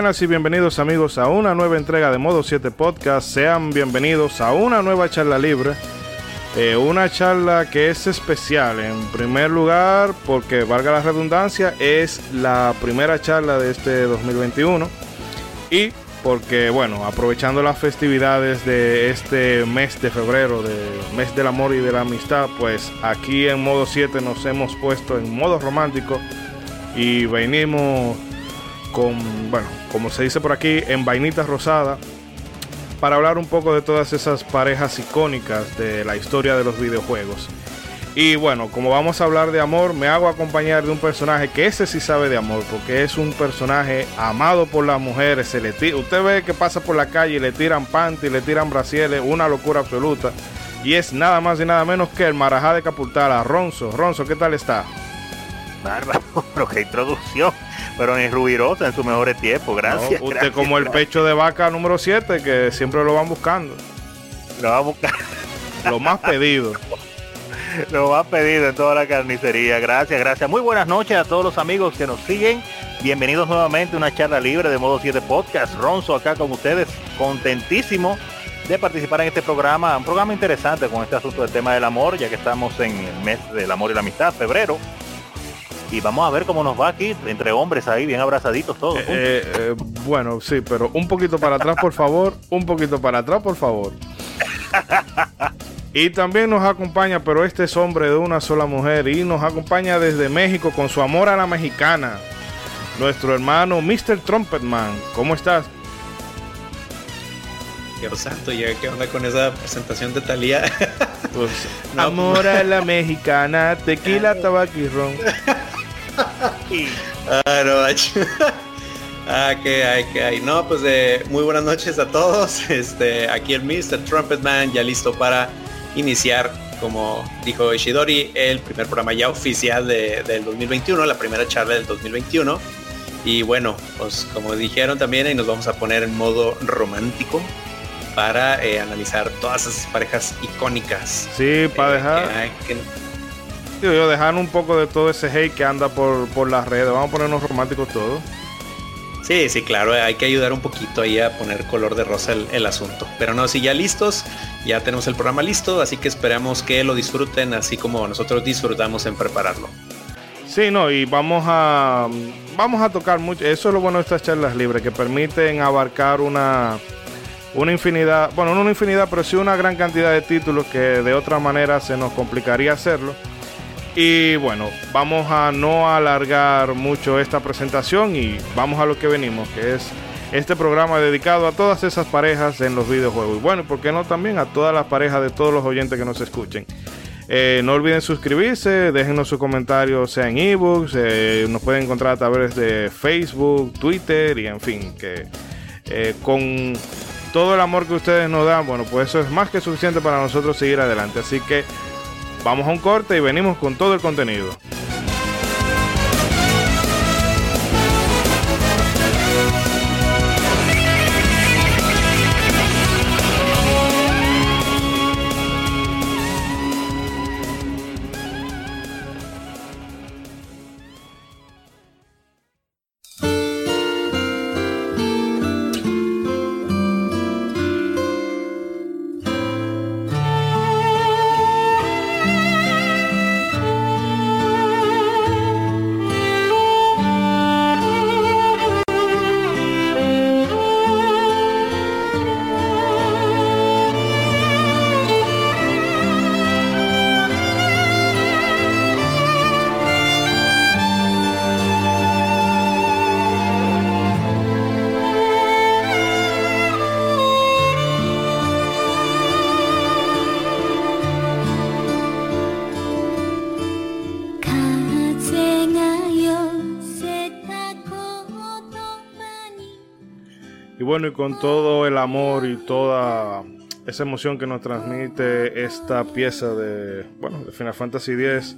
Buenas y bienvenidos amigos a una nueva entrega de Modo 7 Podcast. Sean bienvenidos a una nueva charla libre. Eh, una charla que es especial. En primer lugar, porque valga la redundancia, es la primera charla de este 2021. Y porque, bueno, aprovechando las festividades de este mes de febrero, de mes del amor y de la amistad, pues aquí en Modo 7 nos hemos puesto en modo romántico y venimos con, bueno, como se dice por aquí, en vainitas rosada, para hablar un poco de todas esas parejas icónicas de la historia de los videojuegos. Y bueno, como vamos a hablar de amor, me hago acompañar de un personaje que ese sí sabe de amor, porque es un personaje amado por las mujeres. Se le Usted ve que pasa por la calle y le tiran panty, le tiran brasieles, una locura absoluta. Y es nada más y nada menos que el Marajá de Capultala, Ronzo. Ronzo, ¿qué tal está? Bárbaro, pero qué introducción. Pero en rubirosa en su mejor tiempo, gracias. usted como el pecho de vaca número 7, que siempre lo van buscando. Lo va a buscar. Lo más pedido. Lo más pedido en toda la carnicería. Gracias, gracias. Muy buenas noches a todos los amigos que nos siguen. Bienvenidos nuevamente a una charla libre de Modo 7 Podcast. Ronzo acá con ustedes, contentísimo de participar en este programa, un programa interesante con este asunto del tema del amor, ya que estamos en el mes del amor y la amistad, febrero. Y vamos a ver cómo nos va aquí, entre hombres ahí, bien abrazaditos todos. Eh, eh, bueno, sí, pero un poquito para atrás, por favor. Un poquito para atrás, por favor. Y también nos acompaña, pero este es hombre de una sola mujer y nos acompaña desde México con su amor a la mexicana. Nuestro hermano Mr. Trumpetman. ¿Cómo estás? Dios santo, ya qué onda con esa presentación de Talía. Pues, amor a la mexicana, tequila, tabaco y ron. ah, no, ah, que hay, que hay. No, pues eh, muy buenas noches a todos. Este, aquí el Mr. Trumpetman ya listo para iniciar, como dijo Ishidori, el primer programa ya oficial de, del 2021, la primera charla del 2021. Y bueno, pues como dijeron también, ahí nos vamos a poner en modo romántico para eh, analizar todas esas parejas icónicas. Sí, para dejar... Que, yo, dejar un poco de todo ese hate que anda por, por las redes. Vamos a ponernos románticos todos. Sí, sí, claro, hay que ayudar un poquito ahí a poner color de rosa el, asunto. Pero no, si ya listos, ya tenemos el programa listo, así que esperamos que lo disfruten así como nosotros disfrutamos en prepararlo. Sí, no, y vamos a vamos a tocar mucho, eso es lo bueno de estas charlas libres, que permiten abarcar una, una infinidad, bueno, no una infinidad, pero sí una gran cantidad de títulos que de otra manera se nos complicaría hacerlo. Y bueno, vamos a no alargar mucho esta presentación y vamos a lo que venimos, que es este programa dedicado a todas esas parejas en los videojuegos. Y bueno, ¿por qué no también a todas las parejas de todos los oyentes que nos escuchen? Eh, no olviden suscribirse, déjenos sus comentarios, sea en ebooks, eh, nos pueden encontrar a través de Facebook, Twitter y en fin, que eh, con todo el amor que ustedes nos dan, bueno, pues eso es más que suficiente para nosotros seguir adelante. Así que Vamos a un corte y venimos con todo el contenido. Con todo el amor y toda esa emoción que nos transmite esta pieza de, bueno, de Final Fantasy X,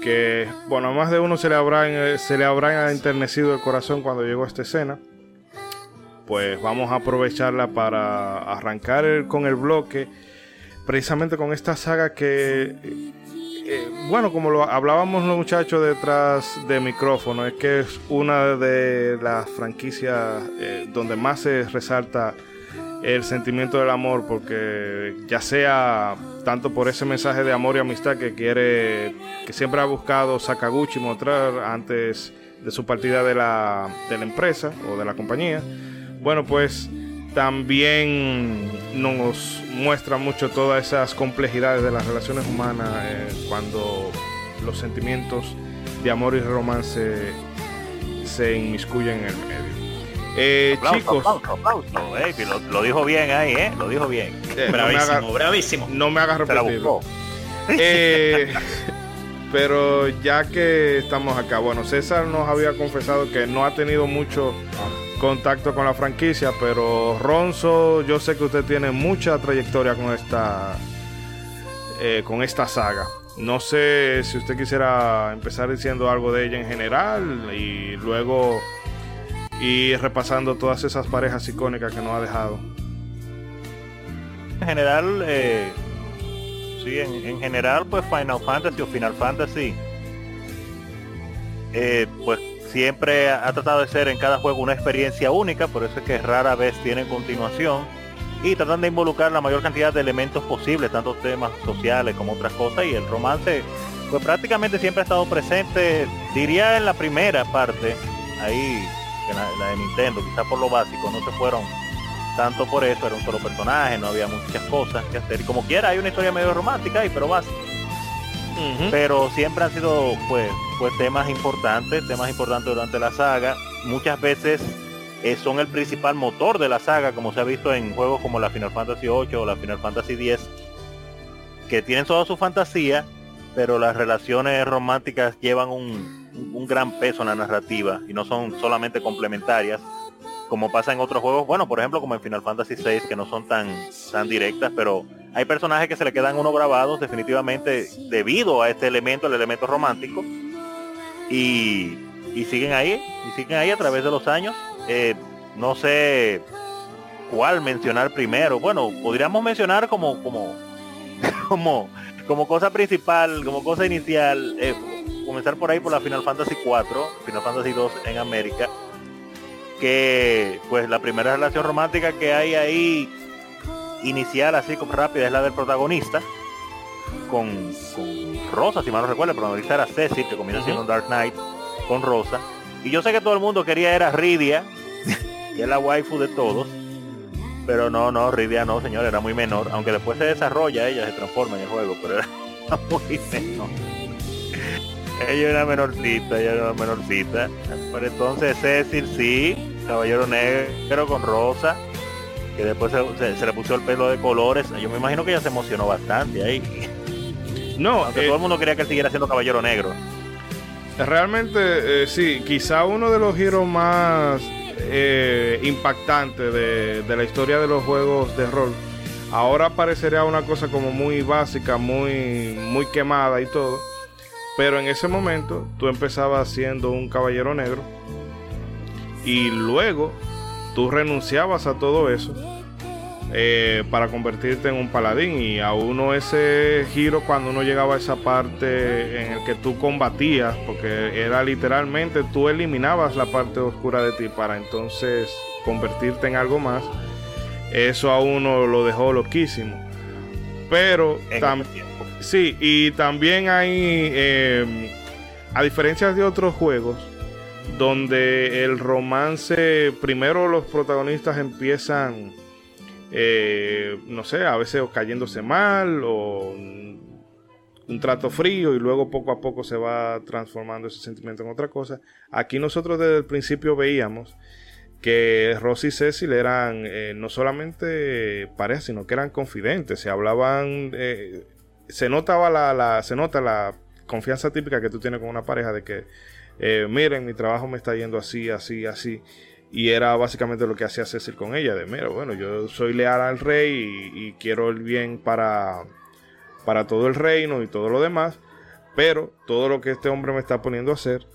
que, bueno, a más de uno se le habrá, se le habrá enternecido el corazón cuando llegó a esta escena. Pues vamos a aprovecharla para arrancar con el bloque, precisamente con esta saga que, eh, bueno, como lo hablábamos los muchachos detrás de micrófono, es que es una de las franquicias eh, donde más se resalta el sentimiento del amor, porque ya sea tanto por ese mensaje de amor y amistad que quiere, que siempre ha buscado Sakaguchi mostrar antes de su partida de la, de la empresa o de la compañía, bueno, pues también nos muestra mucho todas esas complejidades de las relaciones humanas eh, cuando los sentimientos de amor y romance se inmiscuyen en el medio. Eh, chicos, eh, lo, dijo bien ahí, ¿eh? Lo dijo bien. Eh, bravísimo, no bravísimo. No me hagas repetirlo. pero ya que estamos acá, bueno, César nos había confesado que no ha tenido mucho contacto con la franquicia, pero Ronzo, yo sé que usted tiene mucha trayectoria con esta con esta saga. No sé si usted quisiera empezar diciendo algo de ella en general y luego y repasando todas esas parejas icónicas que nos ha dejado. En general, eh, sí, en, general, pues Final Fantasy o Final Fantasy, eh, pues siempre ha tratado de ser en cada juego una experiencia única, por eso es que rara vez tiene continuación y tratan de involucrar la mayor cantidad de elementos posibles, tanto temas sociales como otras cosas, y el romance, pues prácticamente siempre ha estado presente, diría en la primera parte, ahí la, de Nintendo, quizás por lo básico, no se fueron tanto por eso, era un solo personaje, no había muchas cosas que hacer. Y como quiera, hay una historia medio romántica ahí, pero básica. Pero siempre han sido pues, pues temas importantes, temas importantes durante la saga. Muchas veces eh, son el principal motor de la saga, como se ha visto en juegos como la Final Fantasy 8 o la Final Fantasy 10, que tienen toda su fantasía, pero las relaciones románticas llevan un, un gran peso en la narrativa y no son solamente complementarias como pasa en otros juegos, bueno, por ejemplo como en Final Fantasy VI que no son tan, tan directas, pero hay personajes que se le quedan uno grabados definitivamente debido a este elemento, el elemento romántico, y, y siguen ahí, y siguen ahí a través de los años. Eh, no sé cuál mencionar primero. Bueno, podríamos mencionar como, como, como, como cosa principal, como cosa inicial, eh, comenzar por ahí por la Final Fantasy 4, Final Fantasy 2 en América, que pues la primera relación romántica que hay ahí inicial así como rápida es la del protagonista con, Rosa, si mal no recuerdo, el protagonista era Cecil, que comienza siendo Dark Knight con Rosa. Y yo sé que todo el mundo quería era Ridia, que es la waifu de todos. Pero no, no, Ridia no, señor, era muy menor. Aunque después se desarrolla, ella se transforma en el juego, pero era muy menor. Ella era menorcita, ella era menorcita. Pero entonces Cecil sí, caballero negro con rosa, que después se, le puso el pelo de colores. Yo me imagino que ella se emocionó bastante ahí. No, Aunque todo el mundo quería que él siguiera siendo caballero negro. Realmente, eh, sí, quizá uno de los giros más eh, impactantes de, de la historia de los juegos de rol. Ahora parecería una cosa como muy básica, muy, muy quemada y todo pero en ese momento tú empezabas siendo un caballero negro y luego tú renunciabas a todo eso eh, para convertirte en un paladín. Y a uno ese giro cuando uno llegaba a esa parte en el que tú combatías porque era literalmente tú eliminabas la parte oscura de ti para entonces convertirte en algo más eso a uno lo dejó loquísimo. Pero también Sí, y también hay, em, a diferencia de otros juegos, donde el romance, primero los protagonistas empiezan, eh, no sé, a veces cayéndose mal o un trato frío y luego poco a poco se va transformando ese sentimiento en otra cosa. Aquí nosotros desde el principio veíamos que Rosy y Cecil eran eh, no solamente parejas, sino que eran confidentes, se hablaban... Eh, se notaba la, se nota la confianza típica que tú tienes con una pareja de que, eh, miren, mi trabajo me está yendo así, así, así. Y era básicamente lo que hacía Cecil con ella, de, mira, bueno, yo soy leal al rey y, quiero el bien para, para todo el reino y todo lo demás, pero todo lo que este hombre me está poniendo a hacer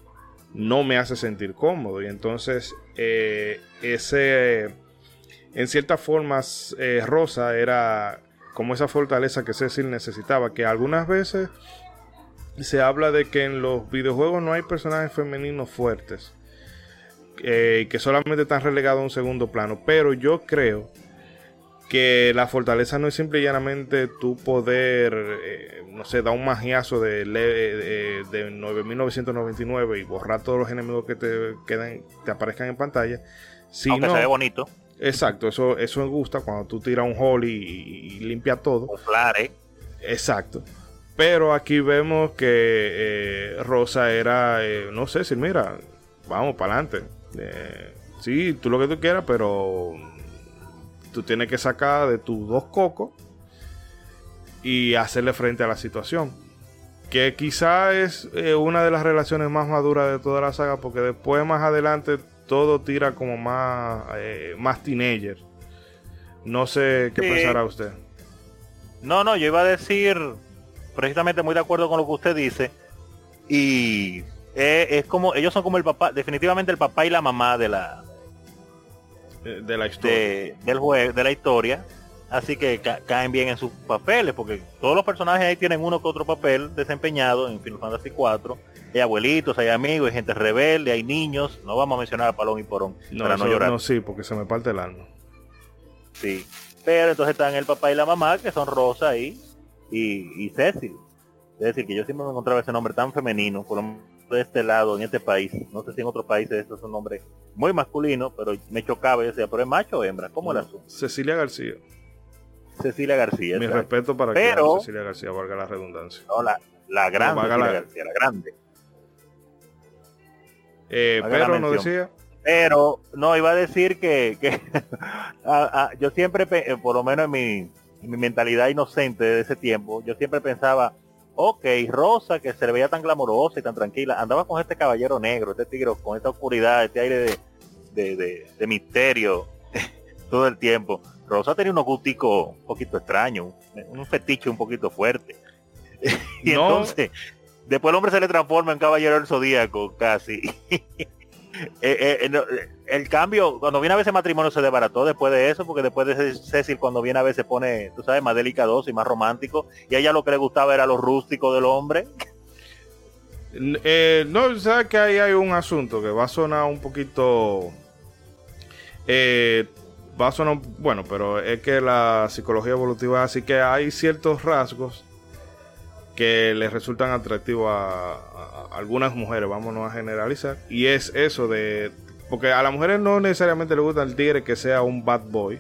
no me hace sentir cómodo. Y entonces, eh, ese, en ciertas formas, eh, Rosa era como esa fortaleza que Cecil necesitaba, que algunas veces se habla de que en los videojuegos no hay personajes femeninos fuertes. Eh, que solamente están relegados a un segundo plano. Pero yo creo que la fortaleza no es simple y llanamente tu poder, eh, no sé, dar un magiazo de, de, de 9999 y borrar todos los enemigos que te quedan, te aparezcan en pantalla. Si Aunque se ve bonito. Exacto, eso, eso me gusta cuando tú tiras un hall y, limpia todo. Un Exacto. Pero aquí vemos que eh, Rosa era, eh, no sé si mira, vamos para adelante. Eh, sí, tú lo que tú quieras, pero tú tienes que sacar de tus dos cocos y hacerle frente a la situación. Que quizá es una de las relaciones más maduras de toda la saga, porque después más adelante todo tira como más, eh, más teenager. No sé qué pensará usted. No, no, yo iba a decir precisamente muy de acuerdo con lo que usted dice. Y eh, es como, ellos son como el papá, definitivamente el papá y la mamá de la de, la historia. del juego, de la historia. Así que caen bien en sus papeles, porque todos los personajes ahí tienen uno que otro papel desempeñado en Final Fantasy 4 hay abuelitos, hay amigos, hay gente rebelde, hay niños. No vamos a mencionar a Palón y Porón no, para no llorar. No, sí, porque se me parte el alma. Sí. Pero entonces están el papá y la mamá, que son Rosa y, y, Cecil. Es decir, que yo siempre me encontraba ese nombre tan femenino, por de este lado, en este país. No sé si en otros países esto es un nombre muy masculino, pero me chocaba. Yo decía, ¿pero es macho o hembra? ¿Cómo era su? Cecilia García. Cecilia García. Mi respeto para pero, que Cecilia García, valga la redundancia. No, la, la grande Cecilia García, la grande. Eh, pero no decía. Pero no, iba a decir que, yo siempre, eh, por lo menos en mi, mi, mentalidad inocente de ese tiempo, yo siempre pensaba, ok, Rosa, que se le veía tan glamorosa y tan tranquila, andaba con este caballero negro, este tigre, con esta oscuridad, este aire de, de, misterio todo el tiempo. Rosa tenía unos gusticos un poquito extraños, un fetiche un poquito fuerte. y entonces, Después el hombre se le transforma en caballero del zodíaco, casi. Eh, eh, eh, el cambio, cuando viene a veces matrimonio se desbarató después de eso, porque después de Cecil cuando viene a veces pone, tú sabes, más delicadoso y más romántico, y a ella lo que le gustaba era lo rústico del hombre. no, sabes que ahí hay un asunto que va a sonar un poquito... va bueno, pero es que la psicología evolutiva, así que hay ciertos rasgos que les resultan atractivos a, algunas mujeres, vámonos a generalizar, y es eso de, porque a las mujeres no necesariamente le gusta el tigre que sea un bad boy,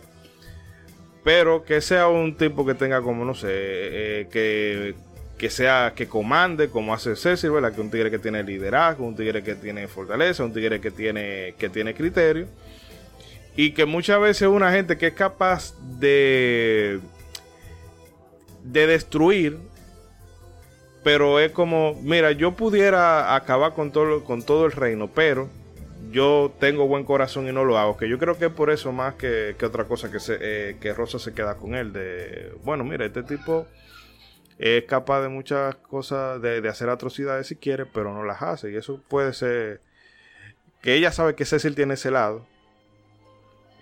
pero que sea un tipo que tenga como, no sé, eh, que, que sea, que comande, como hace Cecil, ¿verdad? Que un tigre que tiene liderazgo, un tigre que tiene fortaleza, un tigre que tiene, que tiene criterio, y que muchas veces una gente que es capaz de de destruir pero es como, mira, yo pudiera acabar con todo, con todo el reino, pero yo tengo buen corazón y no lo hago. Que yo creo que es por eso más que, otra cosa que, eh, que Rosa se queda con él. De, bueno, mira, este tipo es capaz de muchas cosas, de, de hacer atrocidades si quiere, pero no las hace. Y eso puede ser que ella sabe que Cecil tiene ese lado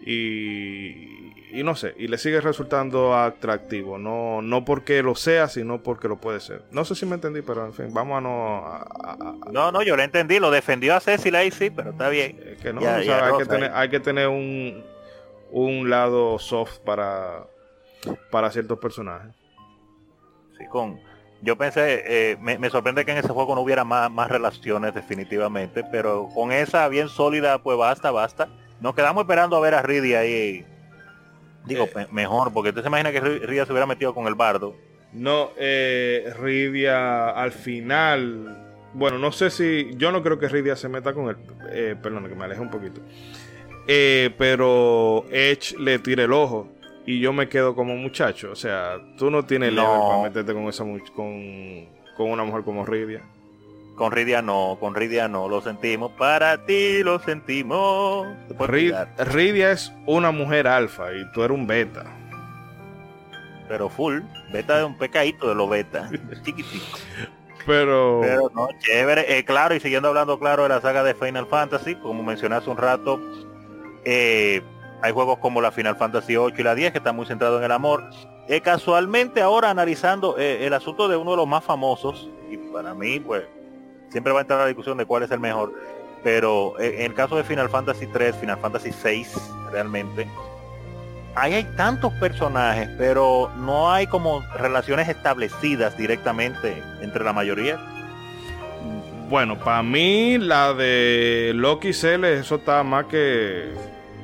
y, no sé, y le sigue resultando atractivo, no, no porque lo sea, sino porque lo puede ser. No sé si me entendí, pero en fin, vamos a no... no, no, yo lo entendí, lo defendió a Cecil ahí sí, pero está bien. que no, hay, que tener, hay que tener un, un lado soft para, para ciertos personajes. Sí, con... Yo pensé, eh, me, me, sorprende que en ese juego no hubiera más, más relaciones definitivamente, pero con esa bien sólida, pues basta, basta nos quedamos esperando a ver a Ridley ahí. Digo, eh. mejor, porque usted se imagina que Ridia se hubiera metido con el bardo. No, eh, Ridia al final. Bueno, no sé si. Yo no creo que Ridia se meta con él. Eh, perdón, que me aleje un poquito. Eh, pero Edge le tire el ojo. Y yo me quedo como muchacho. O sea, tú no tienes no. para meterte con esa con, con una mujer como Ridia. Con Ridia no, con Ridia no, lo sentimos. Para ti lo sentimos. Ridia es una mujer alfa y tú eres un beta. Pero full, beta de un pecadito de lo beta, chiquitico. Pero... Pero no, chévere. Eh, claro, y siguiendo hablando claro de la saga de Final Fantasy, como mencioné hace un rato, eh, hay juegos como la Final Fantasy 8 y la 10 que están muy centrados en el amor. Eh, casualmente ahora analizando el asunto de uno de los más famosos, y Para mí, pues, siempre va a entrar la discusión de cuál es el mejor. Pero en el caso de Final Fantasy 3, Final Fantasy 6, realmente, ahí hay tantos personajes, pero no hay como relaciones establecidas directamente entre la mayoría. Bueno, para mí la de Loki Celes, eso está más que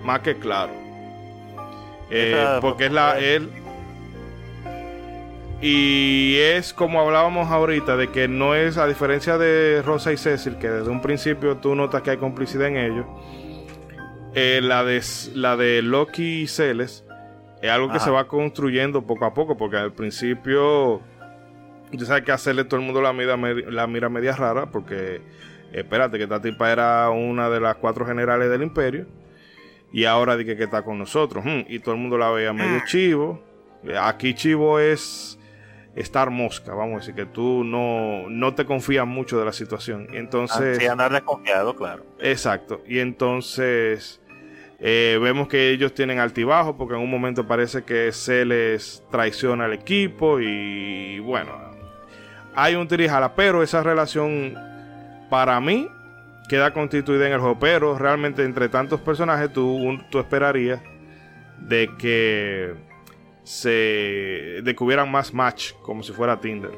más que claro. Eh, porque es la él y es como hablábamos ahorita de que no es a diferencia de Rosa y Cecil que desde un principio tú notas que hay complicidad en ellos. Eh, la de la de Loki y Celes es algo que se va construyendo poco a poco porque al principio Tú sabes que hacerle todo el mundo la mira, la mira media rara porque espérate que esta tipa era una de las cuatro generales del imperio y ahora dije que está con nosotros hmm, y todo el mundo la veía medio ah. chivo. Aquí chivo es estar mosca, vamos a decir que tú no, no te confías mucho de la situación. Y entonces... Sí, andar desconfiado, claro. Exacto. Y entonces eh, vemos que ellos tienen altibajo porque en un momento parece que se les traiciona al equipo y bueno, hay un tirijala, pero esa relación para mí queda constituida en el juego. Pero realmente entre tantos personajes tú, tú esperarías de que se de que hubieran más match como si fuera Tinder.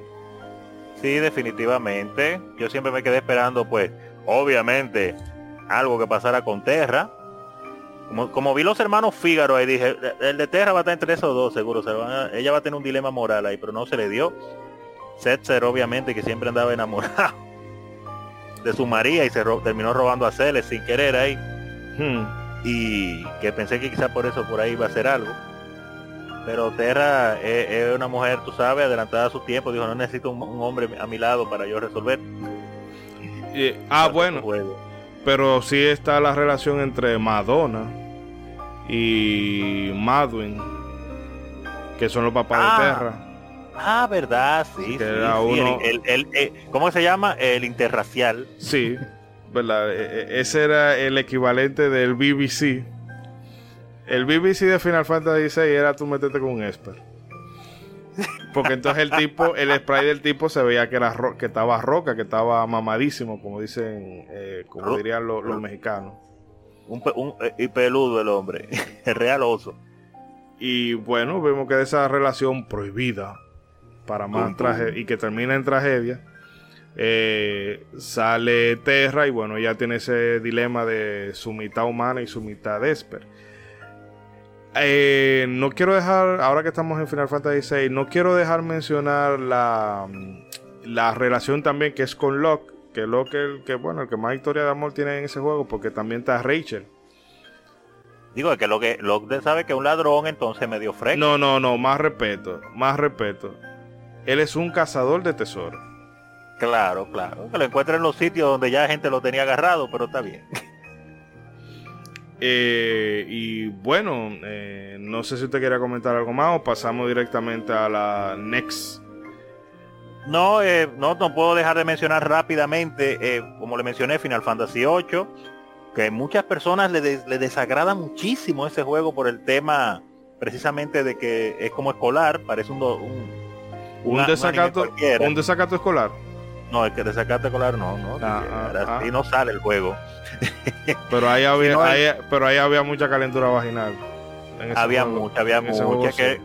Sí, definitivamente. Yo siempre me quedé esperando, pues, obviamente, algo que pasara con Terra. Como, vi los hermanos Fígaro ahí, dije, el de Terra va a estar entre esos dos, seguro. ella va a tener un dilema moral ahí, pero no se le dio. Setzer obviamente que siempre andaba enamorado de su María y se terminó robando a Celes sin querer ahí. Hmm. Y que pensé que quizá por eso por ahí iba a ser algo. Pero Terra es, una mujer, tú sabes, adelantada a su tiempo. Dijo, no necesito un, hombre a mi lado para yo resolver. ah, bueno. Pero sí está la relación entre Madonna y Madwin, que son los papás de ah. Terra. Ah, verdad, sí. el, eh, ¿Cómo se llama? El interracial. Sí, verdad. E, e, ese era el equivalente del BBC. El BBC de Final Fantasy VI era tú meterte con un Esper. Porque entonces el tipo, el spray del tipo se veía que era que estaba roca, que estaba mamadísimo, como dicen, eh, como dirían los, mexicanos. Un, eh, y peludo el hombre, el real oso. Y bueno, vemos que esa relación prohibida para más traje y que termina en tragedia. Eh, sale Terra y bueno, ya tiene ese dilema de su mitad humana y su mitad Esper. Eh, no quiero dejar, ahora que estamos en Final Fantasy VI, no quiero dejar mencionar la, la relación también que es con Locke, que Locke el que bueno, el que más historia de amor tiene en ese juego, porque también está Rachel. Digo que Locke, Locke sabe que es un ladrón, entonces me dio fresco. No, no, no, más respeto, más respeto. Él es un cazador de tesoros. Claro, claro. Que lo encuentra en los sitios donde ya gente lo tenía agarrado, pero está bien. Eh, y bueno, eh, no sé si usted quiere comentar algo más o pasamos directamente a la next. No, eh, no, no puedo dejar de mencionar rápidamente, como le mencioné, Final Fantasy VIII, que muchas personas le, le desagrada muchísimo ese juego por el tema precisamente de que es como escolar, parece un, un un, desacato, un desacato escolar. No, el que desacato escolar no, no. Ah, ah, ah. no sale el juego. Pero ahí había, pero ahí había mucha calentura vaginal. había mucha, había mucha que,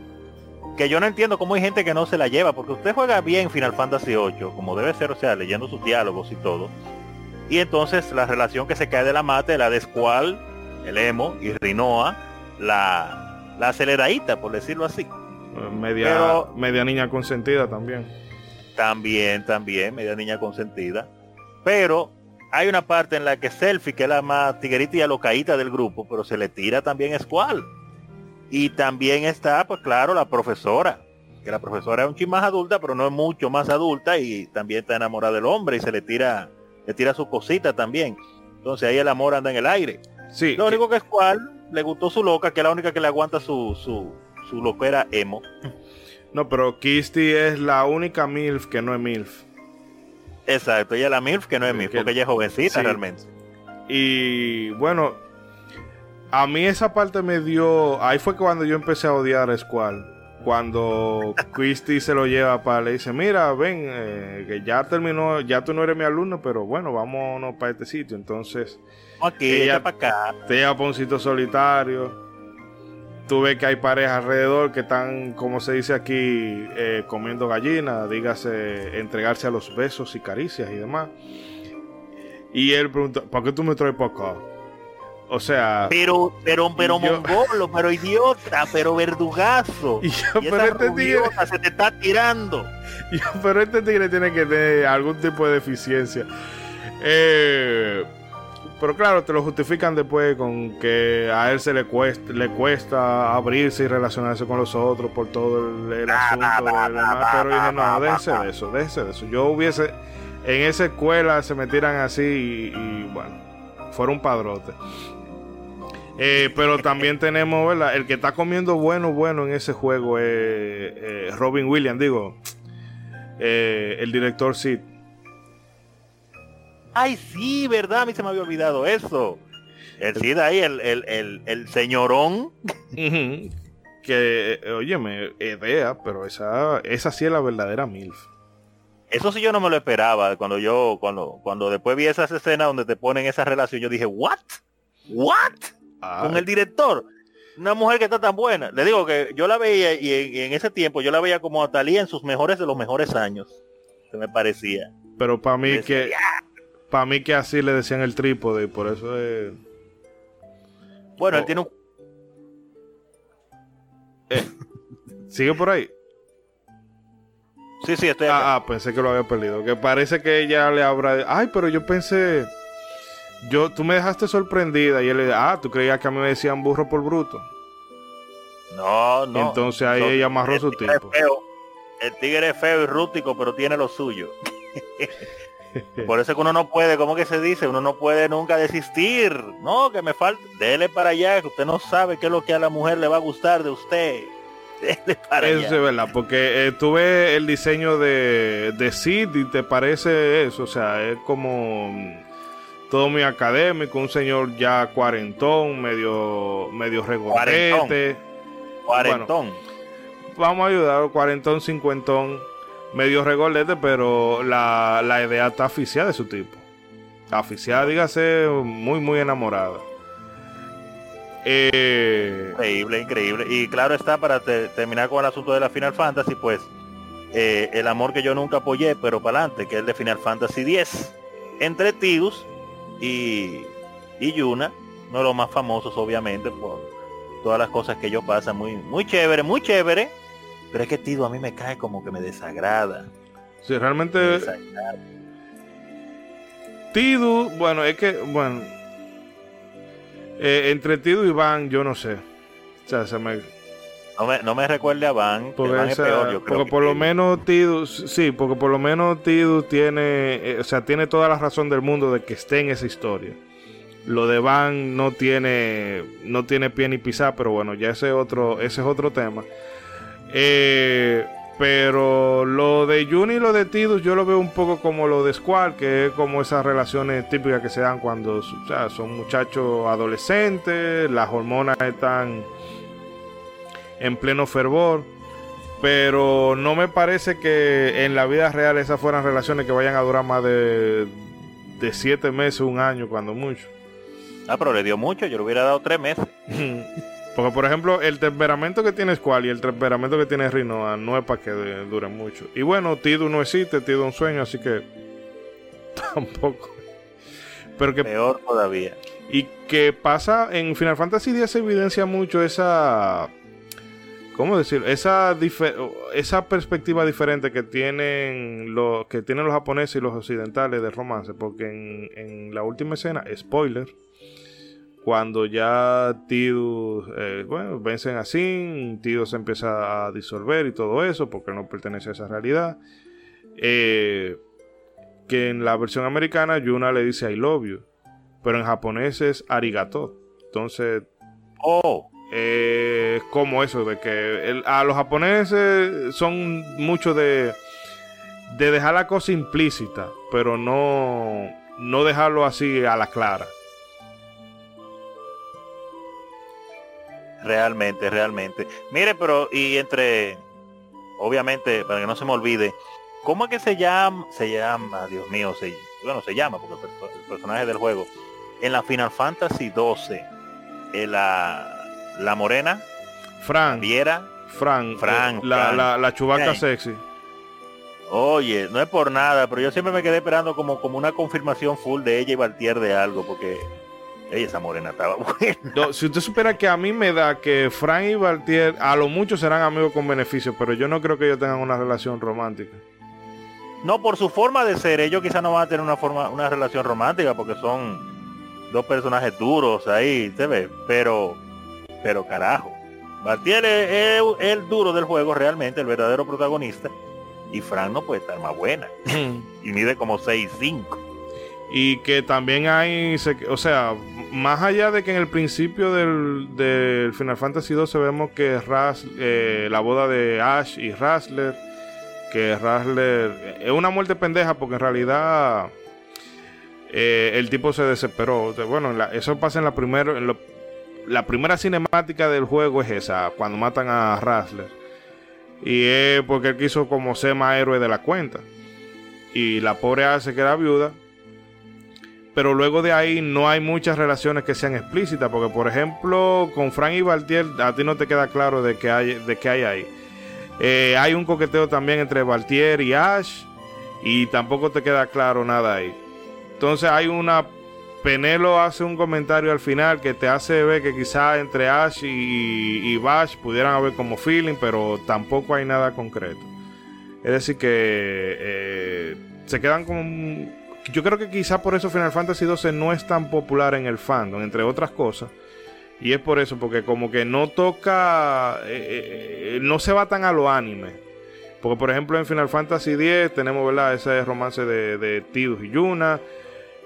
que yo no entiendo cómo hay gente que no se la lleva, porque usted juega bien Final Fantasy 8, como debe ser, o sea, leyendo sus diálogos y todo. Y entonces la relación que se cae de la mate, la de Squall, el emo y Rinoa, la, la aceleradita, por decirlo así. Media, media niña consentida también. También, también, media niña consentida. Pero hay una parte en la que Selfie, que es la más tiguerita y alocaíta del grupo, pero se le tira también Squall. Y también está, pues claro, la profesora. Que la profesora es un ching más adulta, pero no es mucho más adulta y también está enamorada del hombre y se le tira, le tira su cosita también. Entonces ahí el amor anda en el aire. Sí. Lo único que Squall le gustó su loca, que es la única que le aguanta su, su, su emo. No, pero Kisty es la única MILF que no es MILF. Exacto, ella es la MILF que no es MILF, porque ella es jovencita realmente. Y bueno, a mí esa parte me dio. Ahí fue cuando yo empecé a odiar a Squall. cuando Christy se lo lleva para le dice, mira, ven, eh, que ya terminó, ya tú no eres mi alumno, pero bueno, vámonos para este sitio. Entonces, Aquí, Ella- para acá. te lleva para un sitio solitario. Tú ves que hay parejas alrededor que están, como se dice aquí, eh, comiendo gallina, dígase, entregarse a los besos y caricias y demás. Y él pregunta, ¿para qué tú me traes para acá? O sea, Pero, pero, pero yo- mongolo, pero idiota, pero verdugazo. y yo, Y pero esa este tigre, se te está tirando. yo, pero este tigre tiene que tener algún tipo de deficiencia. Eh, pero claro, te lo justifican después con que a él se le cuesta, le cuesta abrirse y relacionarse con los otros por todo el, el asunto. Pero dije, no, déjense de eso, déjense de eso. Yo hubiese, en esa escuela se metieran así y, y, bueno, fuera un padrote. Eh, pero también tenemos, ¿verdad? El que está comiendo bueno, bueno en ese juego es eh, Robin Williams, digo, eh, el director Sid. Ay, sí, verdad, a mí se me había olvidado eso. El Cid ahí, el, el, el, el señorón. Que, eh, óyeme, idea, pero esa, esa sí es la verdadera MILF. Eso sí yo no me lo esperaba. Cuando yo, cuando, cuando después vi esas escenas donde te ponen esa relación, yo dije, ¿what? ¿What? Con el director. Una mujer que está tan buena. Le digo que yo la veía y en, y en ese tiempo yo la veía como a Talía en sus mejores de los mejores años. Se me parecía. pero para mí que para mí que así le decían el trípode y por eso es Bueno, Oh. él tiene un... sigue por ahí. Sí, sí, estoy acá. Ah, ah, pensé que lo había perdido. Que parece que ella le habrá. Ay, pero yo pensé. Yo, tú me dejaste sorprendida. Y él le ah, tú creías que a mí me decían burro por bruto. No, no. Entonces ahí ella amarró el su tipo. feo. El tigre es feo y rústico, pero tiene lo suyo. Por eso es que uno no puede, ¿cómo que se dice? Uno no puede nunca desistir. No, que me falta. Dele para allá, que usted no sabe qué es lo que a la mujer le va a gustar de usted. Dele para Eso allá. es verdad, porque eh, tú ves el diseño de, de Sid y te parece eso, o sea, es como mm, todo muy académico, un señor ya cuarentón, medio, medio regordete. Cuarentón. Vamos a ayudar, cuarentón, cincuentón, medio regordete, pero la, la idea está aficiada de su tipo. Aficiada, dígase, muy, muy enamorada. Eh, Increíble, increíble. Y claro está, para te- terminar con el asunto de la Final Fantasy, pues eh, el amor que yo nunca apoyé, pero para adelante, que es el de Final Fantasy X. Entre Tidus y, y Yuna, uno de los más famosos, obviamente, por todas las cosas que ellos pasan. Muy, muy chévere, muy chévere. Pero es que Tidus a mí me cae como que me desagrada. sí, Me realmente desagrada. Tidu, bueno, es que, bueno, eh, entre Tidu y Van, yo no sé. O sea, se me, No me, no me recuerde a Van, que porque, Van es peor, yo creo. porque que por lo menos Tidu, sí, porque por lo menos Tidu tiene, eh, o sea, tiene toda la razón del mundo de que esté en esa historia. Lo de Van no tiene, no tiene pie ni pisar, pero bueno, ya ese otro, ese es otro tema. Eh, pero lo de Juni y lo de Tidus yo lo veo un poco como lo de Squall, que es como esas relaciones típicas que se dan cuando o sea, son muchachos adolescentes, las hormonas están en pleno fervor. Pero no me parece que en la vida real esas fueran relaciones que vayan a durar más de, de siete meses, un año, cuando mucho. Ah, pero le dio mucho, yo le hubiera dado tres meses. Porque, por ejemplo, el temperamento que tiene Squall y el temperamento que tiene Rinoa no es para que duren mucho. Y bueno, Tidu no existe, Tidu es un sueño, así que tampoco. Pero que Peor todavía. y que pasa en Final Fantasy X se evidencia mucho esa ¿cómo decir? Esa esa perspectiva diferente que tienen los que tienen los japoneses y los occidentales de romance, porque en, en la última escena, spoiler, cuando ya Tidus, eh, bueno, vencen a Sin, Tidus se empieza a disolver y todo eso, porque no pertenece a esa realidad. Eh, que en la versión americana Yuna le dice I love you, pero en japonés es arigato. Entonces, Oh, eh, es como eso, de que el- a los japoneses son mucho de, de dejar la cosa implícita, pero no, no dejarlo así a la clara. Realmente, realmente. Mire, pero y entre, obviamente, para que no se me olvide, ¿cómo es que se llama? Se llama, Dios mío, se, bueno, se llama, porque el, personaje del juego, en la Final Fantasy 12, en la, la morena, Fran, Viera, Fran, Fran, eh, la, Fran. la, la chubaca Fran. sexy. Oye, no es por nada, pero yo siempre me quedé esperando como, como una confirmación full de ella y Valtier de algo, porque ella, esa morena estaba buena. No, si usted supiera que a mí me da que Fran y Valtier a lo mucho serán amigos con beneficio, pero yo no creo que ellos tengan una relación romántica. No, por su forma de ser, ellos quizás no van a tener una forma, una relación romántica porque son dos personajes duros ahí, se ve, pero, pero carajo. Valtier es, es el duro del juego realmente, el verdadero protagonista, y Fran no puede estar más buena, y mide como 6'5". Y que también hay, o sea, más allá de que en el principio del, del Final Fantasy XII vemos que Ras, eh, la boda de Ash y Rasler, que Rasler es una muerte pendeja porque en realidad eh, el tipo se desesperó. Bueno, la- eso pasa en la primera, en lo- la primera cinemática del juego es esa, cuando matan a Rasler. Y es porque él quiso como ser más héroe de la cuenta. Y la pobre Ash se queda viuda pero luego de ahí no hay muchas relaciones que sean explícitas, porque por ejemplo con Frank y Valtier a ti no te queda claro de qué hay, de qué hay ahí. Eh, hay un coqueteo también entre Valtier y Ash y tampoco te queda claro nada ahí. Entonces hay una... Penelo hace un comentario al final que te hace ver que quizá entre Ash y, y Bash pudieran haber como feeling, pero tampoco hay nada concreto. Es decir que eh, se quedan como yo creo que quizá por eso Final Fantasy XII no es tan popular en el fandom, entre otras cosas. Y es por eso, porque como que no toca, eh, eh, no se va tan a lo anime. Porque por ejemplo en Final Fantasy X tenemos, ¿verdad? Ese romance de, de Tidus y Yuna.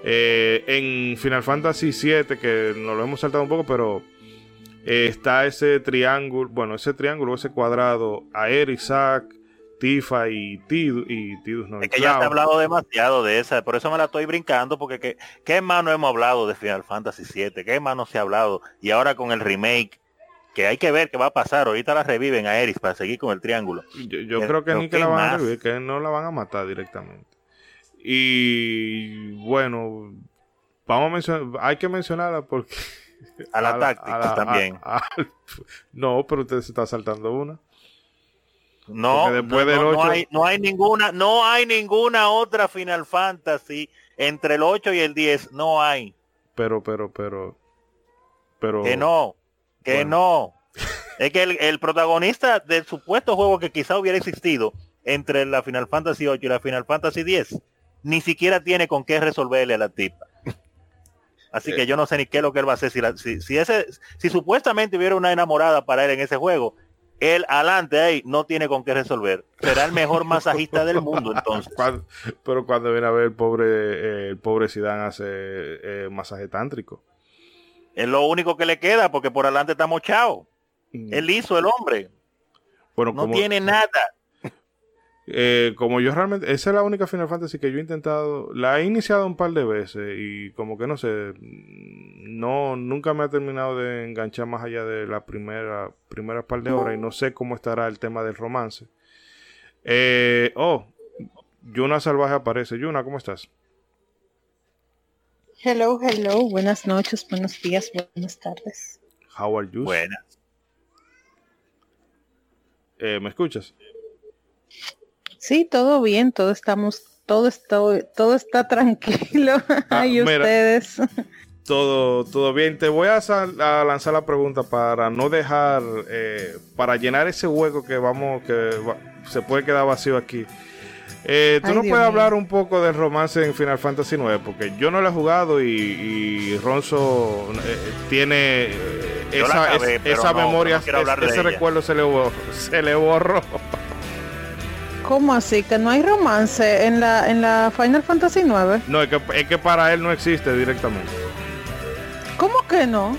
Eh, en Final Fantasy VII, que nos lo hemos saltado un poco, pero eh, está ese triángulo, bueno, ese triángulo, ese cuadrado, Aer, Isaac, Tifa y Tidus, y Tidus no, Es que ya Cloud. ha hablado demasiado de esa, por eso me la estoy brincando, porque que, ¿qué más no hemos hablado de Final Fantasy VII? ¿Qué más no se ha hablado? Y ahora con el remake, que hay que ver qué va a pasar, ahorita la reviven a Eris para seguir con el triángulo. Yo, creo que ni que ¿qué la van a revivir, que no la van a matar directamente. Y bueno, vamos a mencionar, hay que mencionarla porque... A la a táctica a la- también. a- no, pero usted se está saltando una. No, después no, del hay, no hay ninguna, no hay ninguna otra Final Fantasy entre el 8 y el 10, no hay. Pero, pero, pero... Pero... Que no, que Bueno. no. Es que el, el protagonista del supuesto juego que quizá hubiera existido entre la Final Fantasy 8 y la Final Fantasy 10, ni siquiera tiene con qué resolverle a la tipa. Así Eh. que yo no sé ni qué es lo que él va a hacer. Si, la- si, si ese, si supuestamente hubiera una enamorada para él en ese juego, él adelante ahí no tiene con qué resolver. Será el mejor masajista del mundo entonces. Cuando- pero cuando viene a ver el pobre, eh, el pobre Zidane hace eh, masaje tántrico. Es lo único que le queda porque por adelante está mochado. Él hizo el hombre. bueno, No como, tiene nada. Eh, como yo realmente, esa es la única Final Fantasy que yo he intentado, la he iniciado un par de veces y como que no sé, no, nunca me ha terminado de enganchar más allá de la primera, primera par de horas y no sé cómo estará el tema del romance. Eh, oh, Yuna Salvaje aparece. Yuna, ¿cómo estás? Hello, hello, buenas noches, buenos días, buenas tardes. How are you? Buena. Eh, ¿Me escuchas? Sí, todo bien, todo estamos, todo está, todo está tranquilo. Ah, y mira. ustedes. Todo, todo bien. Te voy a, sal- a lanzar la pregunta para no dejar, eh, para llenar ese hueco que vamos, que va- se puede quedar vacío aquí. Eh, ¿Tú Ay, nos Dios puedes mío. hablar un poco del romance en Final Fantasy IX? Porque yo no lo he jugado y, y Ronzo eh, tiene esa, acabé, es- pero esa no, memoria, no ese ella. recuerdo se le, borró, se le borró. ¿Cómo así? Que no hay romance en la, en la Final Fantasy 9. No, es que, es que para él no existe directamente. ¿Cómo que no?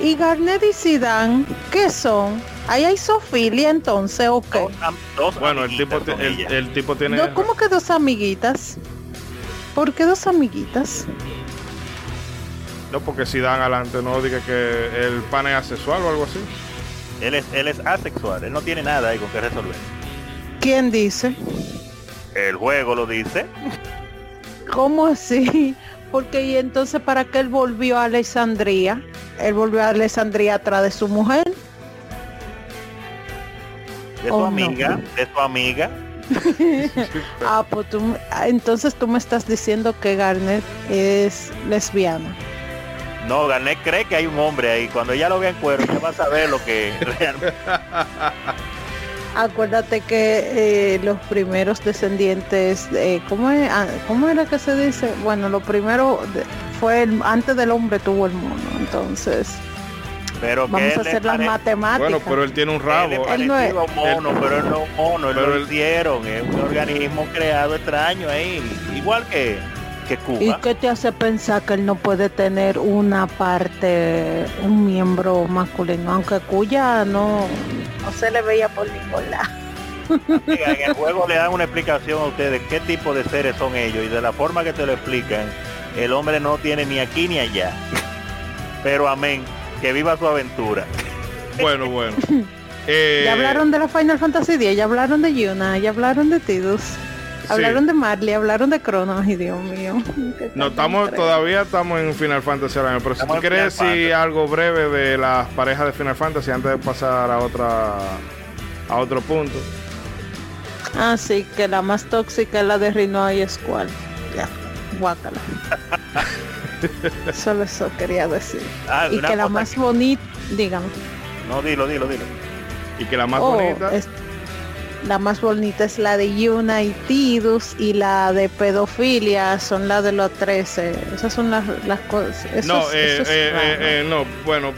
Y Garnet y Zidane, ¿qué son? ¿Ahí hay sofilia entonces o qué? Dos, Bueno, el tipo, el, tipo tiene... No, ¿Cómo que dos amiguitas? ¿Por qué dos amiguitas? No, porque si dan adelante, no diga que el pan es asexual o algo así. Él es, él es asexual, él no tiene nada ahí con que resolver. ¿Quién dice? El juego lo dice. ¿Cómo así? Porque y entonces para qué él volvió a Alessandría? Él volvió a Alessandría atrás de su mujer. De su Oh, no. amiga, de su amiga. Ah, pues tú, entonces tú me estás diciendo que Garnet es lesbiana. No, Garnet cree que hay un hombre ahí. Cuando ella lo vea en cuero, ya va a saber lo que realmente. Acuérdate que eh, los primeros descendientes, eh, ¿cómo, es? ¿cómo era que se dice? Bueno, lo primero fue el- antes del hombre tuvo el mono, entonces Pero vamos él a hacer las matemáticas. Bueno, pero él tiene un él rabo. Él no es- un mono, pero él no es un mono, él Pero lo él- hicieron, es un organismo creado extraño ahí, igual que, que ¿Y Cuba. qué te hace pensar que él no puede tener una parte, un miembro masculino? Aunque cuya no, no se le veía por ningún lado. En el juego le dan una explicación a ustedes qué tipo de seres son ellos y de la forma que te lo explican, el hombre no tiene ni aquí ni allá. Pero amén, que viva su aventura. Bueno, bueno. Eh, Ya hablaron de la Final Fantasy X, ya hablaron de Yuna, ya hablaron de Tidus, hablaron de Marley, hablaron de Cronos, y Dios mío. No, estamos, todavía estamos en Final Fantasy ahora mismo, pero si tú quieres Final decir Fantasy. algo breve de las parejas de Final Fantasy antes de pasar a otra a otro punto. Ah, sí, que la más tóxica es la de Rinoa y Squall. Ya, guácala. Solo eso quería decir. Ah, Y que la más bonita, dígame. No, dilo, dilo, dilo. Y que la más Oh, bonita, es- la más bonita es la de Yuna y Tidus y la de pedofilia son la de los 13. Esas son las, las cosas. eso no, es- eh, eso es eh, eh, eh, no, bueno,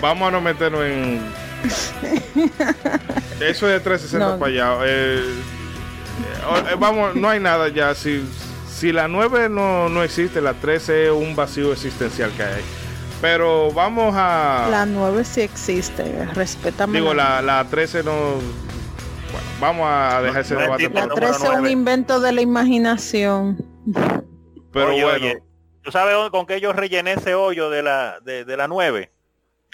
vamos a no meternos en eso de 360 No. para allá. eh, eh, eh, vamos, no hay nada ya. Si, si la 9 no, no existe, la 13 es un vacío existencial que hay. Pero vamos a... La 9 sí existe, respétame. Digo, la, la 13 no. Bueno, vamos a dejar ese no debate. La por- número 13 es un invento de la imaginación. Pero Oye, bueno, oye, ¿tú sabes con qué yo rellené ese hoyo de la, de, de la 9?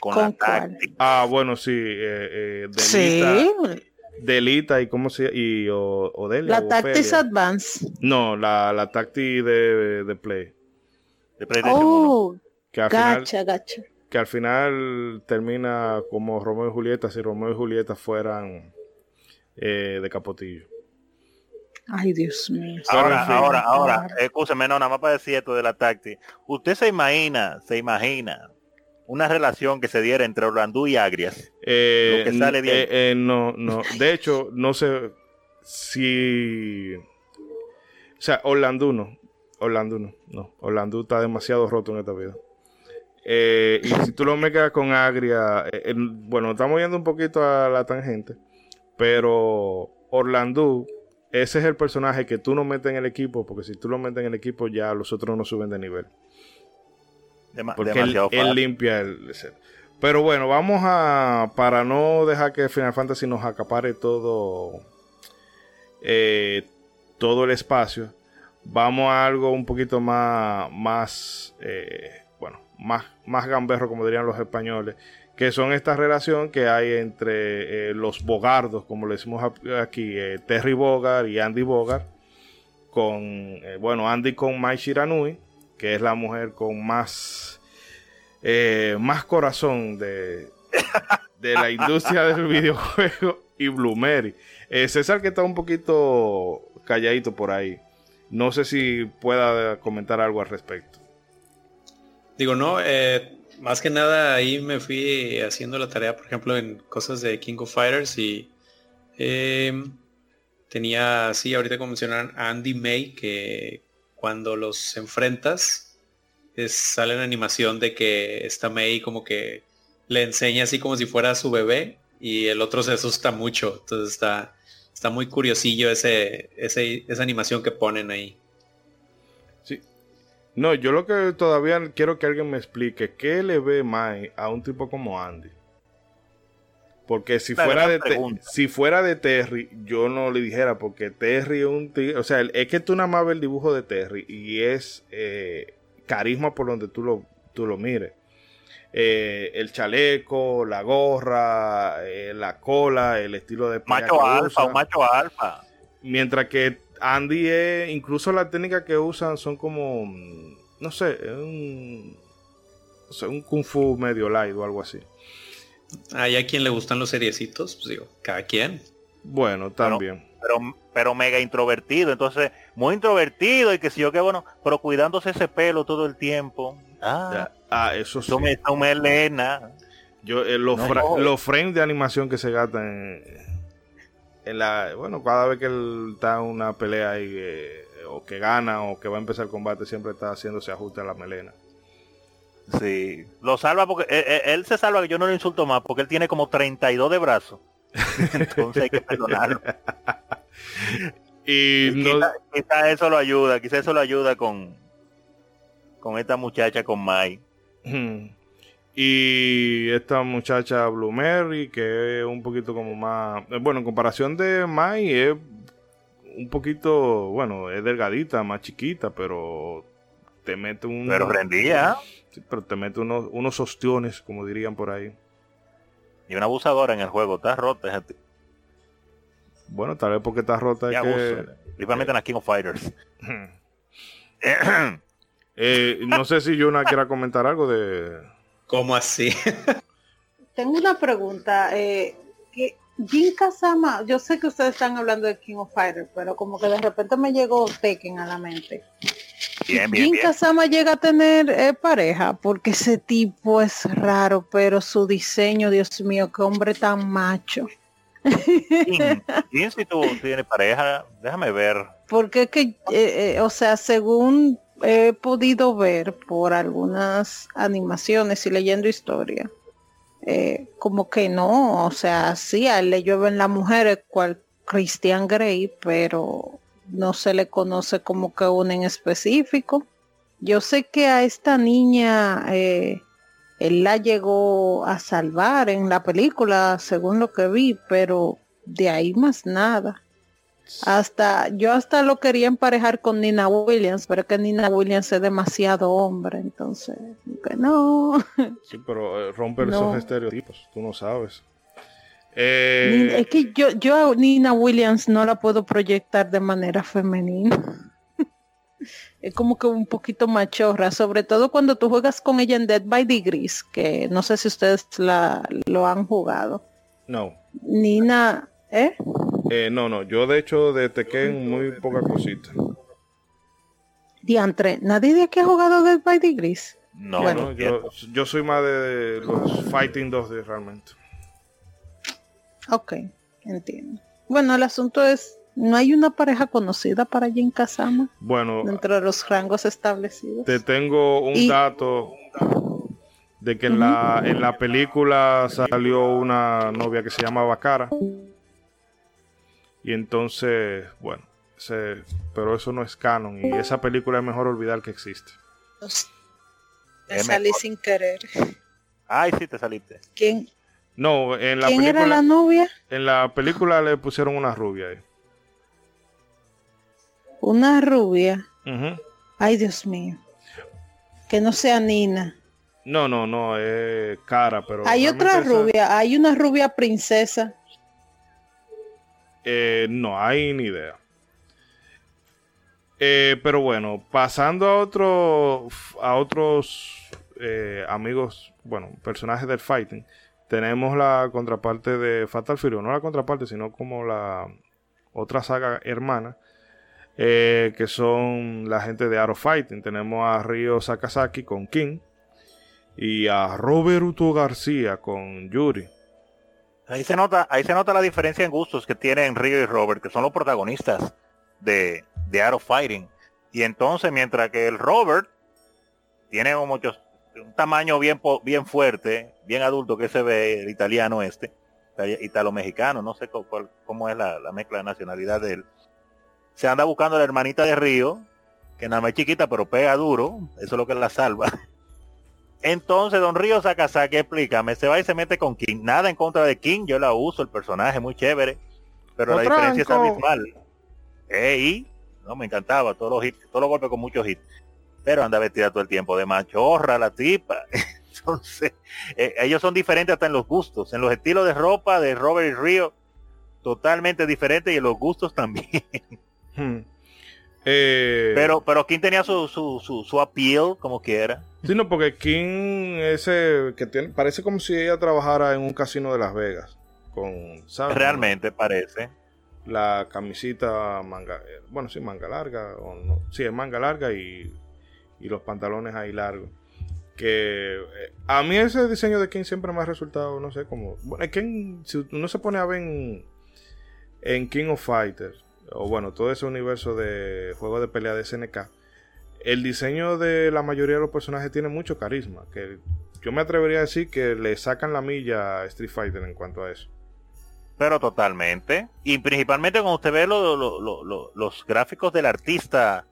Con, ¿Con la táctica. ah, bueno, sí. Eh, eh, Delita, Sí, Delita y cómo se y o, Odelia, la o Tactics. Advance. No, la, la Tacti de, de Play. de uno. Oh, Que al, final, gacha, gacha. que al final termina como Romeo y Julieta, si Romeo y Julieta fueran eh, de Capotillo. Ay, Dios mío. Ahora, en fin. ahora, ahora, escúcheme, no, nada más para decir esto de la táctica. Usted se imagina, se imagina una relación que se diera entre Orlandú y Agrias. Eh, Lo que sale de ahí. eh, eh, no, no. De hecho, no sé si. O sea, Orlando no. Orlando no. No. Orlando está demasiado roto en esta vida. Eh, y si tú lo mezclas con Agria. eh, eh, bueno, estamos yendo un poquito a la tangente. Pero Orlando. Ese es el personaje que tú no metes en el equipo. Porque si tú lo metes en el equipo, ya los otros no suben de nivel. Porque él, demasiado él fácil. limpia el set. Pero bueno, vamos a. Para no dejar que Final Fantasy nos acapare todo. eh, todo el espacio. Vamos a algo un poquito más. Más. eh, bueno, más, más gamberro, como dirían los españoles. Que son esta relación que hay entre eh, los bogardos, como le decimos aquí, eh, Terry Bogard y Andy Bogard. Con. eh, bueno, Andy con Mai Shiranui que es la mujer con más más corazón de, de la industria del videojuego y. Eh, César que está un poquito calladito por ahí. No sé si pueda comentar algo al respecto. Digo, no, eh, más que nada ahí me fui haciendo la tarea, por ejemplo, en cosas de King of Fighters y eh, tenía, sí, ahorita como mencionaron Andy May, que cuando los enfrentas sale la animación de que esta May como que le enseña así como si fuera su bebé y el otro se asusta mucho. Entonces está, está muy curiosillo ese, ese, esa animación que ponen ahí. No, yo lo que todavía quiero que alguien me explique, ¿qué le ve Mai a un tipo como Andy? Porque si La fuera, de si fuera de Terry, yo no le dijera, porque Terry es un tío, o sea, es que tú nada más ves el dibujo de Terry y es eh, carisma por donde tú lo, tú lo mires. eh, el chaleco, la gorra, eh, la cola, el estilo de macho alfa, un macho alfa. Mientras que Andy es, incluso la técnica que usan son como, no sé, un, un kung fu medio light o algo así. Hay a quien le gustan los seriecitos, pues digo, cada quien. Bueno, también. Pero, pero, mega introvertido, entonces, muy introvertido y que si yo qué bueno, pero cuidándose ese pelo todo el tiempo. Ah, ah eso sí. Tome, Elena. Yo, eh, los, los frames de animación que se gastan en, la. Bueno, cada vez que él está en una pelea y, eh, o que gana o que va a empezar el combate, siempre está haciéndose ajuste a la melena. Sí, lo salva porque eh, él, se salva que yo no lo insulto más porque él tiene como 32 de brazos. Entonces hay que perdonarlo. y quizá, eso lo ayuda, quizá eso lo ayuda con, con esta muchacha, con Mai. Y esta muchacha Blue Mary, que es un poquito como más. Eh, bueno, en comparación de Mai, es un poquito. Bueno, es delgadita, más chiquita, pero te mete un. Pero rendía. Sí, pero te mete unos, unos ostiones, como dirían por ahí. Y una abusadora en el juego, está rota. Bueno, tal vez porque está rota. Es que... Principalmente en la King of Fighters. Eh, no sé si Yuna quiera comentar algo de... ¿Cómo así? Tengo una pregunta. Eh, Jin Kazama, yo sé que ustedes están hablando de King of Fighters, pero como que de repente me llegó Tekken a la mente. Bien, bien, Jin Kazama llega a tener eh, pareja porque ese tipo es raro, pero su diseño, Dios mío, qué hombre tan macho. Jin, si tú tienes pareja, déjame ver. Porque es que, eh, o sea, según he podido ver por algunas animaciones y leyendo historia, eh, como que no, o sea, sí, a él le llueven las mujeres cual Christian Grey, pero no se le conoce como que un en específico. Yo sé que a esta niña eh, él la llegó a salvar en la película, según lo que vi, pero de ahí más nada. Hasta, yo hasta lo quería emparejar con Nina Williams, pero que Nina Williams es demasiado hombre, entonces, que no. Sí, pero eh, romper esos estereotipos, tú no sabes. Eh, es que yo, yo a Nina Williams no la puedo proyectar de manera femenina. es como que un poquito machorra, sobre todo cuando tú juegas con ella en Dead by Degrees, que no sé si ustedes la, lo han jugado. No. Nina, ¿eh? Eh, no, no, yo de hecho de Tekken muy poca cosita. Diantre, ¿nadie de aquí ha jugado Dead by Degrees? No, bueno, yo, soy más de los Fighting 2D realmente. Ok, entiendo. Bueno, el asunto es, ¿no hay una pareja conocida para Jin Kazama? Bueno. Dentro de los rangos establecidos. Te tengo un dato de que en, la, en la película salió una novia que se llamaba Cara. Y entonces, bueno, pero eso no es canon y esa película es mejor olvidar que existe. Me salí sin querer. Ay, sí, te saliste. ¿Quién? No, en la ¿Quién película. era la novia? En la película le pusieron una rubia ahí. Una rubia. Ay, Dios mío. Que no sea Nina. No, no, no, es cara, pero. Hay otra rubia, hay una rubia princesa. Eh, no hay ni idea. Eh, pero bueno, pasando a a otros eh, amigos, bueno, personajes del fighting, tenemos la contraparte de Fatal Fury, no la contraparte, sino como la otra saga hermana, que son la gente de Arrow Fighting. Tenemos a Ryo Sakazaki con King y a Roberto García con Yuri. Ahí se nota, ahí se nota la diferencia en gustos que tienen Río y Robert, que son los protagonistas de, de Art of Fighting. Y entonces, mientras que el Robert tiene un, un tamaño bien, bien fuerte, bien adulto que se ve el italiano este, italo-mexicano, no sé cómo, es la, mezcla de nacionalidad de él. Se anda buscando la hermanita de Río, que nada más es chiquita, pero pega duro, eso es lo que la salva. Entonces, Don Río Sakazaki, explícame, se va y se mete con King. Nada en contra de King, yo la uso, el personaje muy chévere, pero la diferencia es abismal. Ey, no me encantaba, todos los hits, todos los golpes con muchos hits. Pero anda vestida todo el tiempo de machorra la tipa. Entonces, eh, ellos son diferentes hasta en los gustos, en los estilos de ropa de Robert y Río, totalmente diferentes y en los gustos también. Hmm. Eh, pero, pero King tenía su, su, su, su appeal, como quiera. Sí, no, porque King ese que tiene, parece como si ella trabajara en un casino de Las Vegas. Con, Realmente parece. La camisita manga, eh, bueno, sí, manga larga, o no, sí, es manga larga y, y los pantalones ahí largos. Que eh, a mí ese diseño de King siempre me ha resultado, no sé, como. Bueno, King, si uno se pone a ver en, en King of Fighters, o bueno, todo ese universo de juegos de pelea de SNK, el diseño de la mayoría de los personajes tiene mucho carisma. Que yo me atrevería a decir que le sacan la milla a Street Fighter en cuanto a eso. Pero totalmente. Y principalmente cuando usted ve los gráficos del artista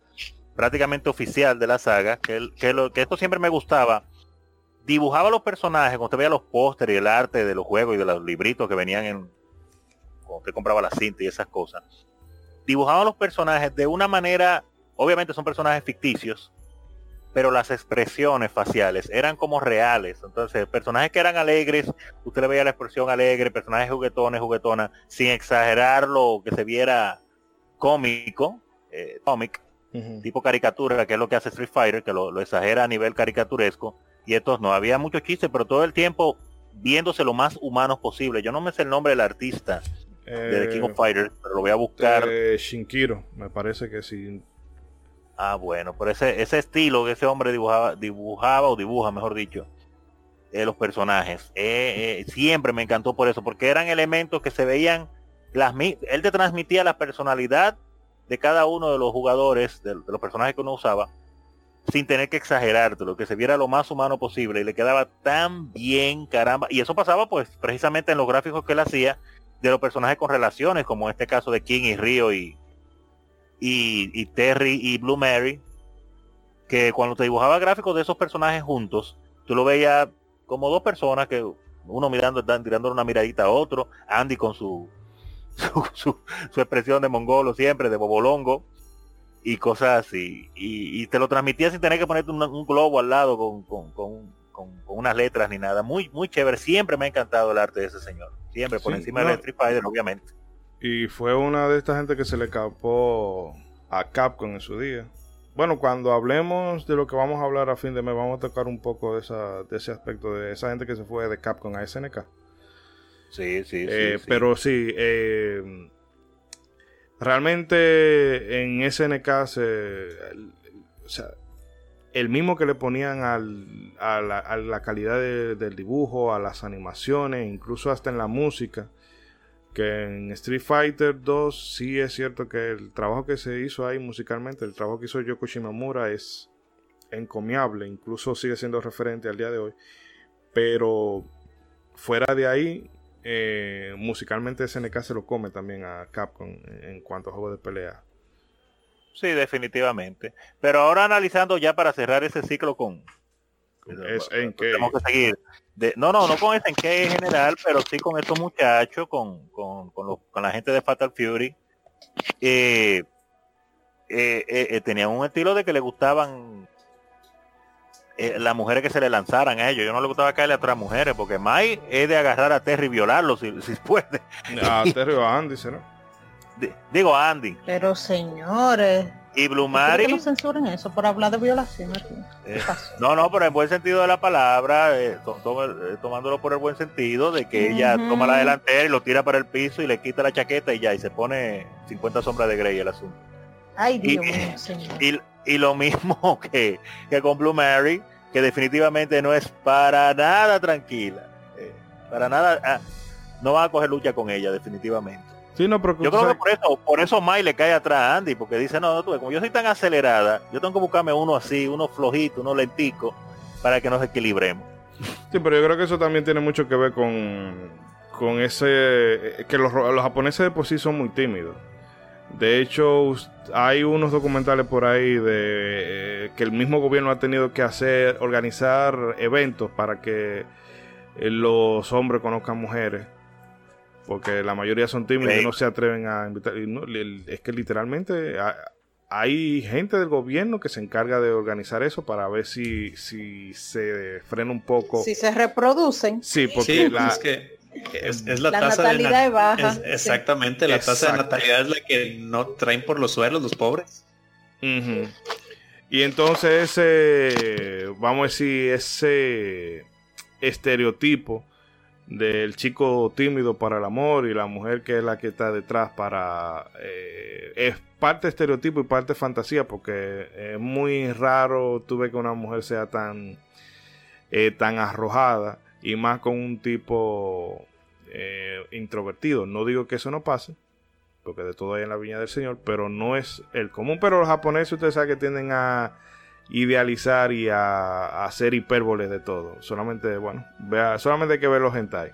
prácticamente oficial de la saga, que, que, esto siempre me gustaba. Dibujaba los personajes, cuando usted veía los pósteres y el arte de los juegos y de los libritos que venían en... Cuando usted compraba la cinta y esas cosas dibujaban los personajes de una manera, obviamente son personajes ficticios, pero las expresiones faciales eran como reales. Entonces, personajes que eran alegres, usted le veía la expresión alegre, personajes juguetones, juguetonas, sin exagerarlo, que se viera cómico, eh, cómic, tipo caricatura, que es lo que hace Street Fighter, que lo, exagera a nivel caricaturesco. Y estos no, había muchos chistes, pero todo el tiempo viéndose lo más humanos posible. Yo no me sé el nombre del artista, de King of eh, Fighters, pero lo voy a buscar. Shinkiro, me parece que sí. Ah, bueno, por ese, ese estilo que ese hombre dibujaba, dibujaba o dibuja, mejor dicho, eh, los personajes. Eh, siempre me encantó por eso, porque eran elementos que se veían, las, él te transmitía la personalidad de cada uno de los jugadores, de, los personajes que uno usaba, sin tener que exagerarte, lo que se viera lo más humano posible y le quedaba tan bien, caramba. Y eso pasaba pues precisamente en los gráficos que él hacía, de los personajes con relaciones, como en este caso de King y Río y, y, Terry y Blue Mary, que cuando te dibujaba gráficos de esos personajes juntos, tú lo veías como dos personas que uno mirando, tirando una miradita a otro, Andy con su su, su, expresión de mongolo siempre, de bobolongo y cosas así. Y, te lo transmitía sin tener que ponerte un, globo al lado con, con, con, con, unas letras ni nada. Muy, muy chévere. Siempre me ha encantado el arte de ese señor. Siempre, por encima de Street Fighter, obviamente. Y fue una de estas gente que se le escapó a Capcom en su día. Bueno, cuando hablemos de lo que vamos a hablar a fin de mes, vamos a tocar un poco de, esa, de ese aspecto de esa gente que se fue de Capcom a SNK. Sí, sí, eh, sí, Pero sí, eh, realmente en SNK se, o sea, el mismo que le ponían al, a, la, calidad del dibujo, a las animaciones, incluso hasta en la música. Que en Street Fighter 2 sí es cierto que el trabajo que se hizo ahí musicalmente, el trabajo que hizo Yoko Shimamura es encomiable, incluso sigue siendo referente al día de hoy. Pero fuera de ahí, eh, musicalmente SNK se lo come también a Capcom en cuanto a juegos de pelea. Sí, definitivamente. Pero ahora analizando ya para cerrar ese ciclo con... Es en que... Tenemos que seguir. no, no, no con ese en que en general, pero sí con estos muchachos, con, con, con, con la gente de Fatal Fury. Eh, eh, eh, tenían un estilo de que le gustaban las mujeres que se le lanzaran a ellos. Yo no le gustaba caerle a otras mujeres, porque Mai es de agarrar a Terry y violarlo si, si puede. A Terry o a Andy, ¿no? digo Andy. Pero señores. Y Blue Mary. no censuren eso por hablar de violación eh, no, no, pero en buen sentido de la palabra, eh, eh, tomándolo por el buen sentido de que ella toma la delantera y lo tira para el piso y le quita la chaqueta y ya, y se pone 50 sombras de Grey el asunto. Ay, Dios y, Y, lo mismo que, que con Blue Mary, que definitivamente no es para nada tranquila. para nada, ah, no va a coger lucha con ella, definitivamente. Yo creo que por eso, por eso Mai le cae atrás a Andy, porque dice, no, no, tú, como yo soy tan acelerada, yo tengo que buscarme uno así, uno flojito, uno lentico, para que nos equilibremos. Sí, pero yo creo que eso también tiene mucho que ver con, con ese, eh, que los, los japoneses de por sí son muy tímidos. De hecho, hay unos documentales por ahí de eh, que el mismo gobierno ha tenido que hacer, organizar eventos para que eh, los hombres conozcan mujeres porque la mayoría son tímidos y no se atreven a invitar. es que literalmente hay gente del gobierno que se encarga de organizar eso para ver si, si se frena un poco. Si se reproducen. Sí, porque la, es que es, la, tasa natalidad de baja. exactamente, la tasa de natalidad es la que no traen por los suelos los pobres. Y entonces ese, vamos a decir, ese estereotipo del chico tímido para el amor y la mujer que es la que está detrás para... Eh, es parte estereotipo y parte fantasía porque es muy raro tú ves que una mujer sea tan, eh, tan arrojada y más con un tipo eh, introvertido. No digo que eso no pase, porque de todo hay en la viña del Señor, pero no es el común. Pero los japoneses ustedes saben que tienden a idealizar y a, hacer hipérboles de todo. Solamente, bueno, vea, solamente hay que ver los hentai.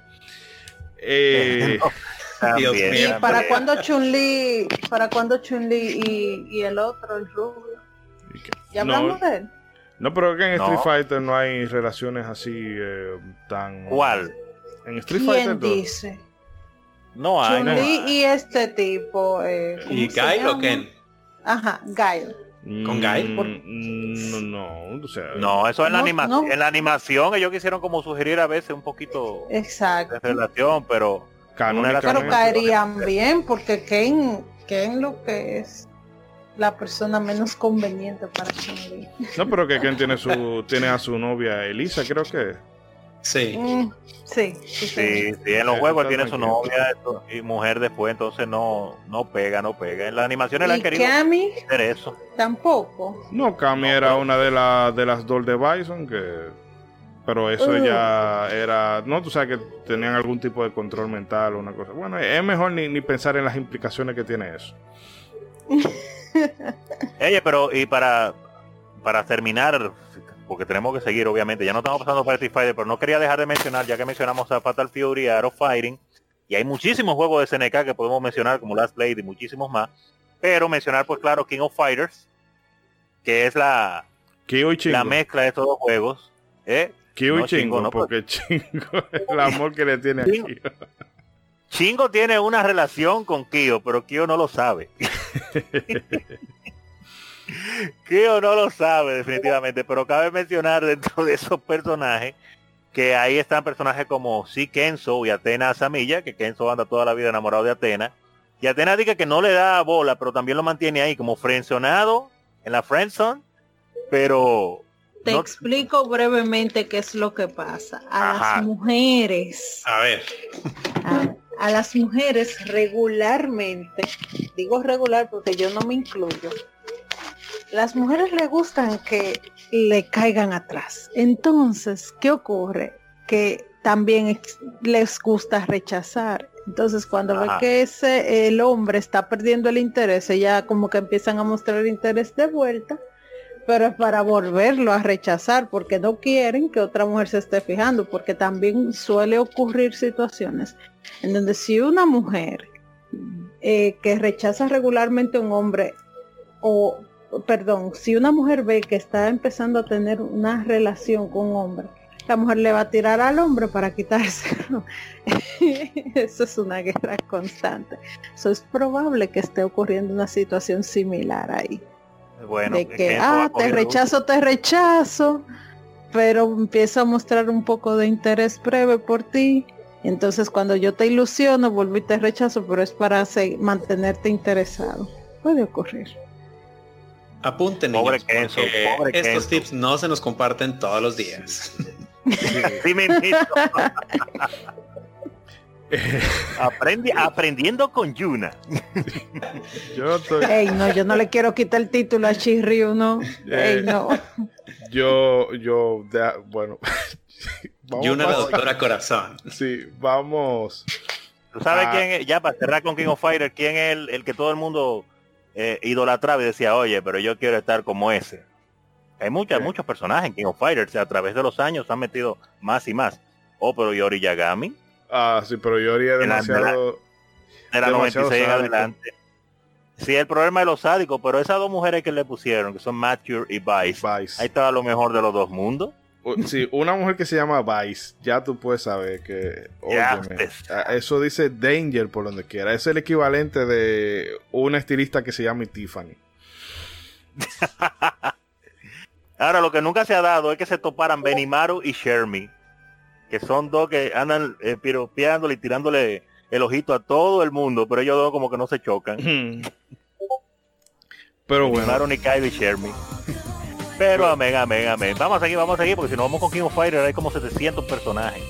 Eh, ¿Y para cuando Chun-Li, para cuando Chun-Li y, el otro, el rubio? ¿Ya hablamos de él? No, pero que en Street Fighter no hay relaciones así eh, tan... ¿Cuál? En Street Fighter dice? No hay. Chun-Li y este tipo. Eh, ¿Y Guy o Ken? Ajá, Guy. ¿Con Guy? Mm, no, no, o sea, no, eso en, la animación, en la animación ellos quisieron como sugerir a veces un poquito Exacto. de relación, pero pero caerían bien porque Ken, Ken lo que es la persona menos conveniente para Ken. No, pero que Ken tiene su tiene a su novia Elisa, creo que. Sí. Mm, sí, sí, sí, en los juegos tiene su novia y mujer después, entonces no, no pega, no pega. En las animaciones la han querido Cami? hacer eso. Tampoco. No, Cami era una de, las de las Doll de Bison que pero eso uh. ya era, no, tú sabes que tenían algún tipo de control mental o una cosa. Bueno, es mejor ni, ni pensar en las implicaciones que tiene eso. Oye, pero y para, para terminar, porque tenemos que seguir, obviamente. Ya no estamos pasando para Street Fighter, pero no quería dejar de mencionar, ya que mencionamos a Fatal Fury, y Aero Fighting, y hay muchísimos juegos de SNK que podemos mencionar, como Last Blade y muchísimos más. Pero mencionar, pues claro, King of Fighters, que es la, la mezcla de estos dos juegos. ¿eh? Kyo y Chingo, no, porque Chingo el amor que le tiene a Kyo. Chingo tiene una relación con Kyo, pero Kyo no lo sabe. Kyo no lo sabe definitivamente, pero cabe mencionar dentro de esos personajes que ahí están personajes como sí Kenzo y Atena Samilla, que Kenzo anda toda la vida enamorado de Atena. Y Atena dice que no le da bola, pero también lo mantiene ahí como frencionado en la friendzone, pero te explico brevemente qué es lo que pasa. A las mujeres. A ver. a, las mujeres regularmente, digo regular porque yo no me incluyo, las mujeres le gustan que le caigan atrás. Entonces, ¿qué ocurre? Que también les gusta rechazar. Entonces, cuando ve que ese el hombre está perdiendo el interés, ya como que empiezan a mostrar interés de vuelta, pero es para volverlo a rechazar porque no quieren que otra mujer se esté fijando, porque también suele ocurrir situaciones en donde si una mujer eh, que rechaza regularmente a un hombre o perdón, si una mujer ve que está empezando a tener una relación con un hombre, la mujer le va a tirar al hombre para quitárselo. Eso es una guerra constante. Eso es probable que esté ocurriendo una situación similar ahí. Bueno, de que, ah, te rechazo, te rechazo, pero empiezo a mostrar un poco de interés breve por ti. Entonces cuando yo te ilusiono, vuelvo y te rechazo, pero es para mantenerte interesado. Puede ocurrir. Apunten, pobre estos tips no se nos comparten todos los días. sí, me aprendiendo con Yuna. yo no, yo no le quiero quitar el título a Chirryu, no. Eh, no. Yo, yo, bueno. Yuna la doctora corazón. Sí, vamos. ¿Tú sabes quién es? Ya para cerrar con King of Fighters, quién es el que todo el mundo eh, idolatraba y decía, oye, pero yo quiero estar como ese. Hay muchas, muchos personajes en King of Fighters, a través de los años han metido más y más. Oh, pero Yori Yagami. Ah, sí, pero Yori es demasiado... De la, 96 en adelante. Sí, el problema de los sádicos, pero esas dos mujeres que le pusieron, que son Mature y Vice, Vice. ahí estaba lo mejor de los dos mundos. Sí, una mujer que se llama Vice, ya tú puedes saber que eso dice Danger por donde quiera. Es el equivalente de una estilista que se llama Tiffany. Ahora, lo que nunca se ha dado es que se toparan Benimaru y Shermie, que son dos que andan eh, piropeándole y tirándole el ojito a todo el mundo, pero ellos dos como que no se chocan. pero bueno. Benimaru, ni Kyle y Shermie. Pero amén, amén, amén. Vamos a seguir, vamos a seguir, porque si nos vamos con King of Fighters hay como 700 personajes.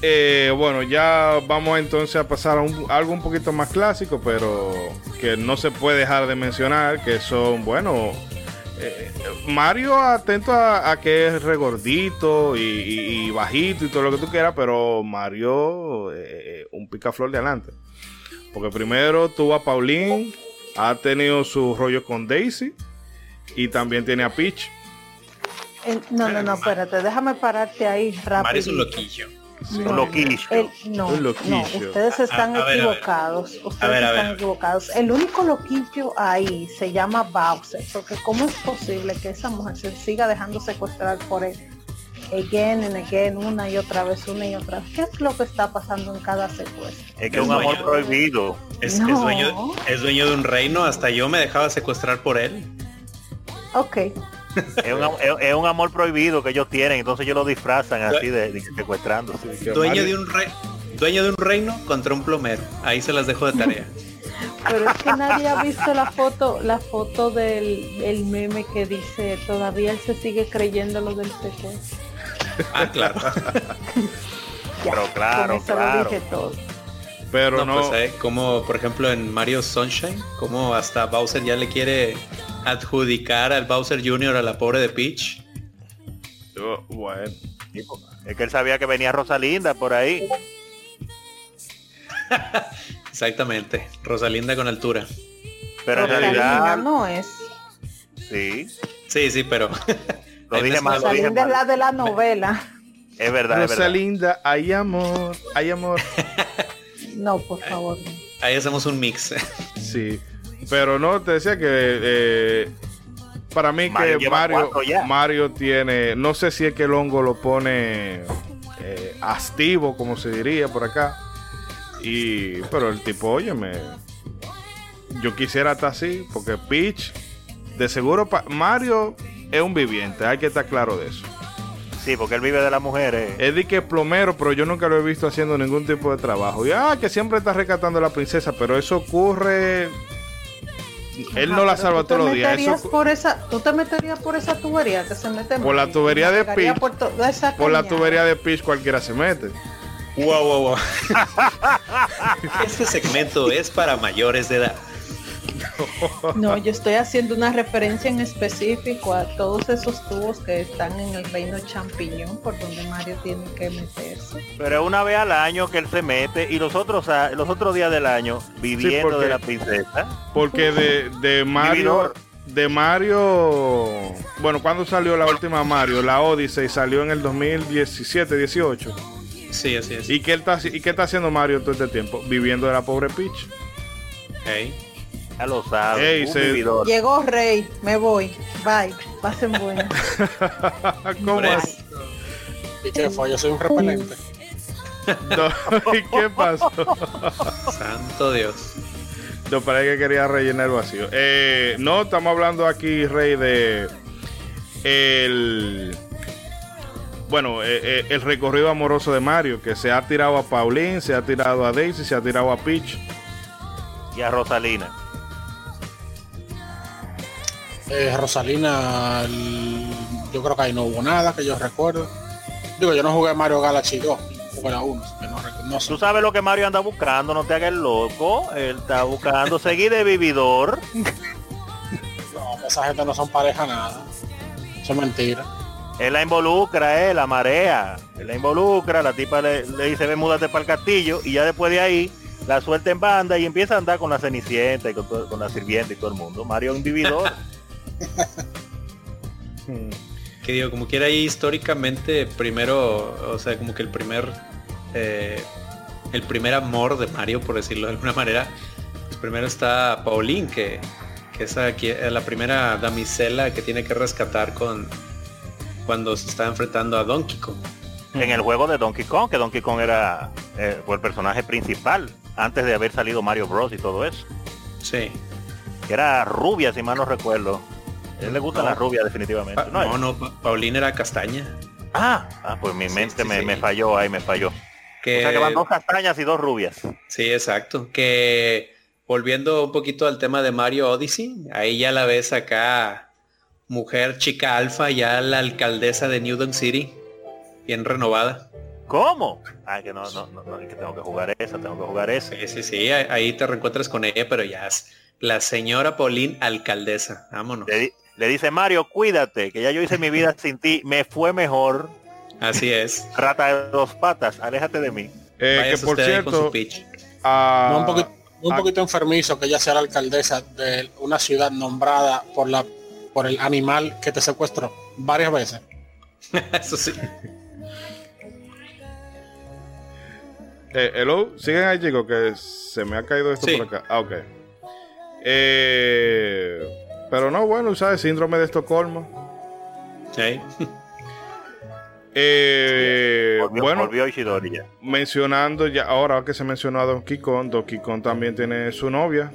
Eh, bueno, ya vamos entonces a pasar a un- algo un poquito más clásico, pero que no se puede dejar de mencionar, que son, bueno, eh, Mario atento a, que es regordito y bajito y todo lo que tú quieras, pero Mario eh, un picaflor de adelante. Porque primero tuvo a Pauline, ha tenido su rollo con Daisy y también tiene a Peach. No, no, no, espérate, déjame pararte ahí rápido. Mario es un loquillo. Un loquillo. no, Un no, ustedes están A- a ver, a ver. equivocados. Ustedes A ver, a están equivocados. El único loquillo ahí se llama Bowser, porque ¿cómo es posible que esa mujer se siga dejando secuestrar por él? Again and again, una y otra vez, una y otra vez. ¿Qué es lo que está pasando en cada secuestro? Es que Es un amor dueño. prohibido. Es, No. es dueño, es dueño de un reino, hasta yo me dejaba secuestrar por él. Ok, Es un, am- es- es un amor prohibido que ellos tienen, entonces ellos lo disfrazan así de, de secuestrando. Dueño Mario- de un re- dueño de un reino contra un plomero. Ahí se las dejo de tarea. pero es que nadie ha visto la foto, la foto del, del meme que dice todavía él se sigue creyendo lo del secuestro. Ah, claro. Ya, Pero claro, con eso claro. lo dije todo. Pero No, no, pues eh, como por ejemplo en Mario Sunshine, como hasta Bowser ya le quiere adjudicar al Bowser Jr. a la pobre de Peach. oh, bueno. Es que él sabía que venía Rosalinda por ahí. Exactamente. Rosalinda con altura. Pero en realidad, no es. sí. Sí, sí, pero Lo dije mal, lo dije Rosalinda es mal. la de la novela. Es verdad, es verdad. Rosalinda, hay amor, hay amor. No, por favor. ahí hacemos un mix. Sí, pero no, te decía que eh, para mí Mario que Mario. Mario tiene, no sé si es que el hongo lo pone eh, activo, como se diría por acá. Y, pero el tipo, óyeme, yo quisiera estar así, porque Peach, de seguro, pa- Mario es un viviente, hay que estar claro de eso. Sí, porque él vive de las mujeres. Es de que es plomero, pero yo nunca lo he visto haciendo ningún tipo de trabajo. Y ah, que siempre está rescatando a la princesa, pero eso ocurre. Él Ajá, no la salva todos los días. meterías Eso, por esa, tú te meterías por esa tubería que se mete Por la tubería de Peach. por la tubería de Peach cualquiera se mete. wow, wow, wow. Este segmento es para mayores de edad. No, yo estoy haciendo una referencia en específico a todos esos tubos que están en el reino champiñón por donde Mario tiene que meterse. Pero es una vez al año que él se mete y los otros a- los otros días del año viviendo porque- de la princesa. Porque de, de Mario. De Mario. Bueno, cuando salió la última Mario? La Odyssey salió en el 2017, 18. Sí, así es. ¿Y qué, él está, ¿Y qué está haciendo Mario todo este tiempo? Viviendo de la pobre Peach. Ey. Ya lo sabe. Ey, un se- vividor. Llegó Rey, me voy, bye, pasen buenas. ¿Cómo es? ¿Y qué fue? Yo soy un repelente. No, ¿Y qué pasó? Santo Dios. No, parece que quería rellenar el vacío. Eh, no, estamos hablando aquí, Rey, de el bueno, eh, eh, el recorrido amoroso de Mario, que se ha tirado a Pauline, se ha tirado a Daisy, se ha tirado a Peach. Y a Rosalina. Eh, Rosalina, el- yo creo que ahí no hubo nada que yo recuerdo. Digo, yo no jugué Mario Galaxy 2, jugué la 1, así que no, no sé. Tú sabes lo que Mario anda buscando, no te hagas loco. Él está buscando seguir de vividor. No, esa gente no son pareja nada. Eso es mentira. Él la involucra, eh, la marea. Él la involucra, la tipa le, le dice, ven, múdate para el castillo. Y ya después de ahí, la suelta en banda y empieza a andar con la cenicienta y con, todo- con la sirvienta y todo el mundo. Mario es un vividor. Que digo, como quiera ahí históricamente, primero, o sea, como que el primer, eh, el primer amor de Mario, por decirlo de alguna manera, pues primero está Pauline, que, que es aquí, eh, la primera damisela que tiene que rescatar con cuando se está enfrentando a Donkey Kong. en el juego de Donkey Kong, que Donkey Kong era eh, fue el personaje principal antes de haber salido Mario Bros y todo eso. Sí. Que era rubia, si mal no recuerdo. A él le gusta la rubia definitivamente. no, no, no, Paulina era castaña. Ah, ah pues mi mente sí, me, sí. me falló ahí, me falló. Que, O sea que van dos castañas y dos rubias. Sí, exacto. Que volviendo un poquito al tema de Mario Odyssey, ahí ya la ves acá, mujer chica alfa, ya la alcaldesa de New Donk City, bien renovada. ¿Cómo? Ah, que no, no, no, no, que tengo que jugar esa, tengo que jugar esa. Sí, sí, sí, ahí te reencuentras con ella, pero ya es la señora Pauline alcaldesa. Vámonos. Le dice Mario, cuídate, que ya yo hice mi vida sin ti, me fue mejor. Así es. Rata de dos patas, aléjate de mí. Eh, que por cierto, pitch. No, un poquito, un poquito enfermizo que ella sea la alcaldesa de una ciudad nombrada por la por el animal que te secuestró varias veces. Eso sí. Eh, hello, siguen ahí chicos que se me ha caído esto Sí. por acá. Ah, ok. Eh, pero no, bueno, ¿sabes? Síndrome de Estocolmo. Sí. Eh, Volvió, bueno, volvió mencionando ya, ahora que se mencionó a Donkey Kong, Donkey Kong también tiene su novia,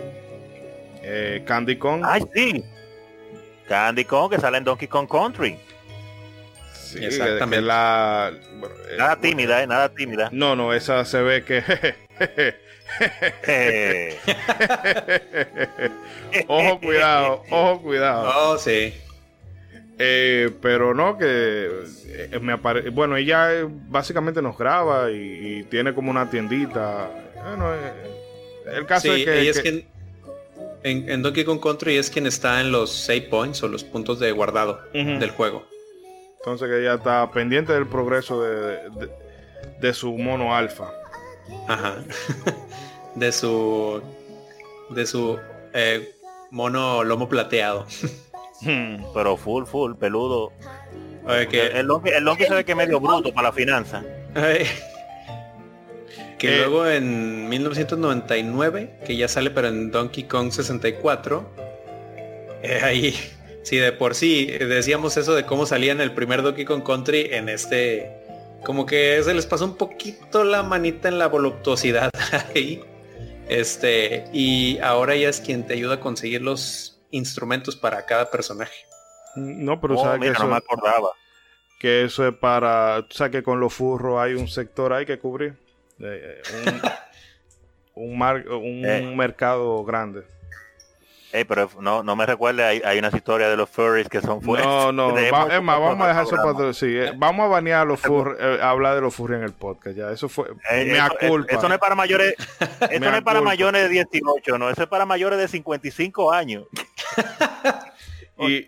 eh, Candy Kong. Ay, sí. Candy Kong que sale en Donkey Kong Country. Sí, exactamente. que la, bueno, eh, Nada tímida, eh, nada tímida. No, no, esa se ve que. Ojo, cuidado, ojo, cuidado. Oh, sí. Eh, pero no, que eh, me apare- Bueno, ella eh, básicamente nos graba y, y tiene como una tiendita. Bueno, eh, el caso Sí, es que. ella es que- quien en, en Donkey Kong Country es quien está en los save points o los puntos de guardado del juego. Entonces que ella está pendiente del progreso de, de- de su mono alfa. Ajá. de su de su eh, mono lomo plateado. pero full, full, peludo. Oye, que, El Donkey, el se ve que es medio bruto para la finanza. Que Eh. luego en 1999, que ya sale pero en Donkey Kong 64, eh, ahí sí de por sí eh, decíamos eso de cómo salía en el primer Donkey Kong Country en este como que se les pasó un poquito la manita en la voluptuosidad ahí. Este, y ahora ella es quien te ayuda a conseguir los instrumentos para cada personaje. No, pero Oh, sabes que mira, no eso, me acordaba. que eso es para. Tú sabes que con los furros hay un sector ahí que cubrir. Eh, un, un, mar- un Eh. mercado grande. Ey, pero no, no me recuerde, hay, hay unas historias de los furries que son fuertes. No, no, De- va- hemos es más, vamos a dejar eso para sí, eh, Vamos a banear a los furros, eh, a hablar de los furros en el podcast. Ya, eso fue. Eh, me eso, culpa. eso no es para mayores, eso no es para mayores de 18, no, eso es para mayores de 55 años. y,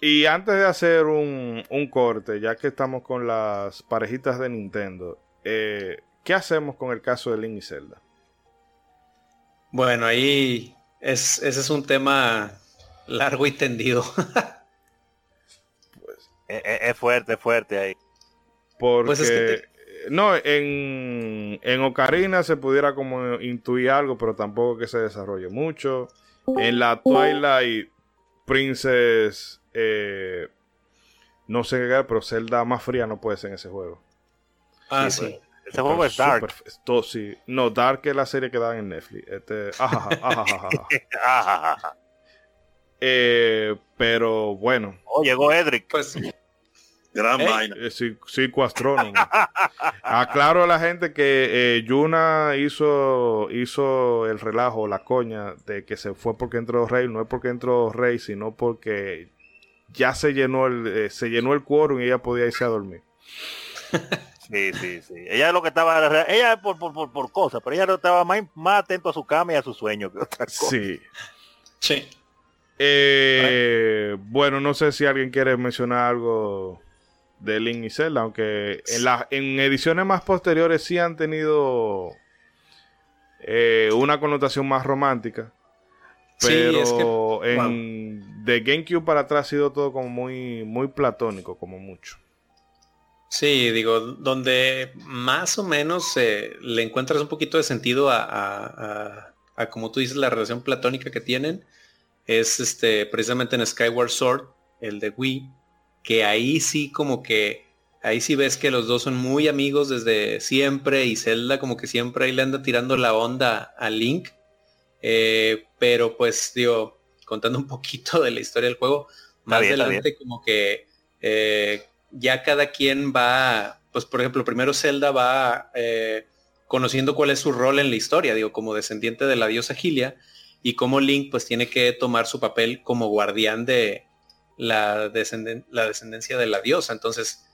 y antes de hacer un, un corte, ya que estamos con las parejitas de Nintendo, eh, ¿qué hacemos con el caso de Link y Zelda? Bueno, ahí es, ese es un tema largo y tendido. Es, es- es fuerte, es fuerte ahí. Porque Pues es que no, en, en Ocarina se pudiera como intuir algo, pero tampoco que se desarrolle mucho. En la Twilight Princess, eh, no sé qué, pero Zelda más fría no puede ser en ese juego. ah, Sí, sí. Ese juego es dark. sí. No, Dark es la serie que dan en Netflix. Este, ajaja. Eh, pero bueno, Oh, llegó Edric. Pues Gran Eh, vaina. eh, sí- psicoastrónomo. Aclaro a la gente que eh, Yuna hizo, hizo el relajo, la coña, de que se fue porque entró Rey. No es porque entró Rey, sino porque ya se llenó el, eh, se llenó el quórum y ella podía irse a dormir. Sí, sí, sí. Ella lo que estaba, ella por, por, por, por cosas, pero ella no estaba más, más atento a su cama y a su sueño que otra cosa. Sí. sí. Eh, bueno, no sé si alguien quiere mencionar algo de Link y Zelda, aunque en, la- en ediciones más posteriores sí han tenido eh, una connotación más romántica. Sí, Pero es que- en de GameCube para atrás ha sido todo como muy, muy platónico, como mucho. Sí, digo, donde más o menos eh, le encuentras un poquito de sentido a, a- a- a, como tú dices, la relación platónica que tienen, es este precisamente en Skyward Sword, el de Wii, que ahí sí como que, ahí sí ves que los dos son muy amigos desde siempre y Zelda como que siempre ahí le anda tirando la onda a Link, Eh, pero pues digo, contando un poquito de la historia del juego. Más adelante como que eh, ya cada quien va, pues por ejemplo, primero Zelda va eh, conociendo cuál es su rol en la historia, digo, como descendiente de la diosa Gilia, y como Link pues tiene que tomar su papel como guardián de la, la descendencia de la diosa. Entonces,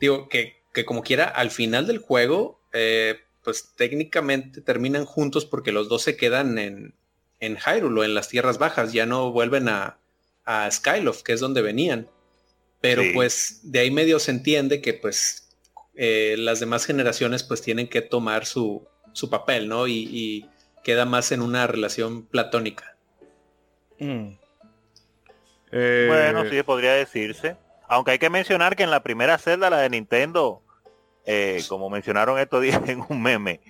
digo, que, que como quiera, al final del juego, eh, pues técnicamente terminan juntos porque los dos se quedan en, en Hyrule en las tierras bajas, ya no vuelven a, a Skyloft, que es donde venían. Pero pues de ahí medio se entiende que pues eh, las demás generaciones pues tienen que tomar su, su papel, ¿no? Y, queda más en una relación platónica. Mm. Eh, bueno, sí, podría decirse. Aunque hay que mencionar que en la primera celda, la de Nintendo, eh, como mencionaron estos días en un meme,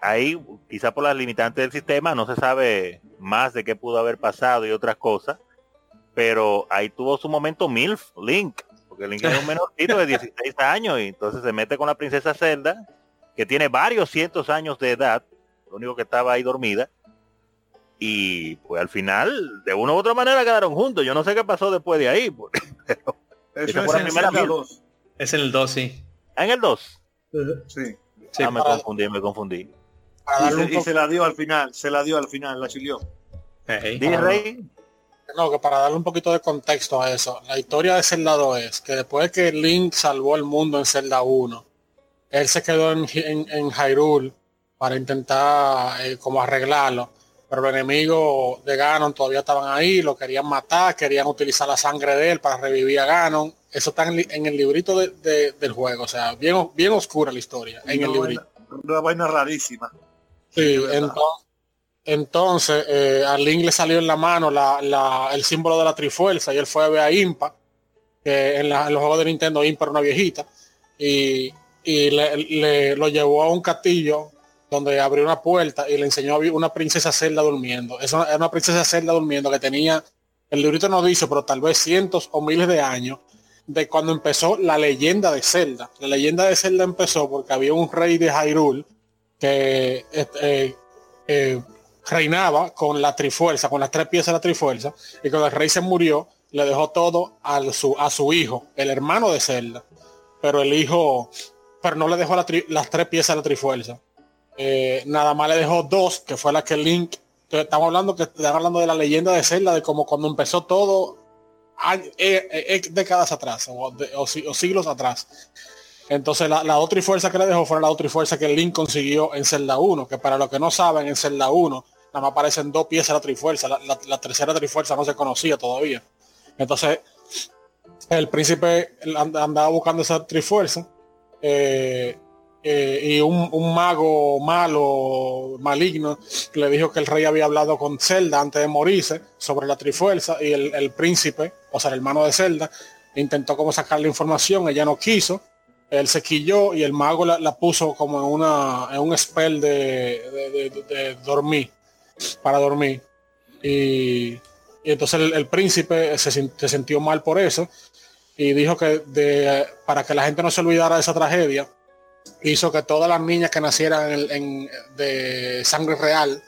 ahí quizá por las limitantes del sistema no se sabe más de qué pudo haber pasado y otras cosas, pero ahí tuvo su momento MILF, Link, porque Link es un menorcito de 16 años y entonces se mete con la princesa Zelda, que tiene varios cientos años de edad, lo único que estaba ahí dormida, y pues al final, de una u otra manera quedaron juntos. Yo no sé qué pasó después de ahí, pero es, en 2. es en el 2, sí. ¿En el 2? Sí. Ah, me confundí, me confundí. Y se, la dio al final, se la dio al final, la chilió. Hey. Rey? No, que para darle un poquito de contexto a eso, la historia de Zelda 2 es que después de que Link salvó el mundo en Zelda 1, él se quedó en, en, Hyrule para intentar eh, como arreglarlo, pero los enemigos de Ganon todavía estaban ahí, lo querían matar, querían utilizar la sangre de él para revivir a Ganon. Eso está en, el librito del juego, o sea, bien, bien oscura la historia en el librito. una vaina rarísima. Sí, entonces, entonces eh, a Link le salió en la mano el símbolo de la trifuerza y él fue a ver a Impa, que en, los juegos de Nintendo Impa era una viejita, y, le, lo llevó a un castillo donde abrió una puerta y le enseñó a una princesa Zelda durmiendo. Es una, era una princesa Zelda durmiendo que tenía, el librito no dice, pero tal vez cientos o miles de años de cuando empezó la leyenda de Zelda. La leyenda de Zelda empezó porque había un rey de Hyrule que eh, eh, reinaba con la trifuerza, con las tres piezas de la trifuerza, y cuando el rey se murió, le dejó todo a su, a su hijo, el hermano de Zelda. Pero el hijo, pero no le dejó las tres piezas de la trifuerza. Eh, nada más le dejó dos, que fue la que Link. Estamos hablando que estamos hablando de la leyenda de Zelda, de como cuando empezó todo décadas atrás o, o siglos atrás. Entonces la, la otra fuerza que le dejó fue la otra fuerza que Link consiguió en Zelda 1, que para los que no saben, en Zelda 1 nada más aparecen dos piezas de la trifuerza, la, la, tercera trifuerza no se conocía todavía. Entonces el príncipe andaba buscando esa trifuerza eh, eh, y un, mago malo, maligno, le dijo que el rey había hablado con Zelda antes de morirse sobre la trifuerza y el, el príncipe, o sea, el hermano de Zelda, intentó como sacarle información, ella no quiso él se quilló y el mago la, puso como en, una, en un spell de, dormir, para dormir. Y, entonces el, príncipe se, sintió mal por eso y dijo que de, para que la gente no se olvidara de esa tragedia, hizo que todas las niñas que nacieran en, de sangre real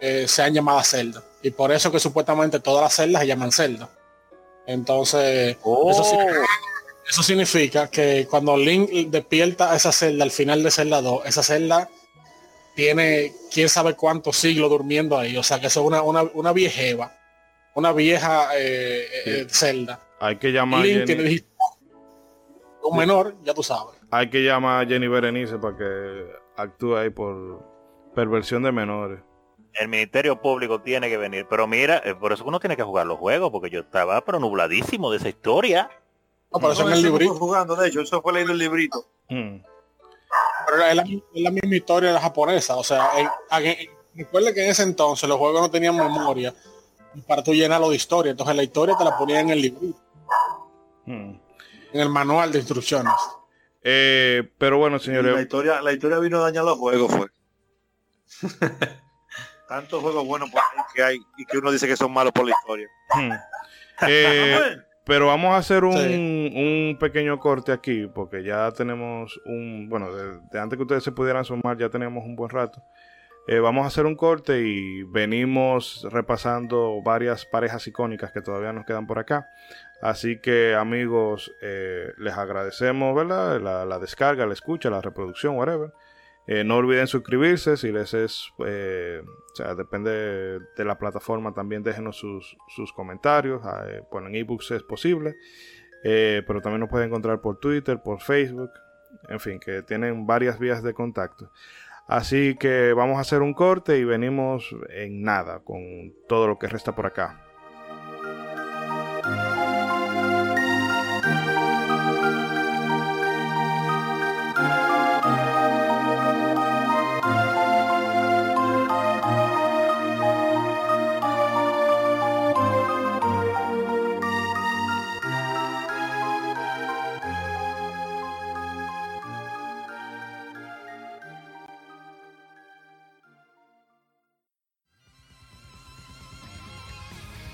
eh, sean llamadas celdas. Y por eso que supuestamente todas las celdas se llaman celdas. Entonces, eso sí, oh. Eso significa que cuando Link despierta esa celda al final de celda 2, esa celda tiene quién sabe cuántos siglos durmiendo ahí. O sea que eso es una, una, una viejeva, una vieja eh, eh, celda. Hay que llamar Link tiene un menor, ya tú sabes. Hay que llamar a Jenny Berenice para que actúe ahí por perversión de menores. El Ministerio Público tiene que venir. Pero mira, eh, por eso uno tiene que jugar los juegos, porque yo estaba pero nubladísimo de esa historia. No, pero eso en el librito. Jugando, de hecho, eso fue leyendo el librito. Mm. Pero es la, misma historia de la japonesa. O sea, recuerde que en ese entonces los juegos no tenían memoria para tú llenarlo de historia. Entonces la historia te la ponía en el librito. Mm. En el manual de instrucciones. Eh, pero bueno, señores. La historia, la historia vino a dañar los juegos, fue. Tantos juegos buenos que hay y que uno dice que son malos por la historia. Mm. Eh, pero vamos a hacer un, pequeño corte aquí, porque ya tenemos un, bueno, de, antes que ustedes se pudieran sumar, ya tenemos un buen rato. Eh, vamos a hacer un corte y venimos repasando varias parejas icónicas que todavía nos quedan por acá. Así que amigos, eh, les agradecemos ¿verdad? La, la, descarga, la escucha, la reproducción, whatever. Eh, no olviden suscribirse si les es, o sea, depende de la plataforma, también déjenos sus, sus comentarios, bueno, en ebooks es posible, pero también nos pueden encontrar por Twitter, por Facebook, en fin, que tienen varias vías de contacto. Así que vamos a hacer un corte y venimos en nada con todo lo que resta por acá.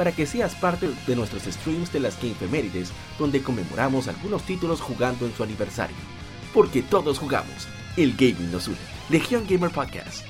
para que seas parte de nuestros streams de las Gamefemérides, donde conmemoramos algunos títulos jugando en su aniversario. Porque todos jugamos, el gaming nos une. Legion Gamer Podcast.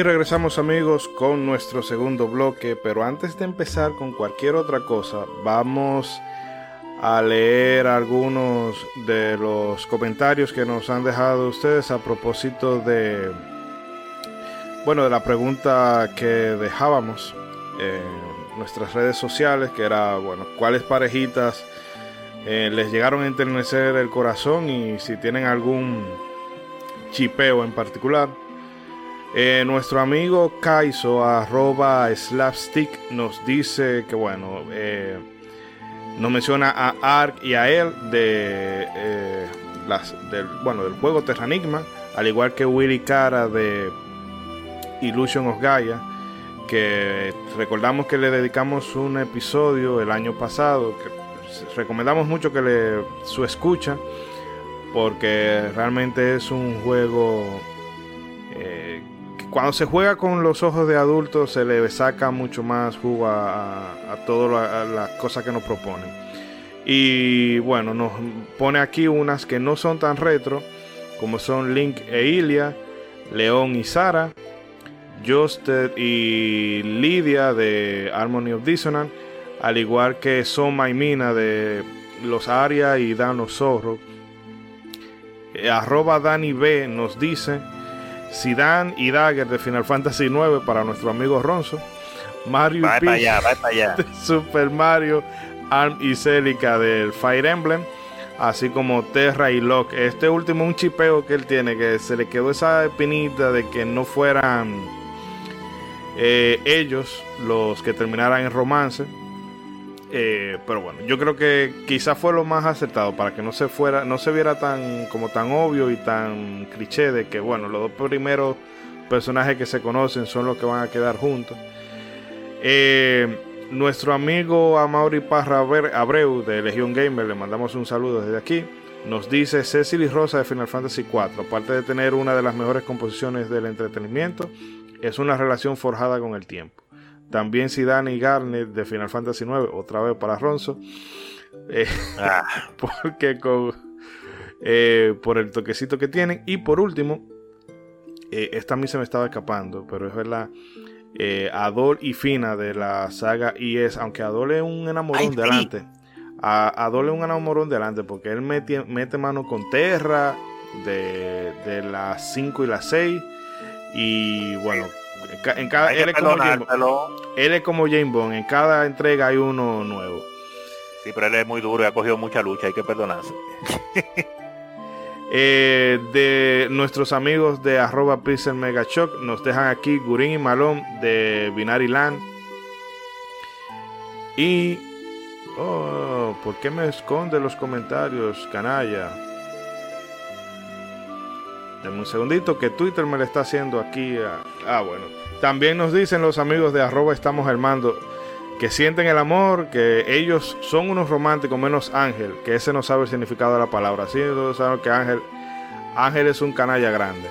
Y regresamos amigos con nuestro segundo bloque, pero antes de empezar con cualquier otra cosa, vamos a leer algunos de los comentarios que nos han dejado ustedes a propósito de, bueno, de la pregunta que dejábamos en nuestras redes sociales, que era, bueno, cuáles parejitas eh, les llegaron a enternecer el corazón y si tienen algún chipeo en particular. Eh, nuestro amigo Kaiso, arroba slapstick, nos dice que bueno, eh, nos menciona a Ark y a él de, eh, las, del, bueno, del juego Terranigma, al igual que Willy Cara de Illusion of Gaia, que recordamos que le dedicamos un episodio el año pasado, que recomendamos mucho que le su escucha, porque realmente es un juego cuando se juega con los ojos de adultos se le saca mucho más jugo a, todas las cosas que nos proponen. Y bueno, nos pone aquí unas que no son tan retro, como son Link e Ilia, León y Sara, Justed y Lidia de Harmony of Dissonance, al igual que Soma y Mina de Los Aria y Dano Zorro. Eh, arroba Dani B nos dice Zidane y Dagger de Final Fantasy IX para nuestro amigo Ronzo. Mario y Peach de Super Mario, Arm y Celica del Fire Emblem, así como Terra y Locke. Este último un chipeo que él tiene, que se le quedó esa espinita de que no fueran eh, ellos los que terminaran en romance. Eh, pero bueno, yo creo que quizás fue lo más acertado para que no se fuera, no se viera tan como tan obvio y tan cliché de que bueno, los dos primeros personajes que se conocen son los que van a quedar juntos. Eh, nuestro amigo Amaury Parra Abreu de Legion Gamer, le mandamos un saludo desde aquí. Nos dice Cecily Rosa de Final Fantasy IV, aparte de tener una de las mejores composiciones del entretenimiento, es una relación forjada con el tiempo. También Zidane y Garnet de Final Fantasy IX, otra vez para Ronzo. Eh, ah. Porque con, eh, por el toquecito que tienen. Y por último, eh, esta a mí se me estaba escapando, pero es verdad. Adol y Fina de la saga IS, aunque Adol es un enamorón delante. a, a Dole un enamorón delante, porque él mete, mete mano con Terra de, de las 5 y las 6. Y bueno, en ca- en cada, él, es como James, él es como James Bond, en cada entrega hay uno nuevo. Sí, pero él es muy duro y ha cogido mucha lucha, hay que perdonarse. Eh, de nuestros amigos de arroba Pixel Mega Shock nos dejan aquí Gurin y Malón de Binary Land. Y... Oh, ¿por qué me esconde los comentarios, canalla? Dame un segundito que Twitter me le está haciendo aquí. a- Ah, bueno. También nos dicen los amigos de arroba estamos armando que sienten el amor, que ellos son unos románticos menos Ángel, que ese no sabe el significado de la palabra. Así todos saben que Ángel, Ángel es un canalla grande.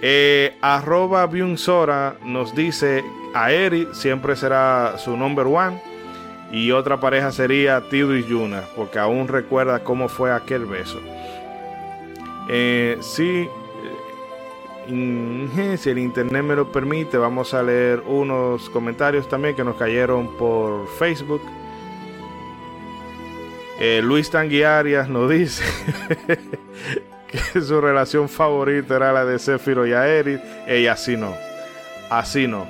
Eh, arroba Byung Sora nos dice a Eri siempre será su number one y otra pareja sería Tido y Yuna porque aún recuerda cómo fue aquel beso. Eh, sí, si el internet me lo permite, vamos a leer unos comentarios también que nos cayeron por Facebook. Eh, Luis Tanguiarias nos dice que su relación favorita era la de Zephyro y Aerith. Y así no. Así no.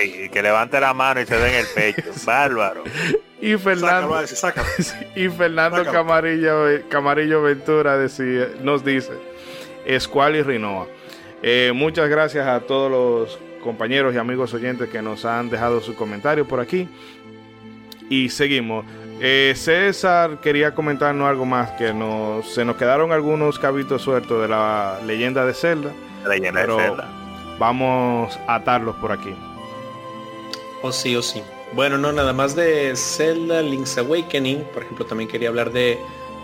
Ey, y que levante la mano y se dé en el pecho. Bárbaro. Y Fernando, sácalo. y Fernando Sácalo. Camarillo, Camarillo Ventura decía- nos dice, Escual y Rinoa. Eh, muchas gracias a todos los compañeros y amigos oyentes que nos han dejado sus comentarios por aquí. Y seguimos. Eh, César quería comentarnos algo más, que nos, se nos quedaron algunos cabitos sueltos de la leyenda de Zelda. Leyenda Pero- de Zelda. Vamos a atarlos por aquí. O sí, o sí. Bueno, no, nada más de Zelda Link's Awakening. Por ejemplo, también quería hablar de,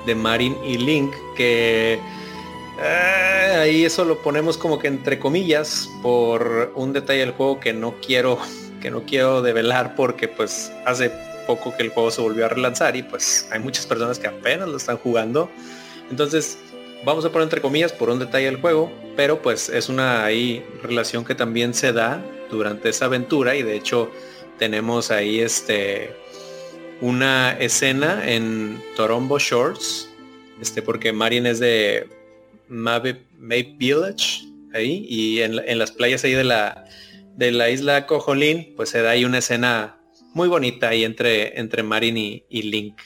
de Marin y Link, que eh, ahí eso lo ponemos como que entre comillas por un detalle del juego que no quiero, que no quiero develar porque pues hace poco que el juego se volvió a relanzar y pues hay muchas personas que apenas lo están jugando. Entonces, vamos a poner entre comillas por un detalle del juego, pero pues es una ahí relación que también se da durante esa aventura y de hecho tenemos ahí este una escena en Torombo Shores, este porque Marin es de Mabe, Mabe Village ahí y en, en las playas ahí de la de la isla Cojolín, pues se da ahí una escena muy bonita ahí entre entre Marin y, Link.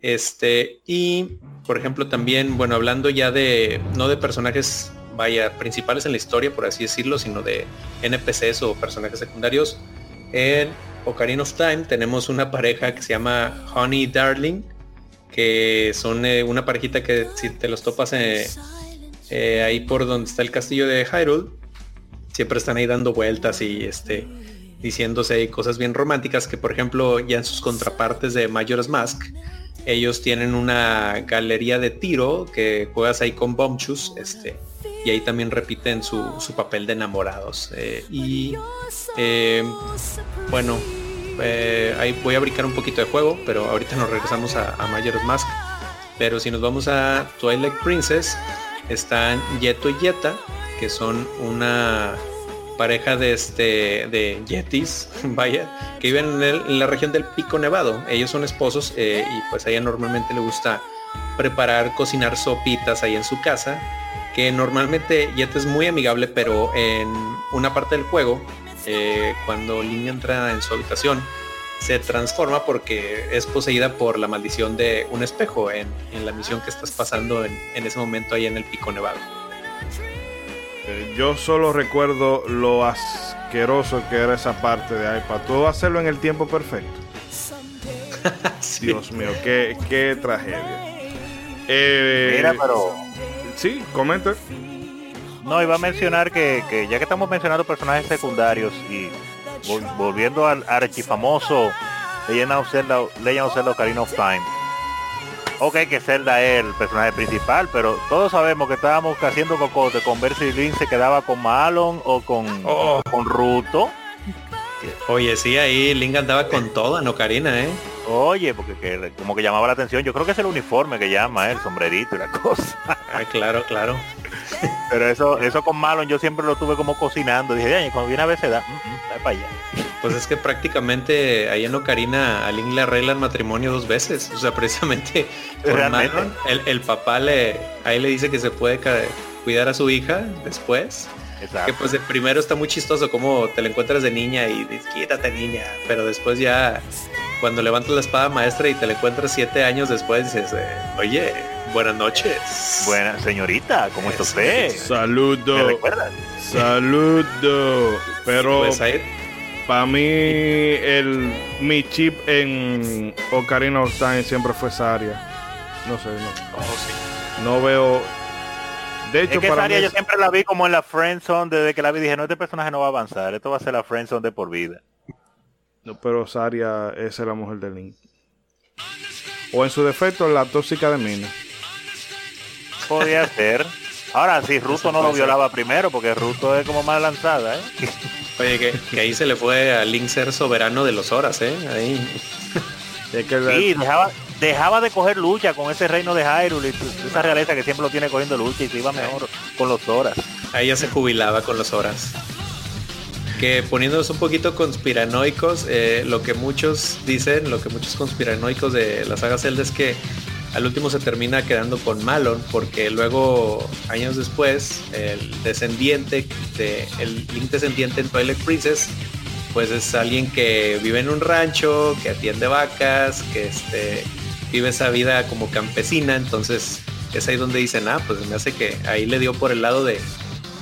Este, y por ejemplo también, bueno, hablando ya de, no de personajes, vaya, principales en la historia, por así decirlo, sino de NPCs o personajes secundarios, en Ocarina of Time tenemos una pareja que se llama Honey Darling, que son eh, una parejita que si te los topas eh, eh, ahí por donde está el castillo de Hyrule, siempre están ahí dando vueltas y este diciéndose cosas bien románticas que por ejemplo ya en sus contrapartes de Majora's Mask ellos tienen una galería de tiro que juegas ahí con Bombchus, este, y ahí también repiten su, su papel de enamorados. eh, y eh, bueno, ahí voy a brincar un poquito de juego, pero ahorita nos regresamos a, a Majora's Mask. Pero si nos vamos a Twilight Princess, están Yeto y Yeta, que son una pareja de este de yetis, vaya, que viven en, la región del Pico Nevado. Ellos son esposos eh, y pues a ella normalmente le gusta preparar, cocinar sopitas ahí en su casa, que normalmente Yeta es muy amigable, pero en una parte del juego, eh, cuando Link entra en su habitación, se transforma porque es poseída por la maldición de un espejo en, en la misión que estás pasando en, en ese momento ahí en el Pico Nevado. Eh, Yo solo recuerdo lo asqueroso que era esa parte de ahí. Para todo hacerlo en el tiempo perfecto. Sí. Dios mío, qué, qué tragedia. Eh, Mira, pero Sí, comenta. no, iba a mencionar que, que ya que estamos mencionando personajes secundarios y volviendo al archifamoso Legend of Zelda, Legend of Zelda Ocarina of Time. Ok, que Zelda es el personaje principal, pero todos sabemos que estábamos haciendo cocote con ver si Link se quedaba con Malon o con, Oh. con Ruto. Oye, sí, ahí Link andaba con toda, no Karina, ¿eh? Oye, porque que- como que llamaba la atención. Yo creo que es el uniforme que llama, eh, el sombrerito y la cosa. Ah, claro, claro. Pero eso, eso con Malon yo siempre lo tuve como cocinando. Dije, "Ay, cuando viene a se da, mm, mm, para allá. Pues es que prácticamente ahí en Ocarina a Link le arreglan matrimonio dos veces. O sea, precisamente con. Malon, el, el papá le ahí le dice que se puede cuidar a su hija después. Que Exacto. pues de primero está muy chistoso como te la encuentras de niña y dices, quítate niña. Pero después ya cuando levantas la espada maestra y te la encuentras siete años después dices, eh, oye, buenas noches. Buena señorita, ¿cómo está usted? ¿Me Saludo, recuerdas? saludo. Pero Pues para mí el mi chip en Ocarina of Time siempre fue Saria. No sé, no, oh, no veo. De hecho, Es que esa para mí área yo siempre la vi como en la friend zone desde que la vi dije, no, este personaje no va a avanzar, esto va a ser la friend zone de por vida. No, pero Saria esa es la mujer de Link. O en su defecto, la tóxica de Mina. Podría ser. Ahora, si Ruto no lo ser. violaba primero, porque Ruto es como más lanzada, ¿eh? Oye, que, que ahí se le fue a Link ser soberano de los horas, ¿eh? Ahí. Es que la- Sí, dejaba, dejaba de coger lucha con ese reino de Hyrule esa realeza que siempre lo tiene cogiendo lucha y se iba mejor con los horas. Ahí ya se jubilaba con los horas. Que poniéndonos un poquito conspiranoicos, eh, lo que muchos dicen, lo que muchos conspiranoicos de la saga Zelda es que al último se termina quedando con Malon, porque luego, años después, el descendiente, de, el Link descendiente en Twilight Princess, pues es alguien que vive en un rancho, que atiende vacas, que este, vive esa vida como campesina, entonces es ahí donde dicen, ah, pues me hace que ahí le dio por el lado de,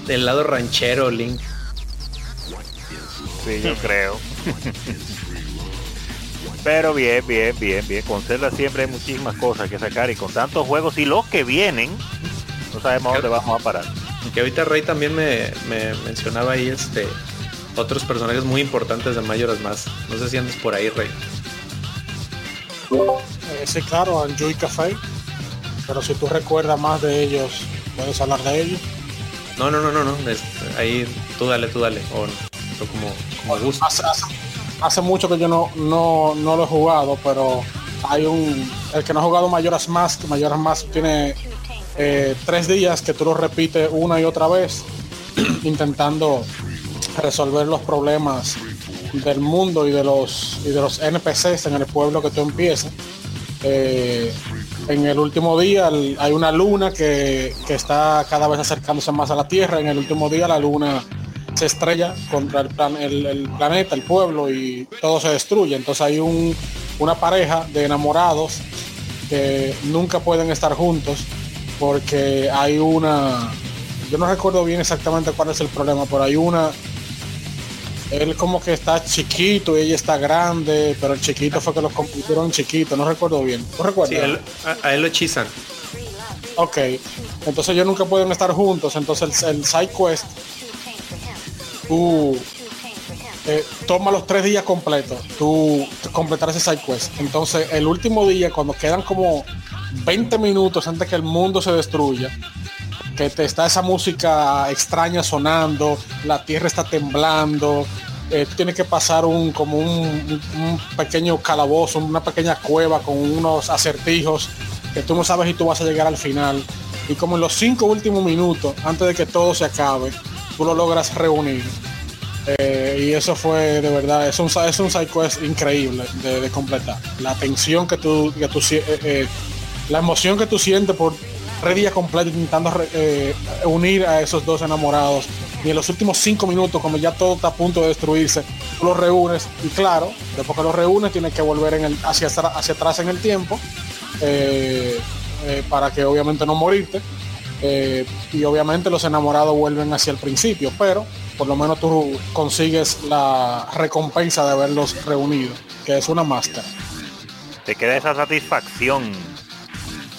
del lado ranchero Link. Sí, yo creo. Pero bien, bien, bien, bien. Con Zelda siempre hay muchísimas cosas que sacar y con tantos juegos y los que vienen, no sabemos dónde vamos a parar. Que ahorita Rey también me, me mencionaba ahí este otros personajes muy importantes de Majora's Mask. No sé si andas por ahí, Rey. Eh, sí, claro, Enjoy Café. Pero si tú recuerdas más de ellos, puedes hablar de ellos. No, no, no, no, no. ahí tú dale, tú dale. O, o como, como gusto. Hace mucho que yo no, no, no lo he jugado, pero hay un. El que no ha jugado Mayoras Mask, Mayoras Mask tiene eh, tres días que tú lo repites una y otra vez, intentando resolver los problemas del mundo y de los y de los NPCs en el pueblo que tú empiezas. Eh, en el último día hay una luna que, que está cada vez acercándose más a la Tierra. En el último día la luna se estrella contra el, plan- el- el planeta, el pueblo y todo se destruye. Entonces hay un- una pareja de enamorados que nunca pueden estar juntos porque hay una, yo no recuerdo bien exactamente cuál es el problema, pero hay una, él como que está chiquito y ella está grande, pero el chiquito fue que los convirtieron chiquito, no recuerdo bien. ¿No recuerdas? Sí, a él- a, a él lo hechizan. Ok, entonces ellos nunca pueden estar juntos, entonces el, el side quest, tú eh, toma los tres días completos, tú completar ese side quest. Entonces el último día, cuando quedan como 20 minutos antes que el mundo se destruya, que te está esa música extraña sonando, la tierra está temblando, eh, tú tienes que pasar un como un, un- pequeño calabozo, una pequeña cueva con unos acertijos que tú no sabes si tú vas a llegar al final. Y como en los cinco últimos minutos, antes de que todo se acabe, tú lo logras reunir. Eh, y eso fue de verdad, es un, es un side quest increíble de, completar. La tensión que tú, que tú eh, eh, la emoción que tú sientes por tres días completos intentando unir a esos dos enamorados. Y en los últimos cinco minutos, cuando ya todo está a punto de destruirse, tú los reúnes. Y claro, después que los reúnes, tienes que volver en el, hacia, hacia atrás en el tiempo. para que obviamente no morirte. Eh, y obviamente los enamorados vuelven hacia el principio, pero por lo menos tú consigues la recompensa de haberlos reunido, que es una máscara. Te queda esa satisfacción.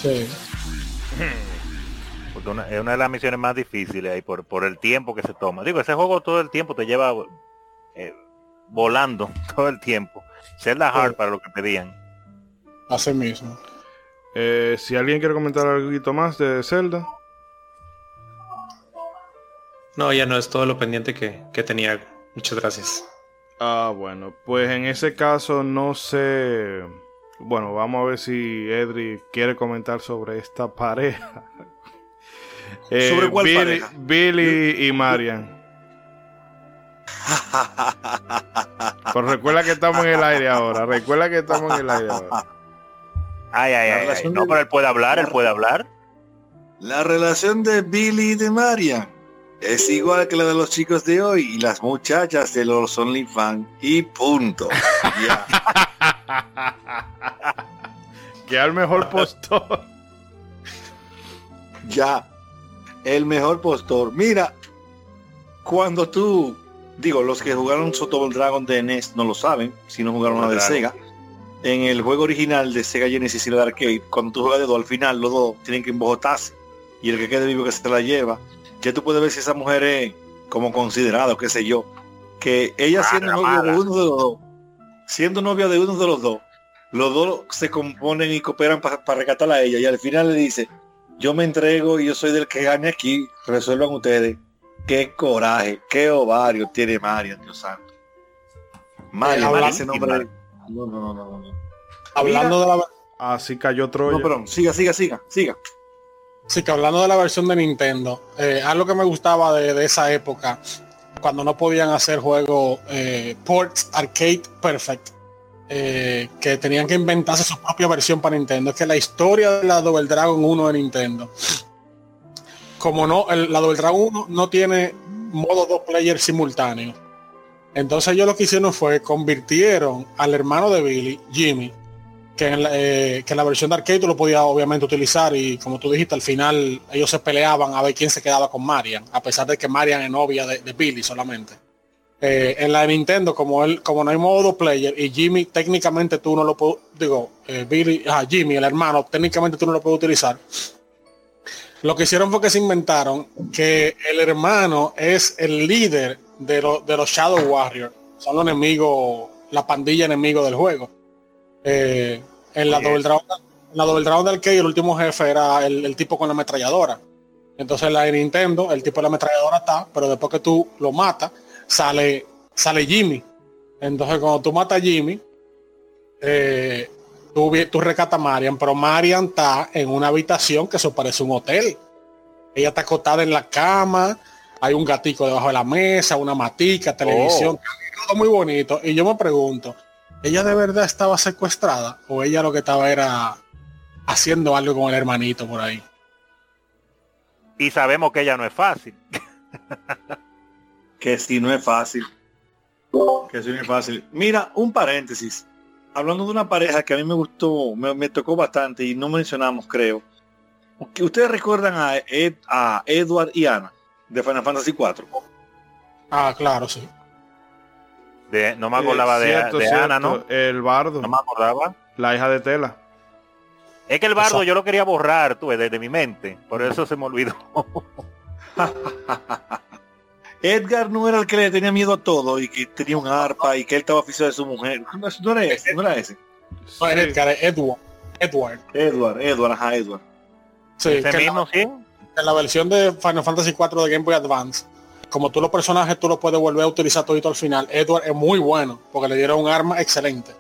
Sí. Porque una- es una de las misiones más difíciles ahí por, por el tiempo que se toma. Digo, ese juego todo el tiempo te lleva eh, volando todo el tiempo. Zelda Hard para lo que pedían. Así mismo. Eh, si alguien quiere comentar algo más de Zelda. No, ya no es todo lo pendiente que, que tenía. Muchas gracias. Ah, bueno, pues en ese caso no sé. Bueno, vamos a ver si Edri quiere comentar sobre esta pareja. Eh, ¿Sobre cuál Billy, pareja? Billy y Marian. Pero recuerda que estamos en el aire ahora. Recuerda que estamos en el aire ahora. Ay, ay, ay, ay. No, pero él puede hablar, él puede hablar. La relación de Billy y de Marian es igual que la de los chicos de hoy y las muchachas de los OnlyFans. Y punto. Ya. Que al mejor postor. ya. El mejor postor. Mira, cuando tú, digo, los que jugaron Double Dragon de NES no lo saben, si no jugaron la de Sega. En el juego original de Sega Genesis y la de Arcade, cuando tú juegas de dos, al final los dos tienen que embojotarse. Y el que quede vivo que se la lleva. Ya tú puedes ver si esa mujer es como considerada o qué sé yo. Que ella siendo Mala, novia de uno de los dos, siendo novia de uno de los dos, los dos se componen y cooperan para rescatarla a ella. Y al final le dice, yo me entrego y yo soy del que gane aquí, resuelvan ustedes. Qué coraje, qué ovario tiene Marian, Dios santo. Marian, hablando- ese nombre. No, no, no, no, no. Hablando de la Así cayó Troya. No, perdón, siga, siga, siga, siga. Sí, que hablando de la versión de Nintendo, eh, algo que me gustaba de, esa época, cuando no podían hacer juegos eh, ports arcade perfect, eh, que tenían que inventarse su propia versión para Nintendo, es que la historia de la Double Dragon 1 de Nintendo, como no, la Double Dragon 1 no tiene modo dos player simultáneo. Entonces ellos lo que hicieron fue convirtieron al hermano de Billy, Jimmy, que en, la, eh, que en la versión de arcade tú lo podías obviamente utilizar y como tú dijiste al final ellos se peleaban a ver quién se quedaba con Marian a pesar de que Marian es novia de, de Billy solamente. Eh, en la de Nintendo como él como no hay modo player y Jimmy técnicamente tú no lo puedes digo eh, Billy ah, Jimmy el hermano técnicamente tú no lo puedes utilizar. Lo que hicieron fue que se inventaron que el hermano es el líder de, lo- de los Shadow Warriors. Son los enemigos la pandilla enemigo del juego eh, en la. Double Dragon, en la Double Dragon del arcade el último jefe era el, el tipo con la ametralladora. Entonces en la de Nintendo, el tipo de la ametralladora está, pero después que tú lo matas, sale, sale Jimmy. Entonces cuando tú matas a Jimmy, eh, tú, tú rescatas a Marian, pero Marian está en una habitación que eso parece un hotel. Ella está acostada en la cama, hay un gatico debajo de la mesa, una matica, televisión, todo muy bonito. Y yo me pregunto, ¿ella de verdad estaba secuestrada o ella lo que estaba era haciendo algo con el hermanito por ahí? Y sabemos que ella no es fácil. Que si no es fácil. Que si no es fácil. Mira, un paréntesis. Hablando de una pareja que a mí me gustó, me, me tocó bastante y no mencionamos, creo. Que ustedes recuerdan a, Ed- a Edward y Ana de Final Fantasy 4. Ah, claro, sí. De, no me acordaba de, Cierto, de cierto. Ana, ¿no? El bardo. No me acordaba. La hija de Tela. Es que el bardo yo lo quería borrar, tú, de, de mi mente. Por eso se me olvidó. Edgar no era el que le tenía miedo a todo y que tenía un arpa y que él estaba oficial de su mujer. No, no era ese, no era ese. No Sí. Edgar, es Edward. Edward. Edward, Edward, ajá, Edward. Sí, Ese que en la- mismo, sí. en la versión de Final Fantasy 4 de Game Boy Advance, como tú los personajes tú los puedes volver a utilizar todito al final, Edward es muy bueno porque le dieron un arma excelente.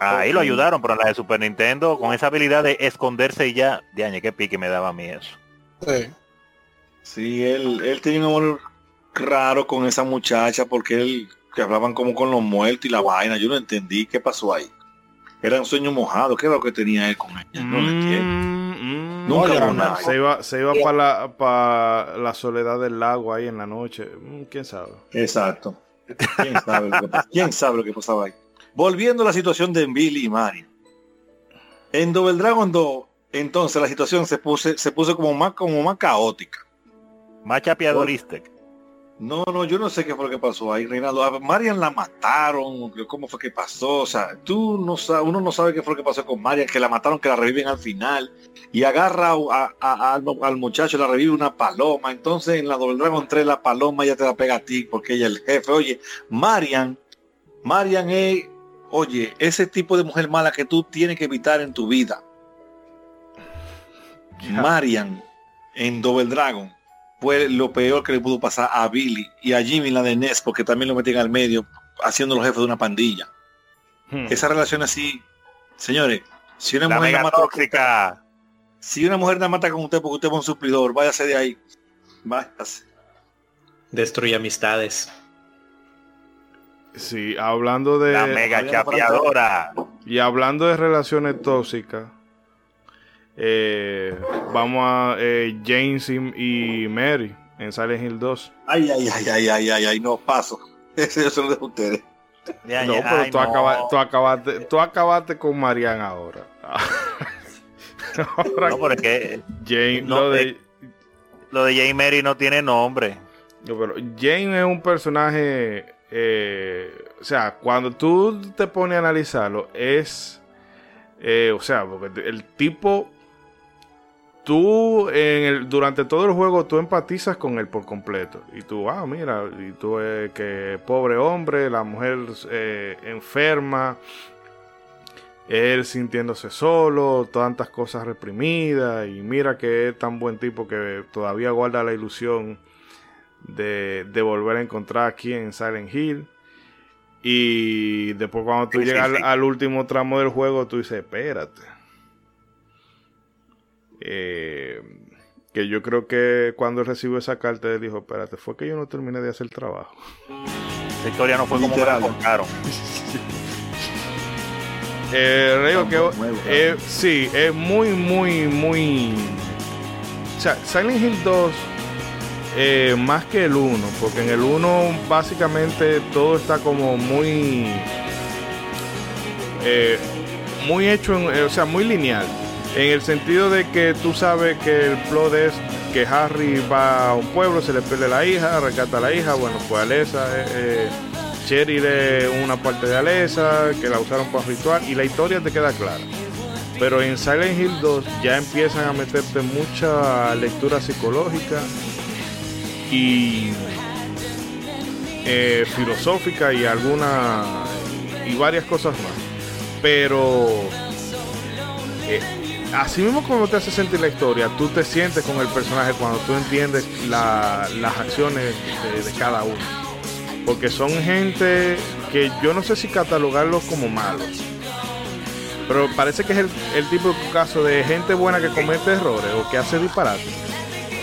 Ahí lo ayudaron, pero en la de Super Nintendo, con esa habilidad de esconderse y ya, de año, qué pique me daba a mí eso. Sí. Sí, él, él tenía un amor raro con esa muchacha porque él que hablaban como con los muertos y la vaina. Yo no entendí qué pasó ahí. Era un sueño mojado. ¿Qué era lo que tenía él con ella? No lo entiendo. Mm. Nunca no. Se iba, se iba para la, pa la soledad del lago ahí en la noche. Mm, ¿Quién sabe? Exacto. ¿Quién sabe, lo que, quién sabe lo que pasaba ahí? Volviendo a la situación de Billy y Mario. En Double Dragon 2, entonces la situación se puso, se puso como más, como más caótica. Más chapeadorista. No, no, yo no sé qué fue lo que pasó ahí, Reinaldo. A Marian la mataron, cómo fue que pasó, o sea, tú no sabes, uno no sabe qué fue lo que pasó con Marian, que la mataron, que la reviven al final, y agarra a- a- al, al muchacho, la revive una paloma, entonces en la Double Dragon 3 la paloma ya te la pega a ti, porque ella es el jefe. Oye, Marian, Marian es, oye, ese tipo de mujer mala que tú tienes que evitar en tu vida. Marian en Double Dragon fue lo peor que le pudo pasar a Billy y a Jimmy la de Ness porque también lo metían al medio haciendo los jefes de una pandilla. Hmm. Esa relación así, señores, si una La mujer la mata, tóxica. si una mujer la mata con usted porque usted es un suplidor, váyase de ahí. Váyase. Destruye amistades. Sí, hablando de. La mega chapeadora. Y hablando de relaciones tóxicas, eh, vamos a eh, James y, y Mary en Silent Hill 2. Ay, ay, ay, ay, ay, ay, ay, no paso. Ese yo se lo dejo a ustedes. Ya, No, ya, pero ay, tú, no. acaba- tú acabaste, tú acabaste con Marianne ahora. ahora No, pero es que Jane, no, lo de, eh, lo de Jane Mary no tiene nombre. No, pero Jane es un personaje, eh, o sea, cuando tú te pones a analizarlo, es, eh, o sea, porque el tipo, tú en el, durante todo el juego tú empatizas con él por completo. Y tú, ah, mira, y tú eh, que pobre hombre, la mujer eh, enferma, él sintiéndose solo, tantas cosas reprimidas, y mira que es tan buen tipo que todavía guarda la ilusión de, de volver a encontrar aquí en Silent Hill. Y después cuando tú Sí, sí, llegas al-. Al, último tramo del juego, tú dices, espérate. Eh, que yo creo que cuando él recibió esa carta, él dijo, espérate, fue que yo no terminé de hacer el trabajo. Esa historia no fue como me la contaron. Eh, que, Nuevo, eh, sí, es muy, muy, muy... O sea, Silent Hill 2, eh, más que el 1, porque en el 1 básicamente todo está como muy... eh, muy hecho, en- eh, o sea, muy lineal. En el sentido de que tú sabes que el plot es que Harry va a un pueblo, se le pierde la hija, rescata la hija, bueno, pues Alessa, eh, eh, Cheryl es una parte de Alessa, que la usaron para ritual, y la historia te queda clara. Pero en Silent Hill 2 ya empiezan a meterte mucha lectura psicológica y eh, filosófica y alguna y varias cosas más. Pero eh, así mismo como te hace sentir la historia, tú te sientes con el personaje cuando tú entiendes la- las acciones de, de cada uno. Porque son gente que yo no sé si catalogarlos como malos. Pero parece que es el, el tipo de caso de gente buena que comete errores o que hace disparates.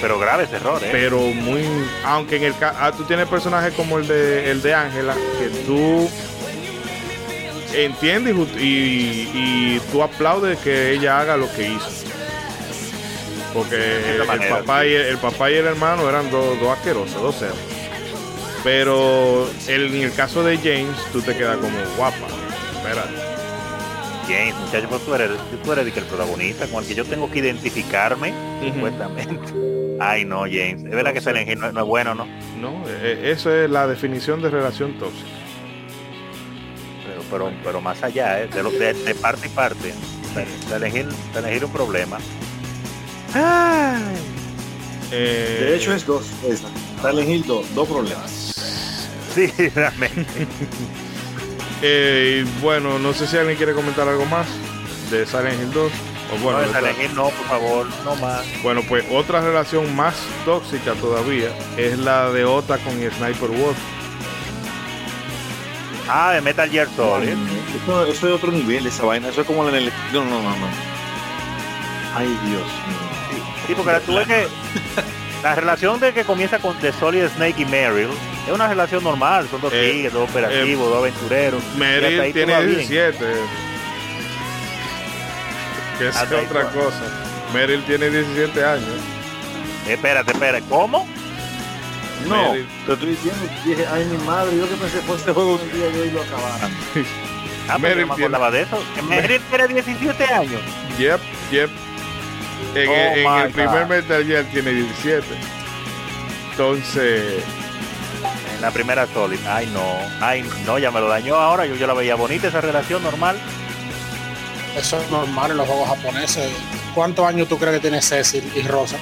Pero graves errores. Pero muy. Aunque en el caso. tú tienes personajes como el de el de Ángela, que tú entiendes y y, y tú aplaudes que ella haga lo que hizo. Porque el papá, y el, el papá y el hermano eran dos, dos asquerosos, dos. Pero el- en el caso de James, tú te quedas como guapa. Espérate. James, muchacho, pues tú eres, tú eres que el protagonista con el que yo tengo que identificarme, Ujú. supuestamente. Ay, no, James. Es verdad que Silent Hill no, no es bueno, ¿no? No, eh, eso es la definición de relación tóxica. Pero, pero, más allá, ¿eh? de, lo, de, de parte y parte. Hill, Silent Hill es un problema. Eh, De hecho es dos. Esa. Hill 2, dos problemas. Sí, realmente. Eh, bueno, no sé si alguien quiere comentar algo más de Silent Hill 2. O bueno, no, de de Silent Hill no, por favor, no más. bueno, pues otra relación más tóxica todavía es la de Ota con Sniper Wolf. Ah, de Metal Gear Solid. Eso, eso es otro nivel, esa vaina. Eso es como en el. No, no, no, no. Ay, Dios mío. Sí, porque tú ves que la relación de que comienza con The Solid Snake y Meryl es una relación normal, son dos Eh, tigres, dos operativos, dos aventureros. Meryl tiene todo va bien. 17. Que es otra cosa. Meryl tiene 17 años. Espérate, espérate, ¿cómo? No, te estoy diciendo, dije, ay, mi madre, yo que pensé fue este juego un día yo y lo acabaran. Ah, pero Meryl yo no me tiene- acordaba de eso. Que Meryl tiene 17 años. Yep, yep. En, Oh en el primer. Metal Gear tiene 17. Entonces, En la primera Solid. Ay, no. Ay, no, ya me lo dañó ahora. Yo, yo la veía bonita esa relación normal. Eso es normal en los juegos japoneses. ¿Cuántos años tú crees que tiene Cecil y Rosa?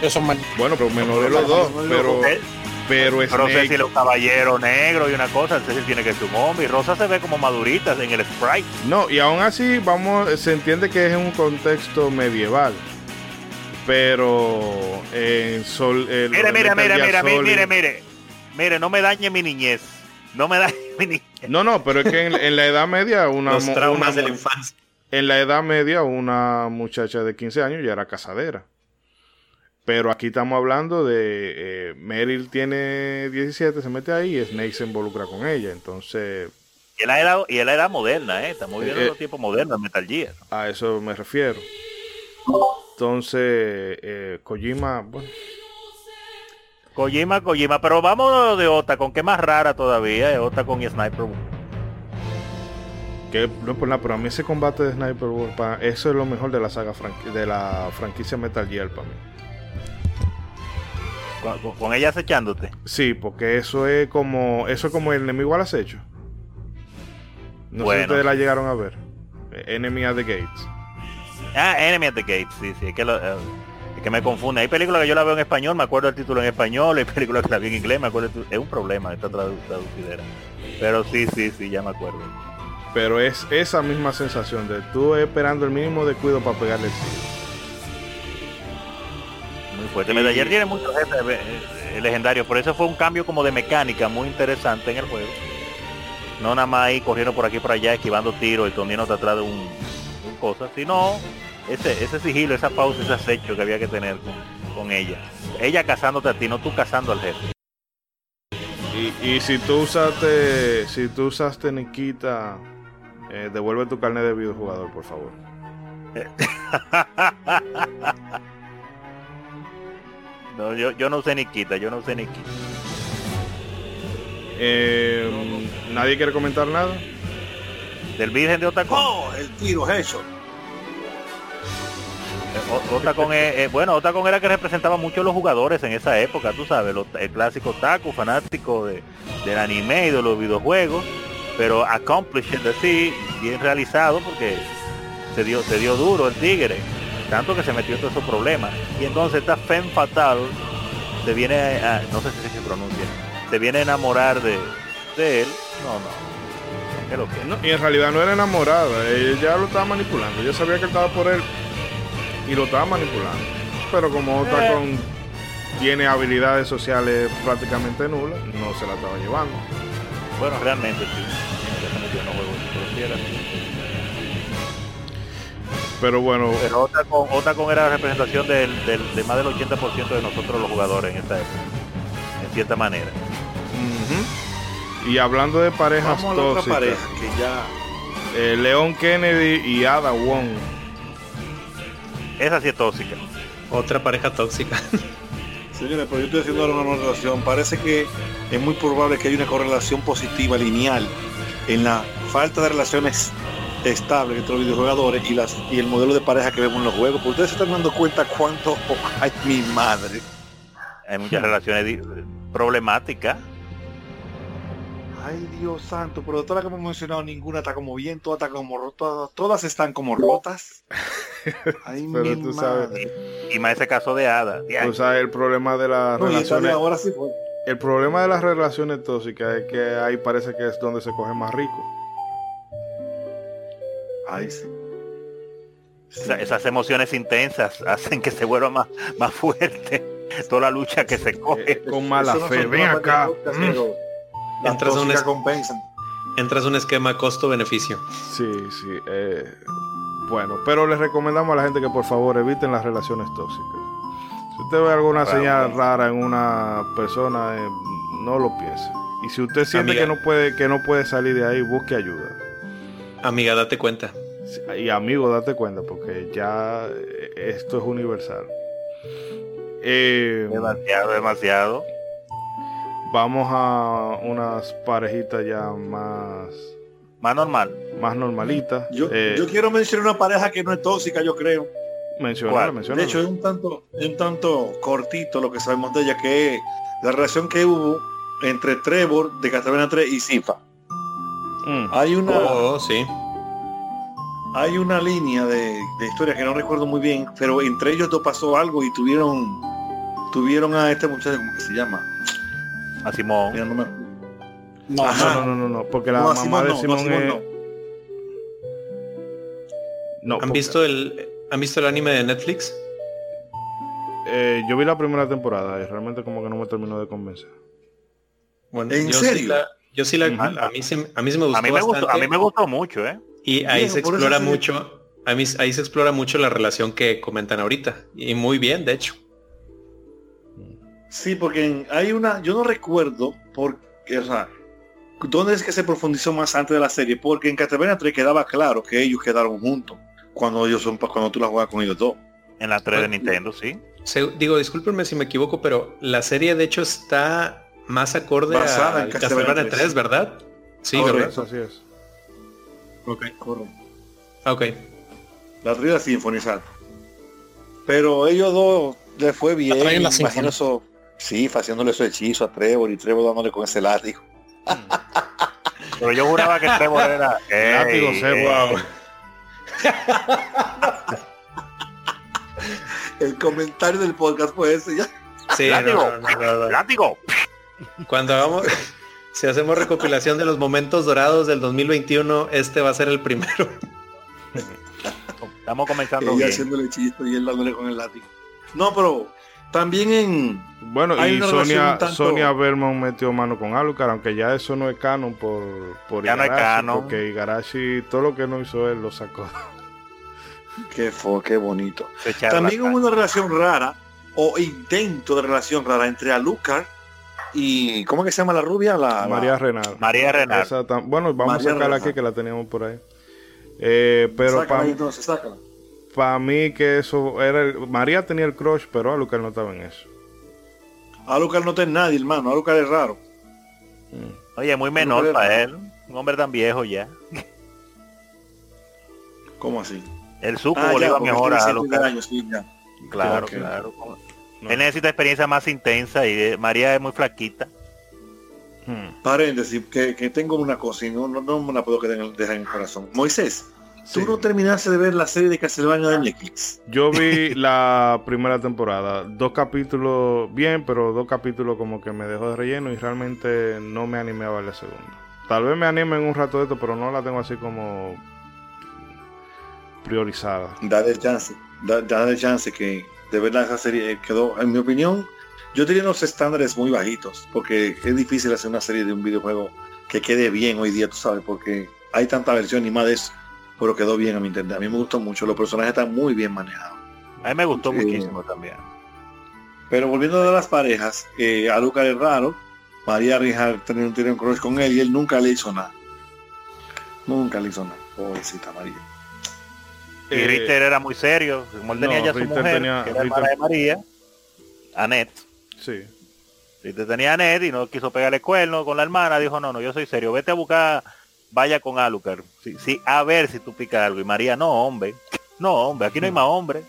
Eso es bueno, pero menor de los dos. Pero, Eh, pero Pero Snake, Cecil es un caballero negro y una cosa. Cecil tiene que ser un hombre. Y Rosa se ve como madurita en el sprite. No, y aún así, vamos, se entiende que es en un contexto medieval. Pero en Sol. el- Mire, mire, mire, mire, mire, mire, mire. Mire, no me dañe mi niñez. No me dañe mi niñez. No, no, pero es que en, en la Edad Media, una, Los traumas una de la infancia. en la Edad Media, una muchacha de 15 años ya era casadera. Pero aquí estamos hablando de eh, Meryl tiene 17, se mete ahí y Snake se involucra con ella. Entonces, Y él era, y él era moderna, ¿eh? Estamos viviendo Eh, los tiempos modernos, Metal Gear. a eso me refiero. Entonces, eh, Kojima, bueno, Kojima, Kojima, pero vámonos de Ota, con qué más rara todavía, eh, Ota con Sniper. que no es por nada, pero a mí ese combate de Sniper Wolf, eso es lo mejor de la saga de la franquicia Metal Gear para mí. Con, ella acechándote. Sí, porque eso es como eso es como el enemigo al acecho. No sé si Bueno. ustedes la llegaron a ver. Enemy at the Gates. Ah, Enemy at the Gates, sí, sí, es que, lo- eh, es que me confunde. Hay películas que yo la veo en español, me acuerdo el título en español, hay películas que la vi en inglés, me acuerdo el Es un problema esta tradu- traducidera. Pero sí, sí, sí, ya me acuerdo. Pero es esa misma sensación de tú esperando el mínimo descuido para pegarle el tiro. Muy fuerte. Metal Gear tiene muchos jefes eh, eh, legendarios, por eso fue un cambio como de mecánica muy interesante en el juego. No nada más ahí corriendo por aquí por allá, esquivando tiros y escondiéndote atrás de un, un cosa, sino ese, ese sigilo, esa pausa, ese acecho que había que tener con, con ella. Ella cazándote a ti, no tú cazando al jefe. Y, y si tú usaste, si tú usaste Nikita, eh, devuelve tu carnet de videojugador, por favor. No, yo, yo no usé ni quita, yo no usé ni quita. Eh, Nadie quiere comentar nada. Del Virgen de Otacón. ¡Oh! El tiro es eso. O- Otacón es, eh, bueno, Otacón era que representaba mucho a los jugadores en esa época, tú sabes, los- el clásico otaku, fanático de, del anime y de los videojuegos, pero accomplished así, bien realizado porque se dio, se dio duro el tigre, tanto que se metió en todos esos problemas. Y entonces esta Femme Fatal se viene a, no sé si se pronuncia, se viene a enamorar de, de él. No, no. Y en realidad no era enamorada, ella lo estaba manipulando. Ella sabía que él estaba por él y lo estaba manipulando. Pero como Otacon tiene habilidades sociales prácticamente nulas, no se la estaba llevando. Bueno, realmente sí. Yo no juego pero sí era así. Pero bueno, Pero Otacon, Otacon era la representación del, del- de más del 80% de nosotros los jugadores en esta época. En cierta manera. y hablando de parejas Vamos a la otra tóxicas, pareja que ya. eh, Leon Kennedy y Ada Wong. Esa sí es tóxica. Otra pareja tóxica. Señores, pero yo estoy haciendo ahora una relación. Parece que es muy probable que haya una correlación positiva lineal en la falta de relaciones estables entre los videojugadores y las y el modelo de pareja que vemos en los juegos. Porque ustedes se están dando cuenta cuánto hay mi madre. Hay muchas relaciones problemáticas. Ay Dios santo, pero de todas las que hemos mencionado ninguna está como bien, todas están como rotas, todas están como rotas. Ay Pero mi tú sabes, madre. Y más ese caso de Ada. O sea, el problema de las No, relaciones, ahora sí el problema de las relaciones tóxicas es que ahí parece que es donde se coge más rico. Ay sí. Esa- esas emociones intensas hacen que se vuelva más, más fuerte toda la lucha que se coge. Eh, con mala no fe. Ven acá. podcast, Mm. Entras un tóxicas es- compensan. Entras a un esquema costo-beneficio. Sí, sí. eh, bueno, pero les recomendamos a la gente que por favor eviten las relaciones tóxicas. Si usted ve alguna señal rara en una persona, eh, no lo piense. Y si usted siente Amiga. que no puede que no puede salir de ahí, busque ayuda. Amiga, date cuenta. Y amigo, date cuenta, porque ya eh, esto es universal. Eh, Demasiado, demasiado. vamos a unas parejitas ya más, Más normal. más normalitas. Yo, Eh, yo quiero mencionar una pareja que no es tóxica, yo creo. menciónala, ¿cuál? menciónala. De hecho, es un tanto, es un tanto cortito lo que sabemos de ella, que es la relación que hubo entre Trevor de Castlevania 3 y Sifa. Mm. Hay una, Oh, sí. hay una línea de, de historia que no recuerdo muy bien, pero entre ellos dos pasó algo y tuvieron tuvieron a este muchacho, ¿cómo que se llama? A Simón. Mira, no me- No. No, no, no, no, porque la No, mamá Simón de no, no, Simón es... no. No, ¿Han porque- visto el ¿Han visto el anime de Netflix? eh, yo vi la primera temporada y realmente como que no me terminó de convencer. Bueno, ¿En yo Sí serio? la, yo sí la a, a mí sí, a mí sí me gustó A mí me gustó, a bastante. mí me gustó mucho, ¿eh? Y ahí Bien, se explora sí. mucho, a mí, ahí se explora mucho la relación que comentan ahorita. Y muy bien, de hecho. Sí, porque hay una, yo no recuerdo por o sea, dónde es que se profundizó más antes de la serie, porque en Castlevania 3 quedaba claro que ellos quedaron juntos cuando ellos son cuando tú la juegas con ellos dos. En la 3 de Nintendo, sí. Se- digo, discúlpenme si me equivoco, pero la serie de hecho está más acorde Basada a en Castlevania Castlevania 3, 3, ¿verdad? Sí, Correcto. ¿verdad? Así es. Ok, correcto. Ah, Ok. La 3 de la Symphony, exacto. Pero ellos dos le fue bien. imagino eso, sí, haciéndole su hechizo a Trevor y Trevor dándole con ese látigo. Pero yo juraba que Trevor era. Látigo Ey, seco. ey. El comentario del podcast fue ese ya. Sí, no, Látigo. no, no, no, no. ¡Látigo! Cuando hagamos, si hacemos recopilación de los momentos dorados del 2021, este va a ser el primero. Estamos comenzando bien. haciéndole hechizo y él dándole con el látigo. No, pero también en Bueno, y Sonia, tanto- Sonia Belmont metió mano con Alucard, aunque ya eso no es canon por, por Ya no es canon. Porque Igarashi, todo lo que no hizo él lo sacó. qué fue, qué bonito. También hubo una relación rara o intento de relación rara entre Alucard y ¿cómo que se llama la rubia? La, la- María Renal. María Renal. Esa tam- bueno, vamos María a sacarla Renal. aquí que la teníamos por ahí. Eh, pero Sácala para ahí, entonces, sácala. mí que eso era... el- María tenía el crush, pero Alucard no estaba en eso. Alucard no tiene nadie, hermano. Alucard es raro. Oye, muy menor para él. Un hombre tan viejo ya. ¿Cómo así? El suco Ah, le ya, iba mejor a 110 Alucard. años, sí, ya. Claro, claro. No. Él necesita experiencia más intensa y eh, María es muy flaquita. Hmm. Paréntesis, que, que tengo una cosa y no, no, no me la puedo quedar en- dejar en el corazón. Moisés, tú no terminaste de ver la serie de Castlevania de Netflix. Yo vi la primera temporada, dos capítulos bien, pero dos capítulos como que me dejó de relleno y realmente no me animé a ver la segunda. Tal vez me anime en un rato de esto, pero no la tengo así como priorizada. Dale chance, da- dale chance que de verdad esa serie quedó, en mi opinión, yo tenía unos estándares muy bajitos, porque es difícil hacer una serie de un videojuego que quede bien hoy día, tú sabes, porque hay tanta versión y más de eso, pero quedó bien a mi entender. A mí me gustó mucho, los personajes están muy bien manejados. A mí me gustó muchísimo también. Pero volviendo a las parejas, eh, Alucard es raro, María Rijal tenía un, tiene un crush con él y él nunca le hizo nada. Nunca le hizo nada. Pobrecita María. Y Eh, Richter era muy serio. Como él tenía no, ya su Richter mujer, tenía- que era Richter- de María, Annette. Sí. Richter tenía a Annette y no quiso pegarle cuerno con la hermana. Dijo, no, no, yo soy serio. Vete a buscar, vaya con Alucard. Sí, sí, a ver si tú picas algo. Y María, no, hombre. No, hombre, aquí no hay más hombre.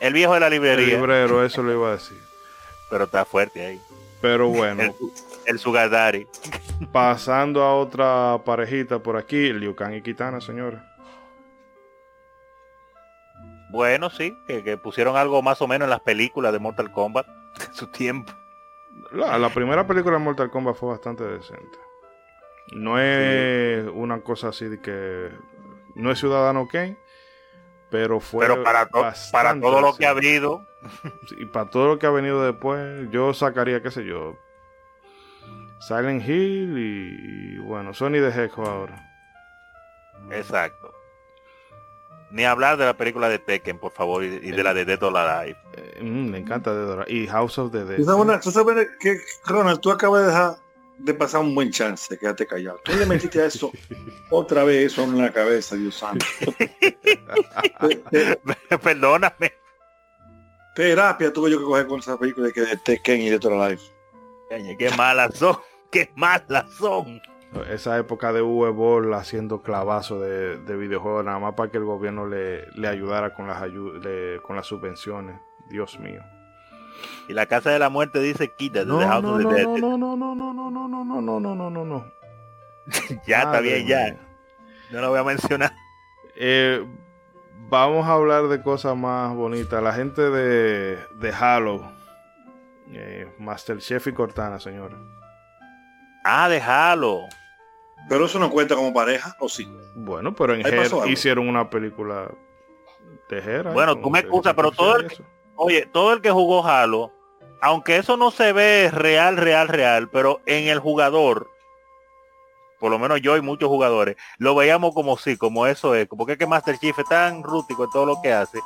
El viejo de la El librería. librero, eso lo iba a decir. Pero está fuerte ahí. Pero El, bueno, el Sugar Daddy. pasando a otra parejita por aquí, Liu Kang y Kitana, señores. Bueno, sí, que, que pusieron algo más o menos en las películas de Mortal Kombat en su tiempo. La, la primera película de Mortal Kombat fue bastante decente. No es una cosa así de que no es Ciudadano Kane, pero fue Pero para, to- para todo lo que ha habido, Y para todo lo que ha venido después, yo sacaría, qué sé yo, Silent Hill y, y, bueno, Sony de Hedgehog ahora. exacto. Ni hablar de la película de Tekken, por favor, y, y de la de Dead or Alive. Eh, mm, me encanta de Dora. Y House of the Dead. Tú sabes, una- tú sabes que, Ronald, tú acabas de dejar de pasar un buen chance, quédate callado. Tú le metiste a eso otra vez eso en la cabeza, Dios santo. Perdóname. terapia tuve yo que coger con esa película de que de Tekken y de Life. Qué malas son, qué malas son. Esa época de Uwe Boll haciendo clavazo de, de videojuegos, nada más para que el gobierno le, le ayudara con las, ayu- le- con las subvenciones. Dios mío. Y la casa de la muerte dice quítate No, de no, no, the no, no, no, no, no, no, no, no, no, no, no, no, no, no. Ya está bien, ya. mía. No lo voy a mencionar. Eh, vamos a hablar de cosas más bonitas. La gente de, de Halo. Eh, Masterchef y Cortana, señores. Ah, déjalo. Pero eso no cuenta como pareja, ¿o sí? Bueno, pero en Her hicieron una película de Her. Bueno, como tú me que- excusas, pero todo el- eso. Oye, todo el que jugó Halo, aunque eso no se ve real, real, real, pero en el jugador, por lo menos yo y muchos jugadores, lo veíamos como sí, como eso es, porque es que Master Chief es tan rústico en todo lo que hace,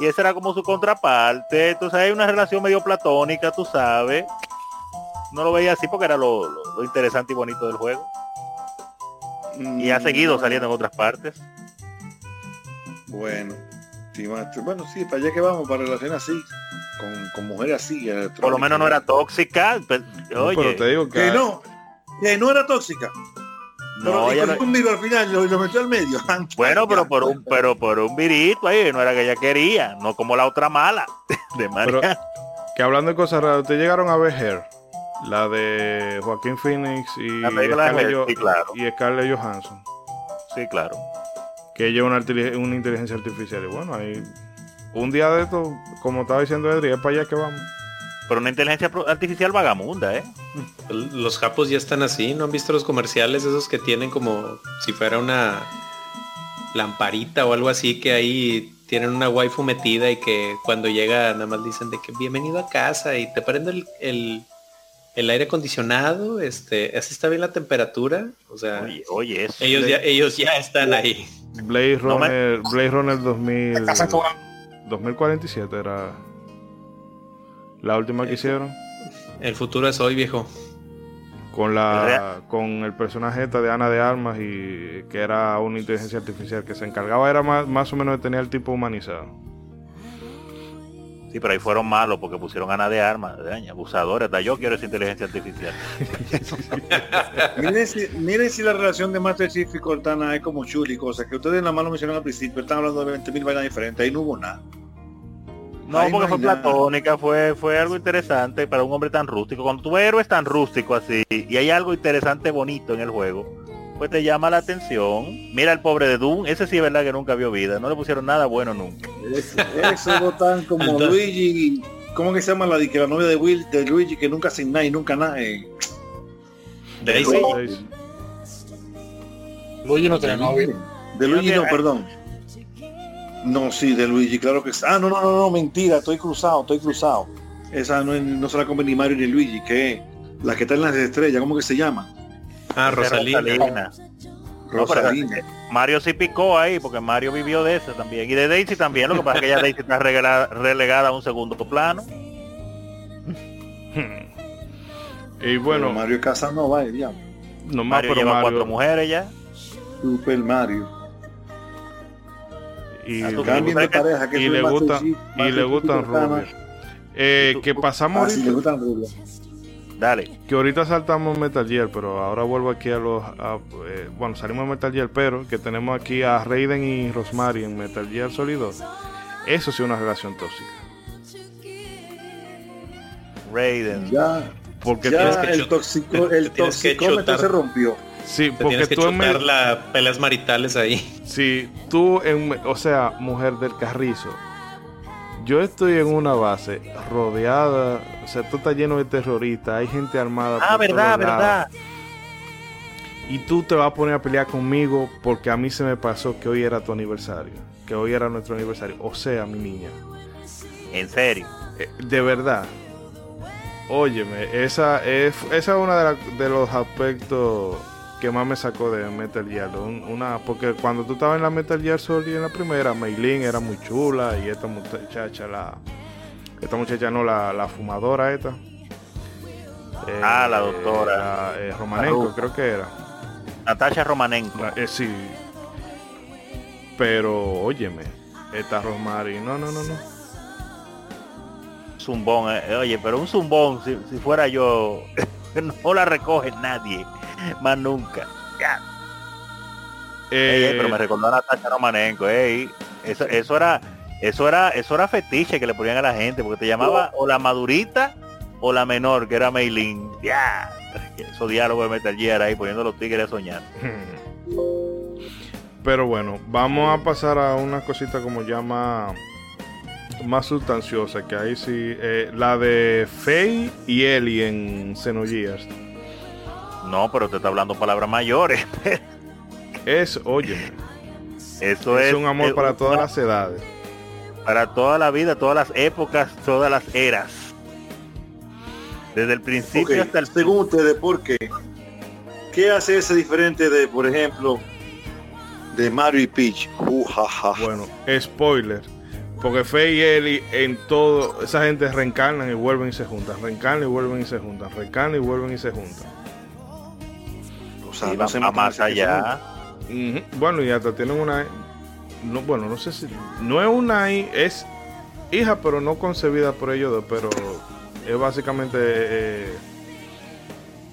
y esa era como su contraparte. Entonces hay una relación medio platónica, tú sabes. No lo veía así porque era lo, lo- lo interesante y bonito del juego. Y ha seguido saliendo en otras partes. Bueno, sí, maestro. bueno, sí, para allá que vamos, para relaciones así, con, con mujeres así. Por lo menos no era tóxica. pues, No, Oye, pero te digo que Que no, que no era tóxica. no, pero no- un virus al final lo, lo metió al medio. bueno, pero por un, pero por un virito ahí, no era que ella quería, no como la otra mala de María. Pero- que hablando de cosas raras, ¿ustedes llegaron a ver Hair? La de Joaquín Phoenix y, La Scarlett Jo- sí, claro. y Scarlett Johansson. Sí, claro. Que ella es una, inteligencia artificial. Y bueno, ahí un día de esto, como estaba diciendo Edri, es para allá que vamos. Pero una inteligencia artificial vagamunda, ¿eh? Los japos ya están así, ¿no han visto los comerciales esos que tienen como si fuera una lamparita o algo así que ahí tienen una waifu metida y que cuando llega nada más dicen de que bienvenido a casa y te prende el, el, el aire acondicionado, este, así está bien la temperatura, o sea, Oye, oye, eso. ellos ya, ellos ya están ahí. Blade No me- Runner, Blade Runner 2000, Casa cobran- 2047 era la última que hicieron. El futuro es hoy, viejo. Con El la con el personaje esta de Ana de Armas y que era una inteligencia artificial que se encargaba era más, más o menos de tener el tipo humanizado. Sí, pero ahí fueron malos porque pusieron a Ana de armas, daña, abusadores. Hasta yo quiero esa inteligencia artificial. miren, si, miren si la relación de Master Chief y Cortana es como chuli, cosa que ustedes nada más lo mencionaron al principio, están hablando de 20.000 vainas diferentes, ahí no hubo nada. No, Ahí porque no fue nada. platónica, fue, fue algo interesante para un hombre tan rústico. Cuando tú ves héroes tan rústicos así y hay algo interesante, bonito en el juego, pues te llama la atención. Mira el pobre de Doom, ese sí es verdad que nunca vio vida, no le pusieron nada bueno nunca. Eso, eso votan como Entonces- Luigi, ¿cómo que se llama la, que la novia de Will, de Luigi, que nunca sin nada y nunca nada? eh, Daisy. Daisy. Luigi no tiene novio. De Luigi no, te- perdón. No, sí, de Luigi, claro que sí. Ah, no, no, no, no, mentira, estoy cruzado, estoy cruzado. Esa no, es- no se la come ni Mario ni Luigi, que es la que está en las estrellas, ¿cómo que se llama? Ah, Rosalina. Rosalina. No. Mario sí picó ahí, porque Mario vivió de eso también. Y de Daisy también, lo que pasa es que ya Daisy está relegada, relegada a un segundo plano. Y Bueno, Mario Casanova, diablo. nomás Mario pero lleva Mario cuatro mujeres ya. Super Mario. y, Ah, tú- Cambien de pareja, que y le Master gusta Chief, y Master le gustan rubias. Eh, que pasamos Ah, sí, le ahorita, gustan rubias. Dale. que ahorita saltamos Metal Gear, pero ahora vuelvo aquí a los a- eh, bueno, salimos de Metal Gear, pero que tenemos aquí a Raiden y Rosemary en Metal Gear Solid 2. Eso sí es una relación tóxica. Raiden. Ya, Porque ya tienes que el, toxico, el se rompió. sí, Te porque tienes que tú en, las peleas maritales ahí. Sí, tú, en, o sea, mujer del carrizo, yo estoy en una base rodeada, o sea, tú estás lleno de terroristas, hay gente armada. Ah, por verdad, verdad. Y tú te vas a poner a pelear conmigo porque a mí se me pasó que hoy era tu aniversario, que hoy era nuestro aniversario. O sea, mi niña, En serio. eh, de verdad, óyeme, esa es, esa es uno de, la- de los aspectos que más me sacó de Metal Gear. un- una, porque cuando tú estabas en la Metal Gear Solid en la primera, Meilin era muy chula y esta muchacha, la esta muchacha no, la, la fumadora esta. Eh, Ah, la doctora. la, eh, Romanenko, La creo que era. Natasha Romanenko. La- eh, sí. Pero, óyeme, esta Rosemary, no, no, no, no. Zumbón. eh, Oye, pero un zumbón, si, si fuera yo, no la recoge nadie. Más nunca. Ya. Eh, ey, pero me recordó a Natasha Romanenko, ey. Eso, eso era, eso era, eso era fetiche que le ponían a la gente, porque te llamaba o la madurita o la menor, que era Meilin. Ya. Esos diálogos de Metal Gear ahí poniendo los tigres a soñar. Pero bueno, vamos a pasar a una cosita como más, más sustanciosa, que ahí sí, eh, la de Faye y Ellie en Xenogears. No, pero te está hablando palabras mayores. Es, óyeme, Eso es es, un amor es para una- todas las edades. para toda la vida, todas las épocas, todas las eras. Desde el principio hasta el Según ustedes, ¿por qué? ¿Qué hace ese diferente de, por ejemplo, de Mario y Peach? Uh, ja, ja. Bueno, spoiler. Porque Faye y Eli en todo, esa gente reencarnan y vuelven y se juntan, reencarnan y vuelven y se juntan, reencarnan y vuelven y se juntan. O sea, Y no va se más allá. Bueno, y hasta tienen una. No, bueno, no sé si. No es una. Es hija, pero no concebida por ellos dos. Pero es básicamente. eh,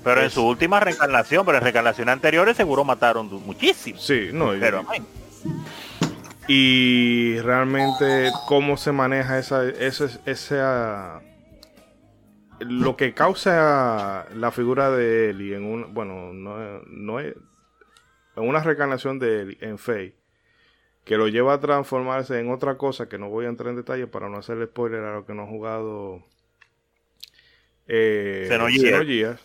Pero en su última reencarnación, pero en reencarnaciones anteriores seguro mataron muchísimo. sí, no. Pero amén. y realmente cómo se maneja esa. esa, esa lo que causa la figura de Ellie en un. Bueno, no, no es. En una reencarnación de Ellie en Faye. que lo lleva a transformarse en otra cosa que no voy a entrar en detalle para no hacerle spoiler a lo que no ha jugado eh. Xenogears.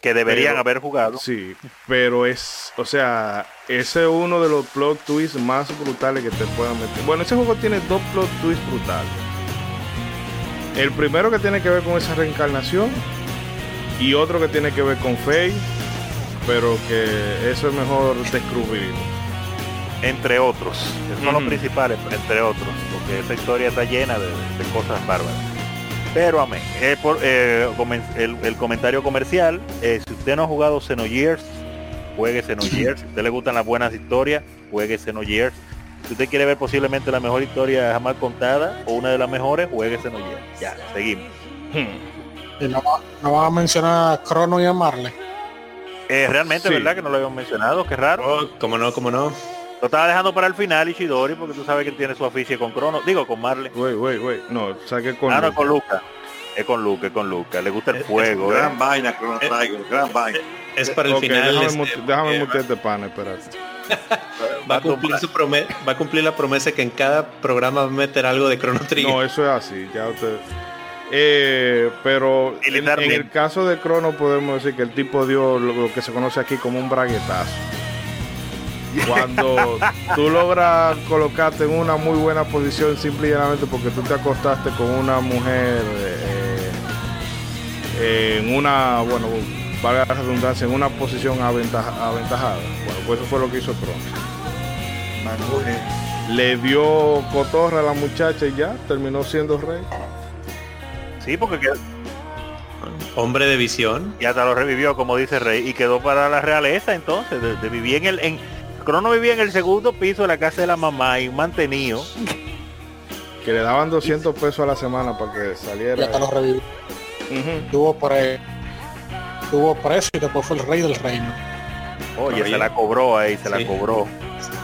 Que deberían Pero- haber jugado. Sí, pero es, o sea, ese es uno de los plot twists más brutales que te puedan meter. Bueno, ese juego tiene dos plot twists brutales. El primero que tiene que ver con esa reencarnación y otro que tiene que ver con Faye, pero que eso es mejor descubrirlo. Entre otros. Esos son los principales, entre otros. Porque esa historia está llena de, de cosas bárbaras. Pero amén. Eh, por- eh, el, el comentario comercial. eh, si usted no ha jugado Xenogears, juegue Xenogears. Si a usted le gustan las buenas historias, juegue Xenogears. Si usted quiere ver posiblemente la mejor historia jamás contada o una de las mejores, juegue Xenogears. Ya, seguimos. Y no, va- no a mencionar a Crono y a Marley. Eh, realmente, Sí. ¿verdad? Que no lo habíamos mencionado, qué raro. Oh, como no, como no. Lo estaba dejando para el final Ishidori porque tú sabes que tiene su afiche con Crono. Digo, con Marley. Wey, wey, wey. No, saque con. Ah, no, es con Luca. Es con Luca, es con Luca. Le gusta el Es- fuego, ¿eh? Gran vaina, Chrono Trigger, gran vaina. Es para el final. déjame, este, déjame eh, mutear este pana, espérate. va, a cumplir su prome- va a cumplir la promesa que en cada programa va a meter algo de Chrono Trigger. No, eso es así, ya usted. Eh, pero en, en el caso de Crono podemos decir que el tipo dio lo, lo que se conoce aquí como un braguetazo. Cuando tú logras colocarte en una muy buena posición simple y llanamente porque tú te acostaste con una mujer eh, en una, bueno, valga la redundancia, en una posición aventaja- aventajada. Bueno, pues eso fue lo que hizo Crono. Le dio cotorra a la muchacha y ya terminó siendo rey. Sí, porque qued- Hombre de visión. y hasta lo revivió, como dice Rey, y quedó para la realeza entonces. De, de vivir en el... En, Crono vivía en el segundo piso de la casa de la mamá y mantenido. Que le daban 200 pesos a la semana para que Y saliera. hasta lo revivió. Ujú. Tuvo, pre, tuvo preso y después fue el rey del reino. Oye, Oye. se la cobró ahí, se Sí. la cobró.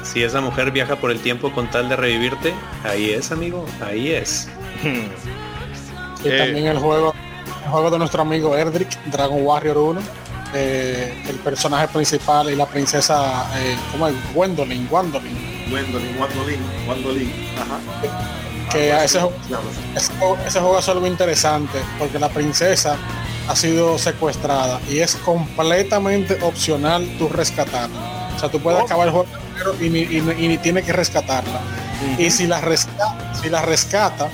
Si esa mujer viaja por el tiempo con tal de revivirte, ahí es, amigo. Ahí es. Y Eh. también el juego, el juego de nuestro amigo Erdrick, Dragon Warrior 1. eh, el personaje principal y la princesa, eh, ¿cómo es? Gwendolyn, Gwendolyn. Gwendolyn, Gwendolyn, Gwendolyn. Ajá. Que a ese, ese, juego- ese juego es algo interesante porque la princesa ha sido secuestrada y es completamente opcional tú rescatarla. O sea, tú puedes Oh. acabar el juego y ni, y y ni tienes que rescatarla. Y si la, rescata, si la rescata,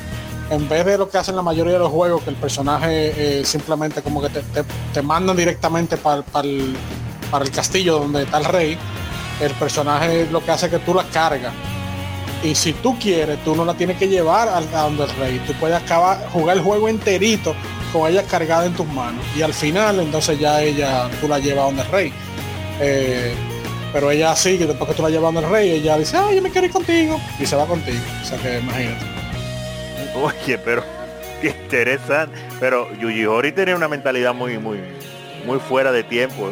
en vez de lo que hacen la mayoría de los juegos, que el personaje eh, simplemente como que te, te- te mandan directamente para el, para el castillo donde está el rey, el personaje lo que hace es que tú la cargas. Y si tú quieres, tú no la tienes que llevar al- a donde el rey. Tú puedes acabar, jugar el juego enterito con ella cargada en tus manos. Y al final, entonces ya ella, tú la llevas a donde el rey. Eh, pero ella sigue, después que tú la llevas a donde el rey, ella dice, ah, yo me quiero ir contigo. Y se va contigo. O sea que imagínate. Oye, pero qué interesante. Pero Yuji Horii tenía una mentalidad muy, muy, muy fuera de tiempo.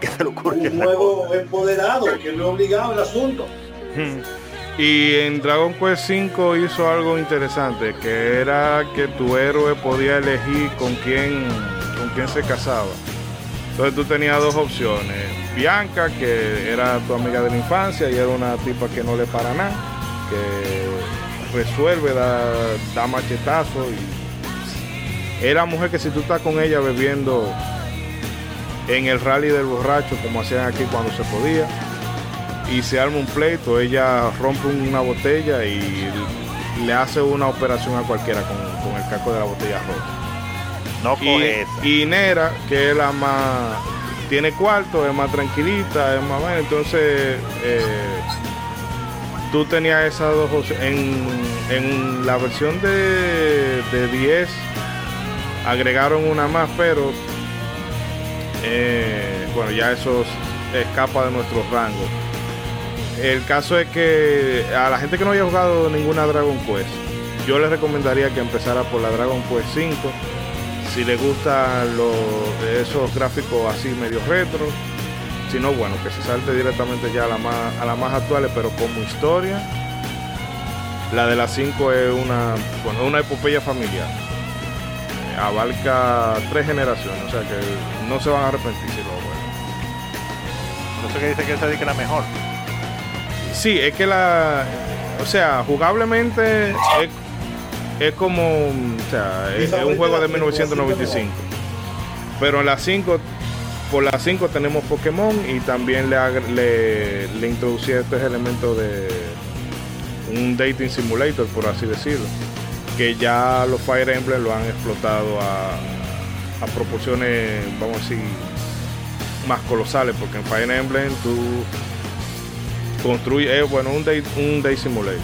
¿Qué se le ocurre? Un juego empoderado, que no es obligado el asunto. Y en Dragon Quest V hizo algo interesante, que era que tu héroe podía elegir con quién, con quién se casaba. Entonces tú tenías dos opciones. Bianca, que era tu amiga de la infancia y era una tipa que no le para nada, que resuelve, da, da machetazo y era mujer que si tú estás con ella bebiendo en el rally del borracho, como hacían aquí cuando se podía, y se arma un pleito, ella rompe una botella y le hace una operación a cualquiera con, con el casco de la botella rota. No Y, coge esa. y Nera, que es la más, tiene cuarto, es más tranquilita, es más buena, entonces eh, tú tenías esas dos opciones. En, en la versión de, de 10 agregaron una más, pero eh, bueno, ya eso escapa de nuestro rango. El caso es que a la gente que no haya jugado ninguna Dragon Quest, yo les recomendaría que empezara por la Dragon Quest 5. Si les gustan esos gráficos así medio retro, si no, bueno, que se salte directamente ya a la más, a actuales, pero como historia, la de las 5 es una, bueno, una epopeya familiar. Abarca tres generaciones, o sea que no se van a arrepentir si lo bueno. No sé qué dice que esa es la mejor. Sí, es que la. O sea, jugablemente es, es como. O sea, es, un juego de 1995. Pero en la 5, por la 5 tenemos Pokémon y también le, le, le introducí estos elementos de un dating simulator, por así decirlo. Que ya los Fire Emblem lo han explotado a, a proporciones, vamos a decir, más colosales, porque en Fire Emblem tú construye, eh, bueno, un day, un day simulator.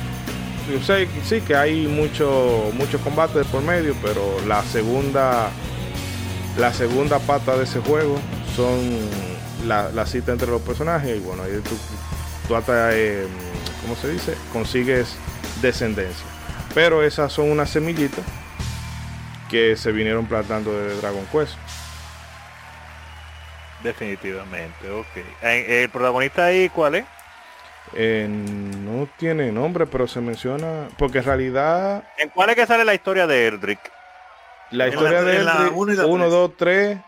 Yo sé, sí que hay mucho, muchos combates por medio, pero la segunda, la segunda pata de ese juego son la, la cita entre los personajes y bueno, ahí tú, tú hasta, eh, ¿cómo se dice? Consigues descendencia. Pero esas son unas semillitas que se vinieron plantando de Dragon Quest. Definitivamente, ok. Eh, ¿El protagonista ahí cuál es? Eh, no tiene nombre, pero se menciona. Porque en realidad ¿En cuál es que sale la historia de Erdrick? la historia la- de la 1, tres. 2, 3.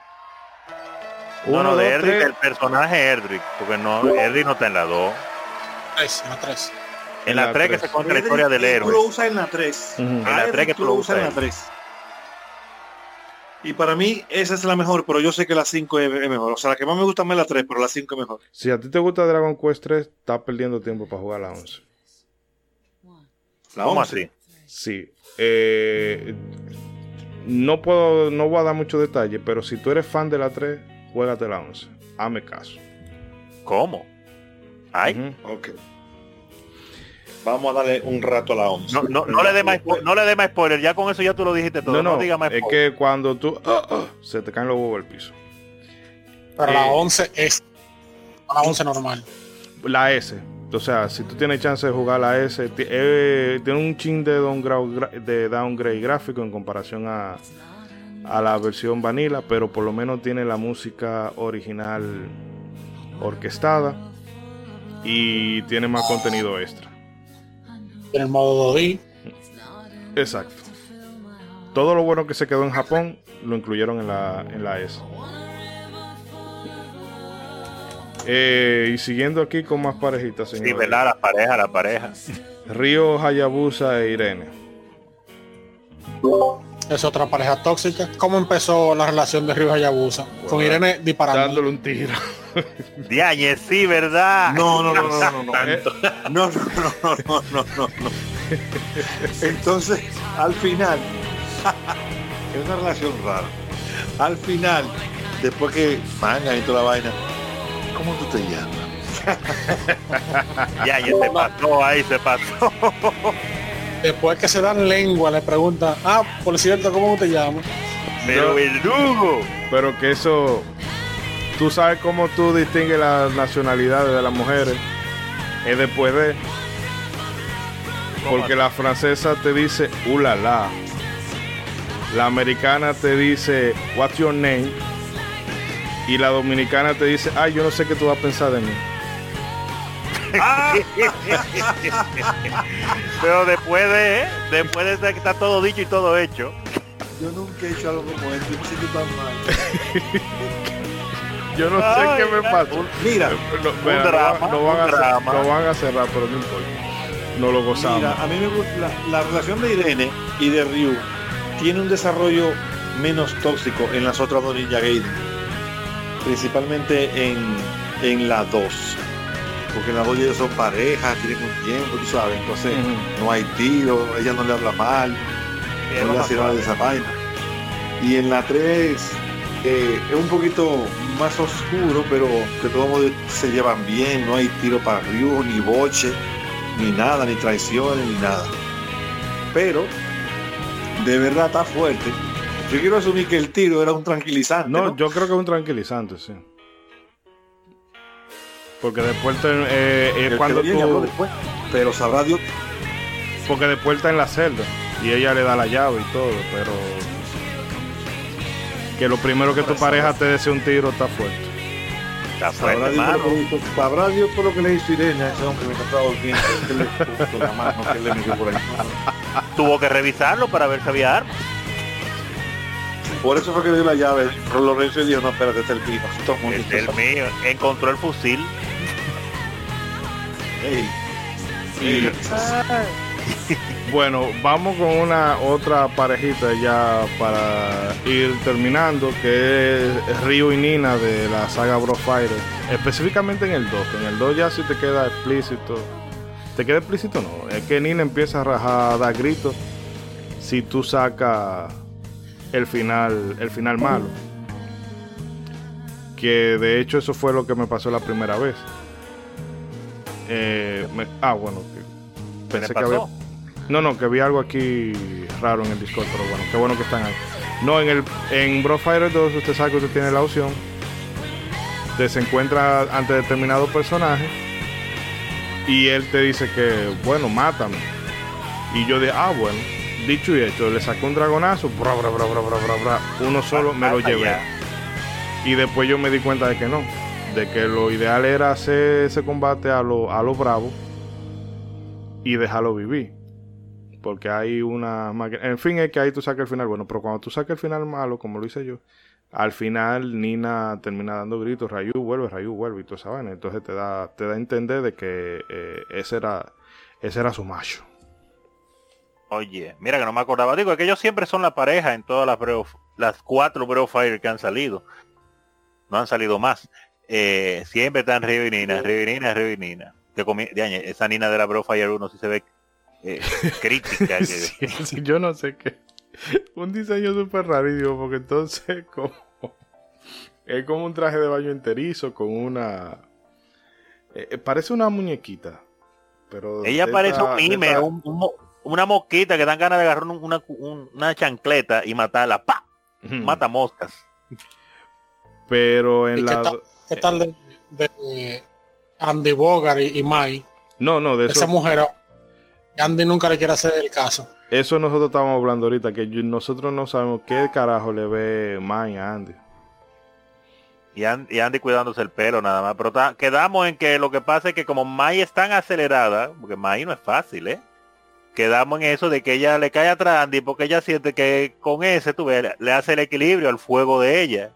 No, no, 1, de 2, Erdrick, 3. el personaje Erdrick. Porque no, Erdrick no está en la 2. Tres, en la tres. En En la la 3 que tres. se cuenta la historia del Tú lo héroe. usas en la 3. Ujú. En la tres que tú lo usas en la él. 3. Y para mí esa es la mejor, pero yo sé que la 5 es, mejor. O sea, la que más me gusta es la 3, pero la 5 es mejor. Si a ti te gusta Dragon Quest 3, estás perdiendo tiempo para jugar la 11. La ¿Cómo 11. así? Sí. Eh, no puedo, no voy a dar mucho detalle, pero si tú eres fan de la 3, juégate la 11. Hazme caso. ¿Cómo? Ay, Ujú. Ok. Vamos a darle un rato a la 11. no, no, no le dé más, no le dé más spoiler. Ya con eso ya tú lo dijiste todo. No, No, no, diga más es spoiler. que cuando tú ah, ah, se te caen los huevos al piso. Pero la Eh. 11 es la 11 normal. La S. O sea, si tú tienes chance de jugar la S, eh, tiene un chin de downgrade, gra- de downgrade gráfico en comparación a, a la versión vanilla, pero por lo menos tiene la música original orquestada y tiene más contenido extra. En el modo 2D. Exacto. Todo lo bueno que se quedó en Japón lo incluyeron en la, en la S. Eh, y siguiendo aquí con más parejitas, Sí, señores. ¿verdad? La pareja, la pareja. Río, Hayabusa e Irene. Es otra pareja tóxica. ¿Cómo empezó la relación de Río Hayabusa? Con Bueno, Irene disparando. Dándole un tiro. Diañe, sí, ¿verdad? No, no, no, no, no, no. No, no, no, no, no, no, no. Entonces, al final, es una relación rara. Al final, después que mangan y toda la vaina, ¿cómo tú te llamas? Diañe, se pasó ahí, se pasó. Después que se dan lengua, le preguntan, ah, por cierto, ¿cómo te llamas? Pero verdugo. pero que eso. Tú sabes cómo tú distingues las nacionalidades de las mujeres. Es después de. Porque la francesa te dice ulala. La americana te dice what's your name. Y la dominicana te dice, ay, yo no sé qué tú vas a pensar de mí. Pero después de, después de que está todo dicho y todo hecho. Yo nunca he hecho algo como esto, me siento tan mal. Yo no sé qué me ay, pasa. Mira, No, mira, no drama, van- no van a un cer- drama. no van a cerrar, pero no importa. No lo gozamos. mira, a mí me gusta la, la relación de Irene y de Ryu tiene un desarrollo menos tóxico en las otras dos Ninja Gaiden. Principalmente en, en la 2. Porque en la 2 ellos son parejas, tienen un tiempo, tú sabes. Entonces no hay tiro, ella no le habla mal, no le hace nada de esa vaina. Y en la 3 eh, es un poquito más oscuro, pero de todos modos se llevan bien, no hay tiro para Ryu ni boche. ni nada, ni traiciones, ni nada. Pero, de verdad está fuerte. Yo quiero asumir que el tiro era un tranquilizante. No, ¿no? yo creo que es un tranquilizante, sí. Porque después te- eh, es El cuando bien tú... después. Pero sabrá Dios. Porque después está en la celda y ella le da la llave y todo, pero... Que lo primero que tu pareja te desee un tiro está fuerte. Está Sabrá fuerte, Dios, por mano. lo que hizo- sabrá Dios por lo que le hizo Irene a ese hombre que estaba durmiendo. Que le puso la mano, que le metió por ahí. Tuvo que revisarlo para ver si había armas. Por eso fue que le dio la llave. Pero lo revisó y dijo, no, espérate, este es el mío. Todo mundo Es el mío. Encontró el fusil. Ey. Ey. Bueno, vamos con una otra parejita ya para ir terminando, que es Ryu y Nina de la saga Bro Fighter. Específicamente en el 2, que en el 2 ya si te queda explícito. ¿Te queda explícito? No, es que Nina empieza a rajar, a dar gritos si tú sacas el final, el final malo. Que de hecho eso fue lo que me pasó la primera vez. Eh, me- ah, bueno, que ¿Qué le pensé que había, pasó? no, no, que vi algo aquí raro en el Discord, pero bueno, qué bueno que están ahí. No, en el en Bro Fighter 2 usted sabe que usted tiene la opción de se encuentra ante determinado personaje y él te dice que, bueno, mátame. Y yo de, ah, bueno, dicho y hecho, le saqué un dragonazo, bra, bra, bra, bra, bra, bra, bra, uno solo me lo Hasta llevé. Y después yo me di cuenta de que no, de que lo ideal era hacer ese combate a lo, a lo bravo y dejarlo vivir. Porque hay una... En fin, es que ahí tú sacas el final bueno, pero cuando tú sacas el final malo, como lo hice yo, al final Nina termina dando gritos, Rayu vuelve, Rayu vuelve y toda esa vaina. Entonces te da, te da a entender de que eh, ese, era, ese era su macho. Oye, mira que no me acordaba. Digo, es que ellos siempre son la pareja en todas las las cuatro of Fire que han salido. No han salido más. Eh, siempre están Ryu y Nina, Ryu y Nina, Ryu y Nina. Que comi- de año, esa Nina de la Breath of Fire 1 sí se ve eh, crítica. que- Sí, sí, yo no sé qué. Un diseño súper rarísimo, porque entonces como... Es como un traje de baño enterizo con una... eh, eh, parece una muñequita. Pero Ella parece esta- un mime, esta- un- un mo- una mosquita que dan ganas de agarrar un- una, un- una chancleta y matarla. ¡Pa! Mata moscas. Pero en ¿Y qué la... qué tal de, de Andy Bogart y, y Mai? No, no, de Esa eso, mujer, Andy nunca le quiere hacer el caso. eso nosotros estábamos hablando ahorita, que yo- nosotros no sabemos qué carajo le ve Mai a Andy. Y, An- y Andy cuidándose el pelo nada más. Pero ta- quedamos en que lo que pasa es que como Mai es tan acelerada, porque Mai no es fácil, ¿eh? Quedamos en eso de que ella le cae atrás a Andy porque ella siente que con ese, tú ves, le hace el equilibrio al fuego de ella.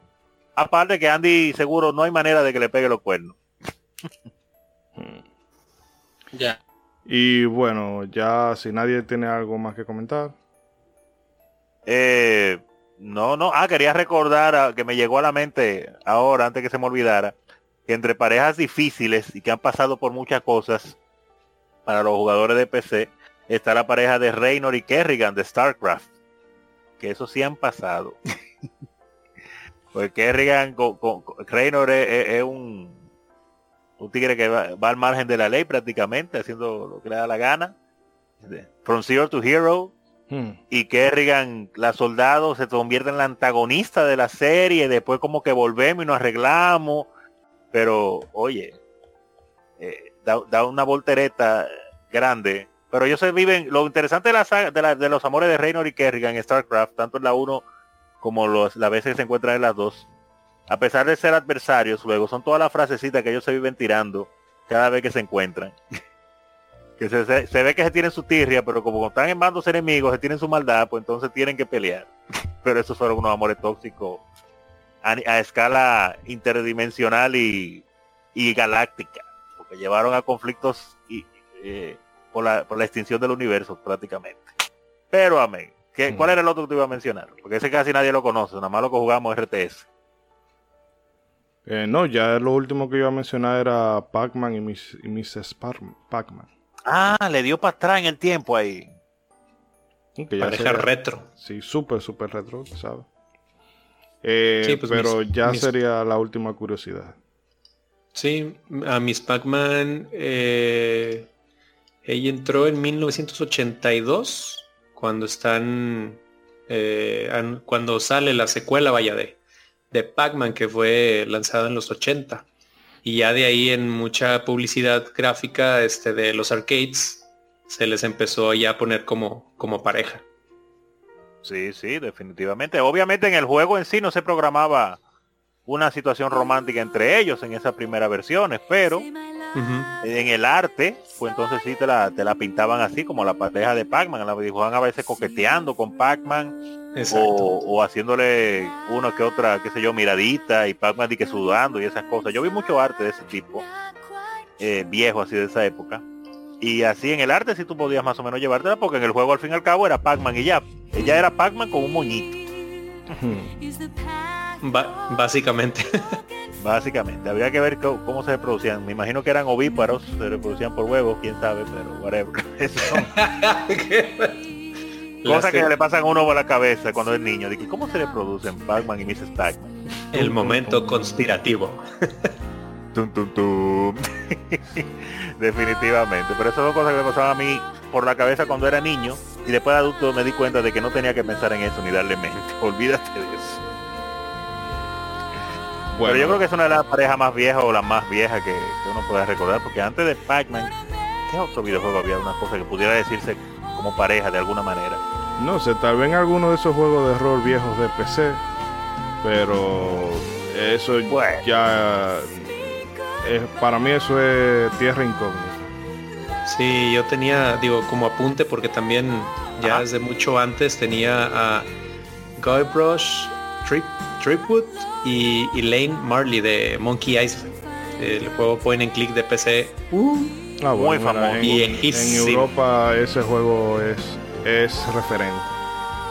Aparte que Andy seguro no hay manera de que le pegue los cuernos. Ya. Y bueno, ya si nadie tiene algo más que comentar. Eh, no, no. Ah, quería recordar a- que me llegó a la mente ahora, antes que se me olvidara, que entre parejas difíciles y que han pasado por muchas cosas para los jugadores de PC, está la pareja de Reynor y Kerrigan de StarCraft. Que eso sí han pasado. pues Kerrigan, con, con- con- Reynor es, es- es un, un tigre que va, va al margen de la ley prácticamente, haciendo lo que le da la gana. From Zero to Hero, Hmm. y Kerrigan, la soldado, se convierte en la antagonista de la serie, después como que volvemos y nos arreglamos, pero oye, eh, da, da una voltereta grande. Pero ellos se viven, lo interesante de, la saga- de, la- de los amores de Reynor y Kerrigan en StarCraft, tanto en la 1 como los, las veces que se encuentran en las dos, a pesar de ser adversarios, luego son todas las frasecitas que ellos se viven tirando cada vez que se encuentran. que se, se- se ve que se tienen su tirria, pero como están en bandos enemigos, se tienen su maldad, pues entonces tienen que pelear. pero esos fueron unos amores tóxicos a, a escala interdimensional y, y galáctica, porque llevaron a conflictos y, eh, por, la, por la extinción del universo prácticamente. Pero amén. ¿Qué, Mm. ¿Cuál era el otro que te iba a mencionar? Porque ese casi nadie lo conoce, nada más lo que jugamos RTS. Eh, no, ya lo último que iba a mencionar era Pac-Man y, Miss, y Pac-Man. Ah, le dio para atrás en el tiempo ahí. Que ya Pareja sería- retro. Sí, súper, súper retro, ¿sabes? Eh, Sí, pues pero mis- ya mis- sería la última curiosidad. Sí, a Miss Pac-Man eh, Ella entró en 1982, cuando están, eh, cuando sale la secuela, vaya, de, de Pac-Man, que fue lanzada en los 80. Y ya de ahí en mucha publicidad gráfica este, de los arcades, se les empezó ya a poner como, como pareja. Sí, sí, definitivamente. Obviamente en el juego en sí no se programaba una situación romántica entre ellos en esas primeras versiones, pero en el arte, pues entonces sí te la, te la pintaban así como la pareja de Pac-Man, la dibujaban a veces coqueteando con Pac-Man o, haciéndole uno que otra, qué sé yo, miradita y Pac-Man que sudando y esas cosas. Yo vi mucho arte de ese tipo, eh, viejo así de esa época. Y así en el arte sí tú podías más o menos llevártela porque en el juego al fin y al cabo era Pac-Man y ya. Ella era Pac-Man con un moñito. básicamente. Básicamente. Habría que ver cómo, se reproducían. Me imagino que eran ovíparos, se reproducían por huevos, quién sabe, pero whatever. Cosas que le pasan a uno por la cabeza cuando es niño. Digo, ¿cómo se reproducen Pac-Man y Mrs. Pac-Man? El momento conspirativo. Definitivamente. Pero esas son cosas que me pasaban a mí por la cabeza cuando era niño y después de adulto me di cuenta de que no tenía que pensar en eso ni darle mente. Olvídate de eso. Bueno. Pero yo creo que es una de las parejas más viejas o la más vieja que, uno puede recordar, porque antes de Pac-Man, ¿qué otro videojuego había una cosa que pudiera decirse como pareja de alguna manera? No sé, tal vez en alguno de esos juegos de rol viejos de PC, pero eso ya para mí eso es tierra incógnita. Sí, yo tenía, digo, como apunte, porque también ya desde mucho antes tenía a Guybrush Trip, Tripwood y Elaine Marley de Monkey Island. El juego point and click de PC. Uh, ah, muy famoso. En, en, Europa ese juego es, es referente.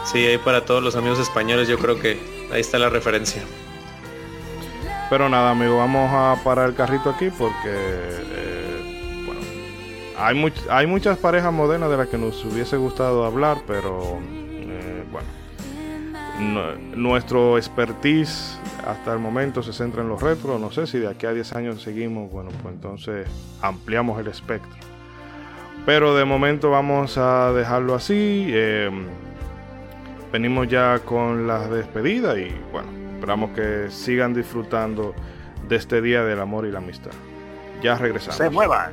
Sí, ahí para todos los amigos españoles yo creo que ahí está la referencia. Pero nada, amigo, vamos a parar el carrito aquí porque eh, bueno, hay, hay muchas parejas modernas de las que nos hubiese gustado hablar, pero nuestro expertise hasta el momento se centra en los retros. No sé si de aquí a 10 años seguimos, bueno, pues entonces ampliamos el espectro. Pero de momento vamos a dejarlo así. Eh, venimos ya con la despedida y bueno, Esperamos que sigan disfrutando de este día del amor y la amistad. Ya regresamos. Se muevan.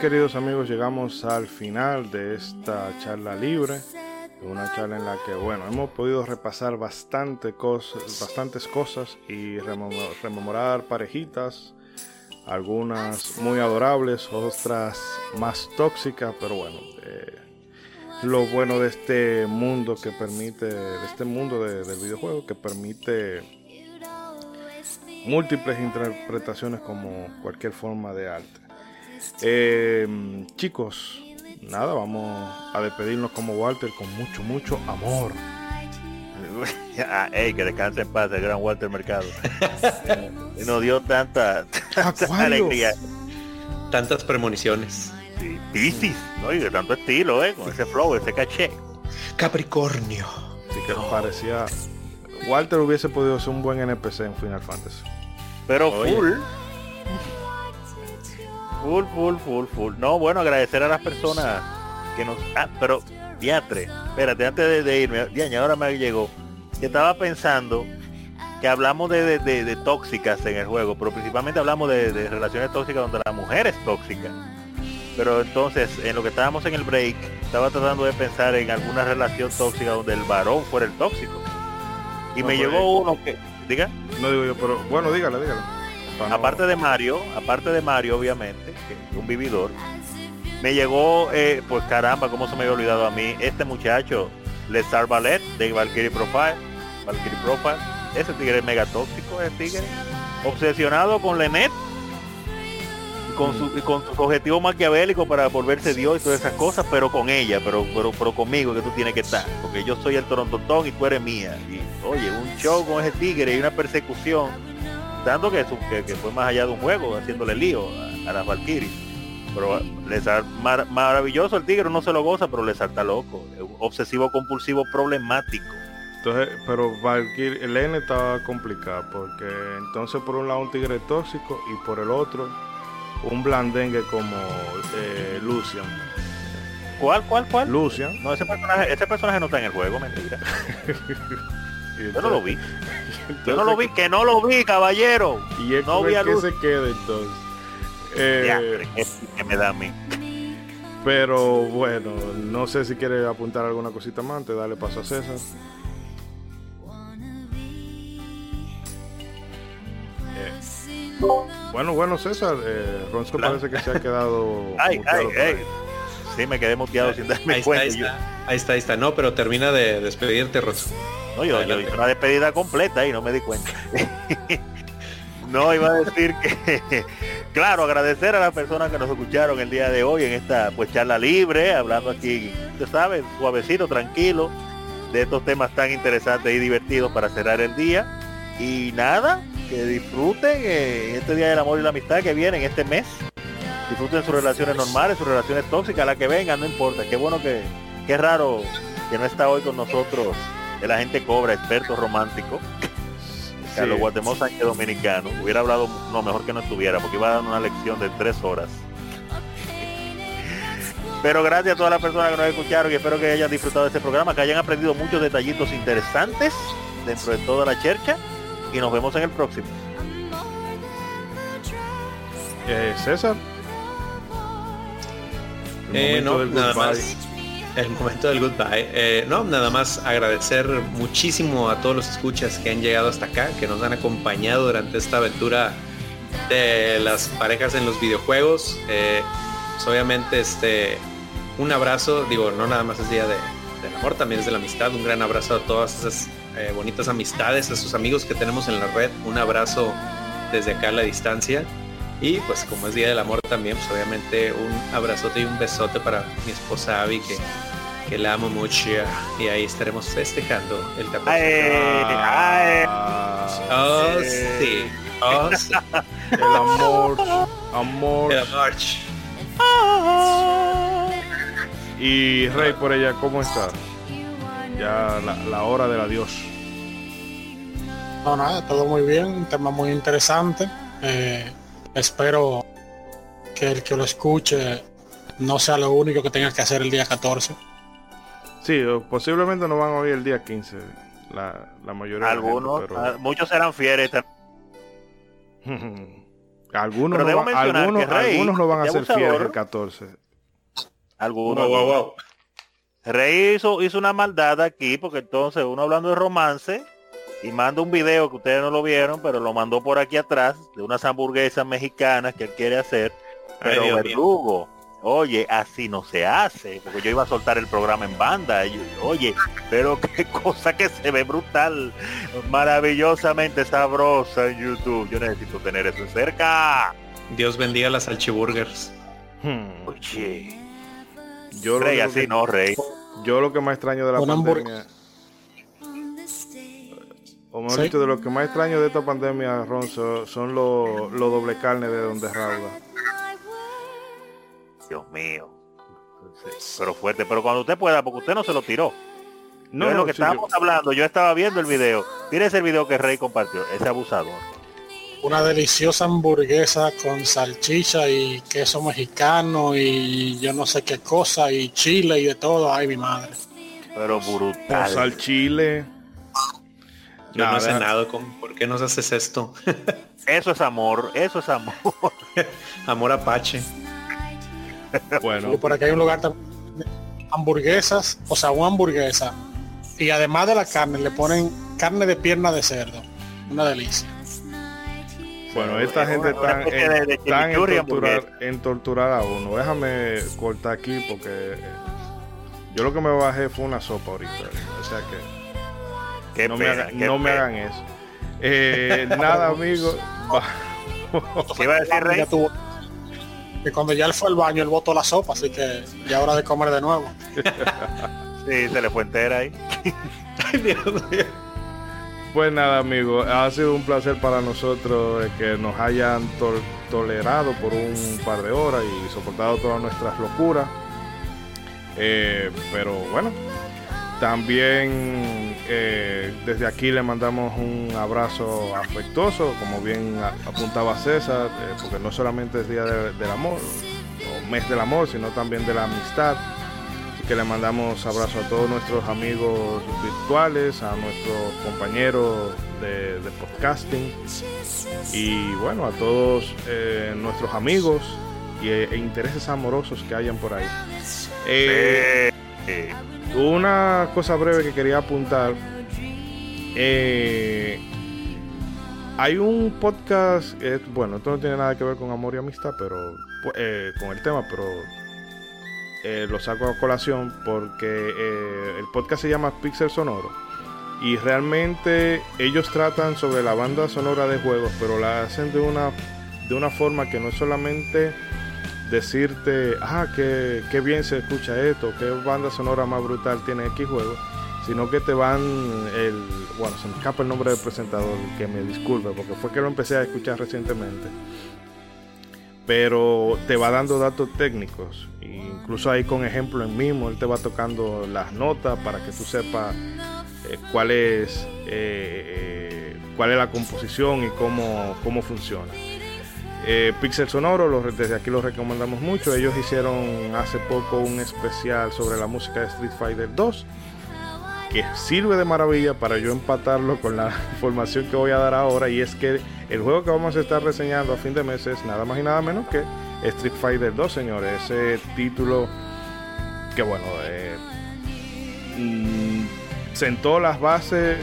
Queridos amigos, llegamos al final de esta charla libre, una charla en la que, bueno, hemos podido repasar bastante cosas, bastantes cosas y rememorar parejitas, algunas muy adorables, otras más tóxicas, pero bueno, eh, lo bueno de este mundo que permite, de este mundo del videojuego que permite múltiples interpretaciones como cualquier forma de arte. Eh, chicos, nada, vamos a despedirnos como Walter con mucho, mucho amor. ey, que descanse en paz el gran Walter Mercado. y nos dio tanta, alegría. Tantas premoniciones. Sí, Piscis, ¿no? Y de tanto estilo, ¿eh? Con ese flow, ese caché. Capricornio. Así que parecía. Walter hubiese podido ser un buen NPC en Final Fantasy. Pero Oye. full. Full, full, full, full. No, bueno, agradecer a las personas que nos... Ah, pero, diatre, espérate, antes de, de irme, diaña, ahora me llegó. Que estaba pensando que hablamos de, de- de- de tóxicas en el juego, pero principalmente hablamos de, relaciones tóxicas donde la mujer es tóxica. Pero entonces, en lo que estábamos en el break, estaba tratando de pensar en alguna relación tóxica donde el varón fuera el tóxico. Y No, me pues, llegó uno que... Diga. No digo yo, pero bueno, dígale, dígale. Para no- Aparte de Mario, aparte de Mario, obviamente, que es un vividor, me llegó, eh, pues caramba, cómo se me había olvidado a mí, este muchacho, Lesar Ballet, de Valkyrie Profile, Valkyrie Profile, ese tigre es mega tóxico, ese tigre, obsesionado con Lenet, con, su, y con su objetivo maquiavélico para volverse Dios y todas esas cosas, pero con ella, pero, pero, pero conmigo que tú tienes que estar, porque yo soy el torontotón y tú eres mía. Y oye, un show con ese tigre y una persecución que, su- que, que fue más allá de un juego, haciéndole lío a, a las Valkyries. Pero le sal- mar- maravilloso el tigre, no se lo goza, pero le salta loco. Obsesivo compulsivo problemático. Entonces, pero Valkyrie, el N estaba complicado porque entonces por un lado un tigre tóxico y por el otro un blandengue como eh, Lucian. ¿Cuál, cuál, cuál? Lucian. No, ese personaje, ese personaje no está en el juego, mentira. Yo no lo vi. entonces- Yo no lo vi, que no lo vi, caballero. Y es No vi a que Luz. se queda entonces. Eh, Diantre, ¿qué, qué me da a mí? pero bueno, no sé si quiere apuntar alguna cosita más antes, de darle paso a César. Eh, bueno, bueno, César, eh, parece que se ha quedado. Ay, ay. Sí, me quedé muteado sin darme Ahí está, cuenta. ahí está, ahí está, ahí está. No, pero termina de despedirte, Rosso. No, yo, hice una despedida completa y no me di cuenta. no, iba a decir que, claro, agradecer a las personas que nos escucharon el día de hoy en esta pues charla libre, hablando aquí, usted sabe, suavecito, tranquilo, de estos temas tan interesantes y divertidos para cerrar el día. Y nada, que disfruten eh, este Día del Amor y la Amistad que viene en este mes. Disfruten sus relaciones normales, sus relaciones tóxicas, las que vengan, no importa. Qué bueno que, qué raro que no está hoy con nosotros el agente Cobra, experto romántico. Carlos Sí. Guatemala Sánchez Dominicano. Hubiera hablado, no, mejor que no estuviera, porque iba a dar una lección de tres horas. Pero gracias a todas las personas que nos escucharon y espero que hayan disfrutado de este programa, que hayan aprendido muchos detallitos interesantes dentro de toda la chercha y nos vemos en el próximo. Eh, César. Eh, no, nada más. El momento del goodbye. Eh, no, nada más agradecer muchísimo a todos los escuchas que han llegado hasta acá, que nos han acompañado durante esta aventura de las parejas en los videojuegos. Eh, pues obviamente, este, un abrazo, digo, no nada más es día de, del amor, también es de la amistad. Un gran abrazo a todas esas eh, bonitas amistades, a esos amigos que tenemos en la red. Un abrazo desde acá a la distancia. Y pues como es Día del Amor también, pues obviamente un abrazote y un besote para mi esposa Abby, que, que la amo mucho. Y ahí estaremos festejando el 14. ¡Ay! ¡Ay! Ah, Oh, sí. Oh, sí. el amor, amor. El march. Y Rey por ella, ¿cómo está? Ya la, la hora del adiós. No, nada, todo muy bien, un tema muy interesante. Eh, espero que el que lo escuche no sea lo único que tenga que hacer el día 14. Sí, posiblemente no van a oír el día 15. La, la mayoría de la gente, Algunos, pero- ah, muchos serán fieles. algunos, Pero no algunos, Rey, algunos no van a ser fieles el 14. Algunos. Wow, wow, wow. Rey hizo, hizo una maldad aquí, porque entonces uno hablando de romance y manda un video que ustedes no lo vieron, pero lo mandó por aquí atrás de unas hamburguesas mexicanas que él quiere hacer. Ay, Pero Dios mío. verdugo, oye, así no se hace, porque yo iba a soltar el programa en banda. y yo, oye, pero qué cosa que se ve brutal, maravillosamente sabrosa en YouTube. Yo necesito tener eso cerca. Dios bendiga las salchiburgers. Hmm. Oye, Yo, lo Rey, así que, no, Rey. yo lo que más extraño de la pandemia o mejor Sí. dicho, de lo que más extraño de esta pandemia, Ronzo, son los los doble carne de donde rauda. Dios mío. Pero fuerte, pero cuando usted pueda, porque usted no se lo tiró. No, es no, lo que sí, yo- estábamos hablando, yo estaba viendo el video. Tienes el video que Rey compartió, ese abusador. Una deliciosa hamburguesa con salchicha y queso mexicano y yo no sé qué cosa y chile y de todo. Ay, mi madre. Pero con brutal. sal chile. Yo no he Nada. con. ¿Por qué nos haces esto? Eso es amor, eso es amor. Amor apache. Bueno, Y por aquí hay un lugar también hamburguesas, o sea, una hamburguesa. Y además de la carne le ponen carne de pierna de cerdo. Una delicia. bueno, esta Es gente está en, de- de están en torturar, en torturar a uno. Déjame cortar aquí porque eh, yo lo que me bajé fue una sopa ahorita. O sea que Qué no, me, pena, haga- qué no me pena. hagan eso. Eh, nada, amigos. Va- ¿Qué iba a decir Rey? Ya tuvo- que cuando ya él fue al baño, él botó la sopa, así que ya hora de comer de nuevo. Sí, se le fue entera ahí. Ay, Dios mío. Pues nada, amigos, ha sido un placer para nosotros eh, que nos hayan tol- tolerado por un par de horas y soportado todas nuestras locuras. Eh, pero bueno, también eh, desde aquí le mandamos un abrazo afectuoso, como bien apuntaba César, eh, porque no solamente es Día de- del Amor o Mes del Amor, sino también de la amistad. Así que le mandamos abrazo a todos nuestros amigos virtuales, a nuestros compañeros de, podcasting y bueno, a todos eh, nuestros amigos y, e intereses amorosos que hayan por ahí. Una cosa breve que quería apuntar. eh, hay un podcast, eh, bueno, esto no tiene nada que ver con amor y amistad, pero eh, con el tema, pero lo saco a colación porque el podcast se llama Pixel Sonoro y realmente ellos tratan sobre la banda sonora de juegos, pero la hacen de una de una forma que no es solamente decirte, ah, qué, qué bien se escucha esto, qué banda sonora más brutal tiene X juego, sino que te van el, bueno, se me escapa el nombre del presentador, que me disculpe, porque fue que lo empecé a escuchar recientemente, pero te va dando datos técnicos, incluso ahí con ejemplo en mismo, él te va tocando las notas para que tú sepas eh, cuál es eh, eh, cuál es la composición y cómo, cómo funciona. Eh, Pixel Sonoro, lo- desde aquí lo recomendamos mucho. Ellos hicieron hace poco un especial sobre la música de Street Fighter 2 que sirve de maravilla para yo empatarlo con la información que voy a dar ahora y es que el juego que vamos a estar reseñando a fin de mes es nada más y nada menos que Street Fighter 2, señores. Ese título que bueno, eh, mm, sentó las bases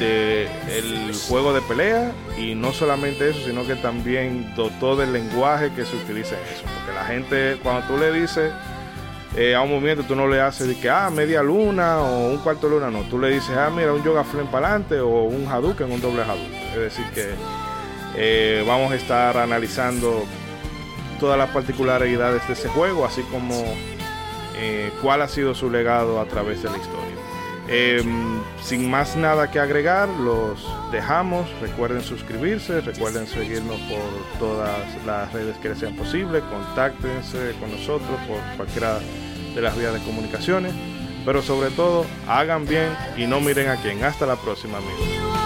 del juego de pelea y no solamente eso, sino que también dotó del lenguaje que se utiliza en eso. Porque la gente, cuando tú le dices eh, a un movimiento, tú no le haces de que, ah, media luna o un cuarto de luna, no. Tú le dices, ah, mira, un yoga flame para adelante o un Hadouken, un doble Hadouken. Es decir, que eh, vamos a estar analizando todas las particularidades de ese juego, así como eh, cuál ha sido su legado a través de la historia. Eh, sin más nada que agregar, los dejamos. Recuerden suscribirse, recuerden seguirnos por todas las redes que les sean posible. Contáctense con nosotros por cualquiera de las vías de comunicaciones. Pero sobre todo, hagan bien y no miren a quién. Hasta la próxima, amigos.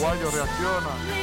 Mariguayo reacciona.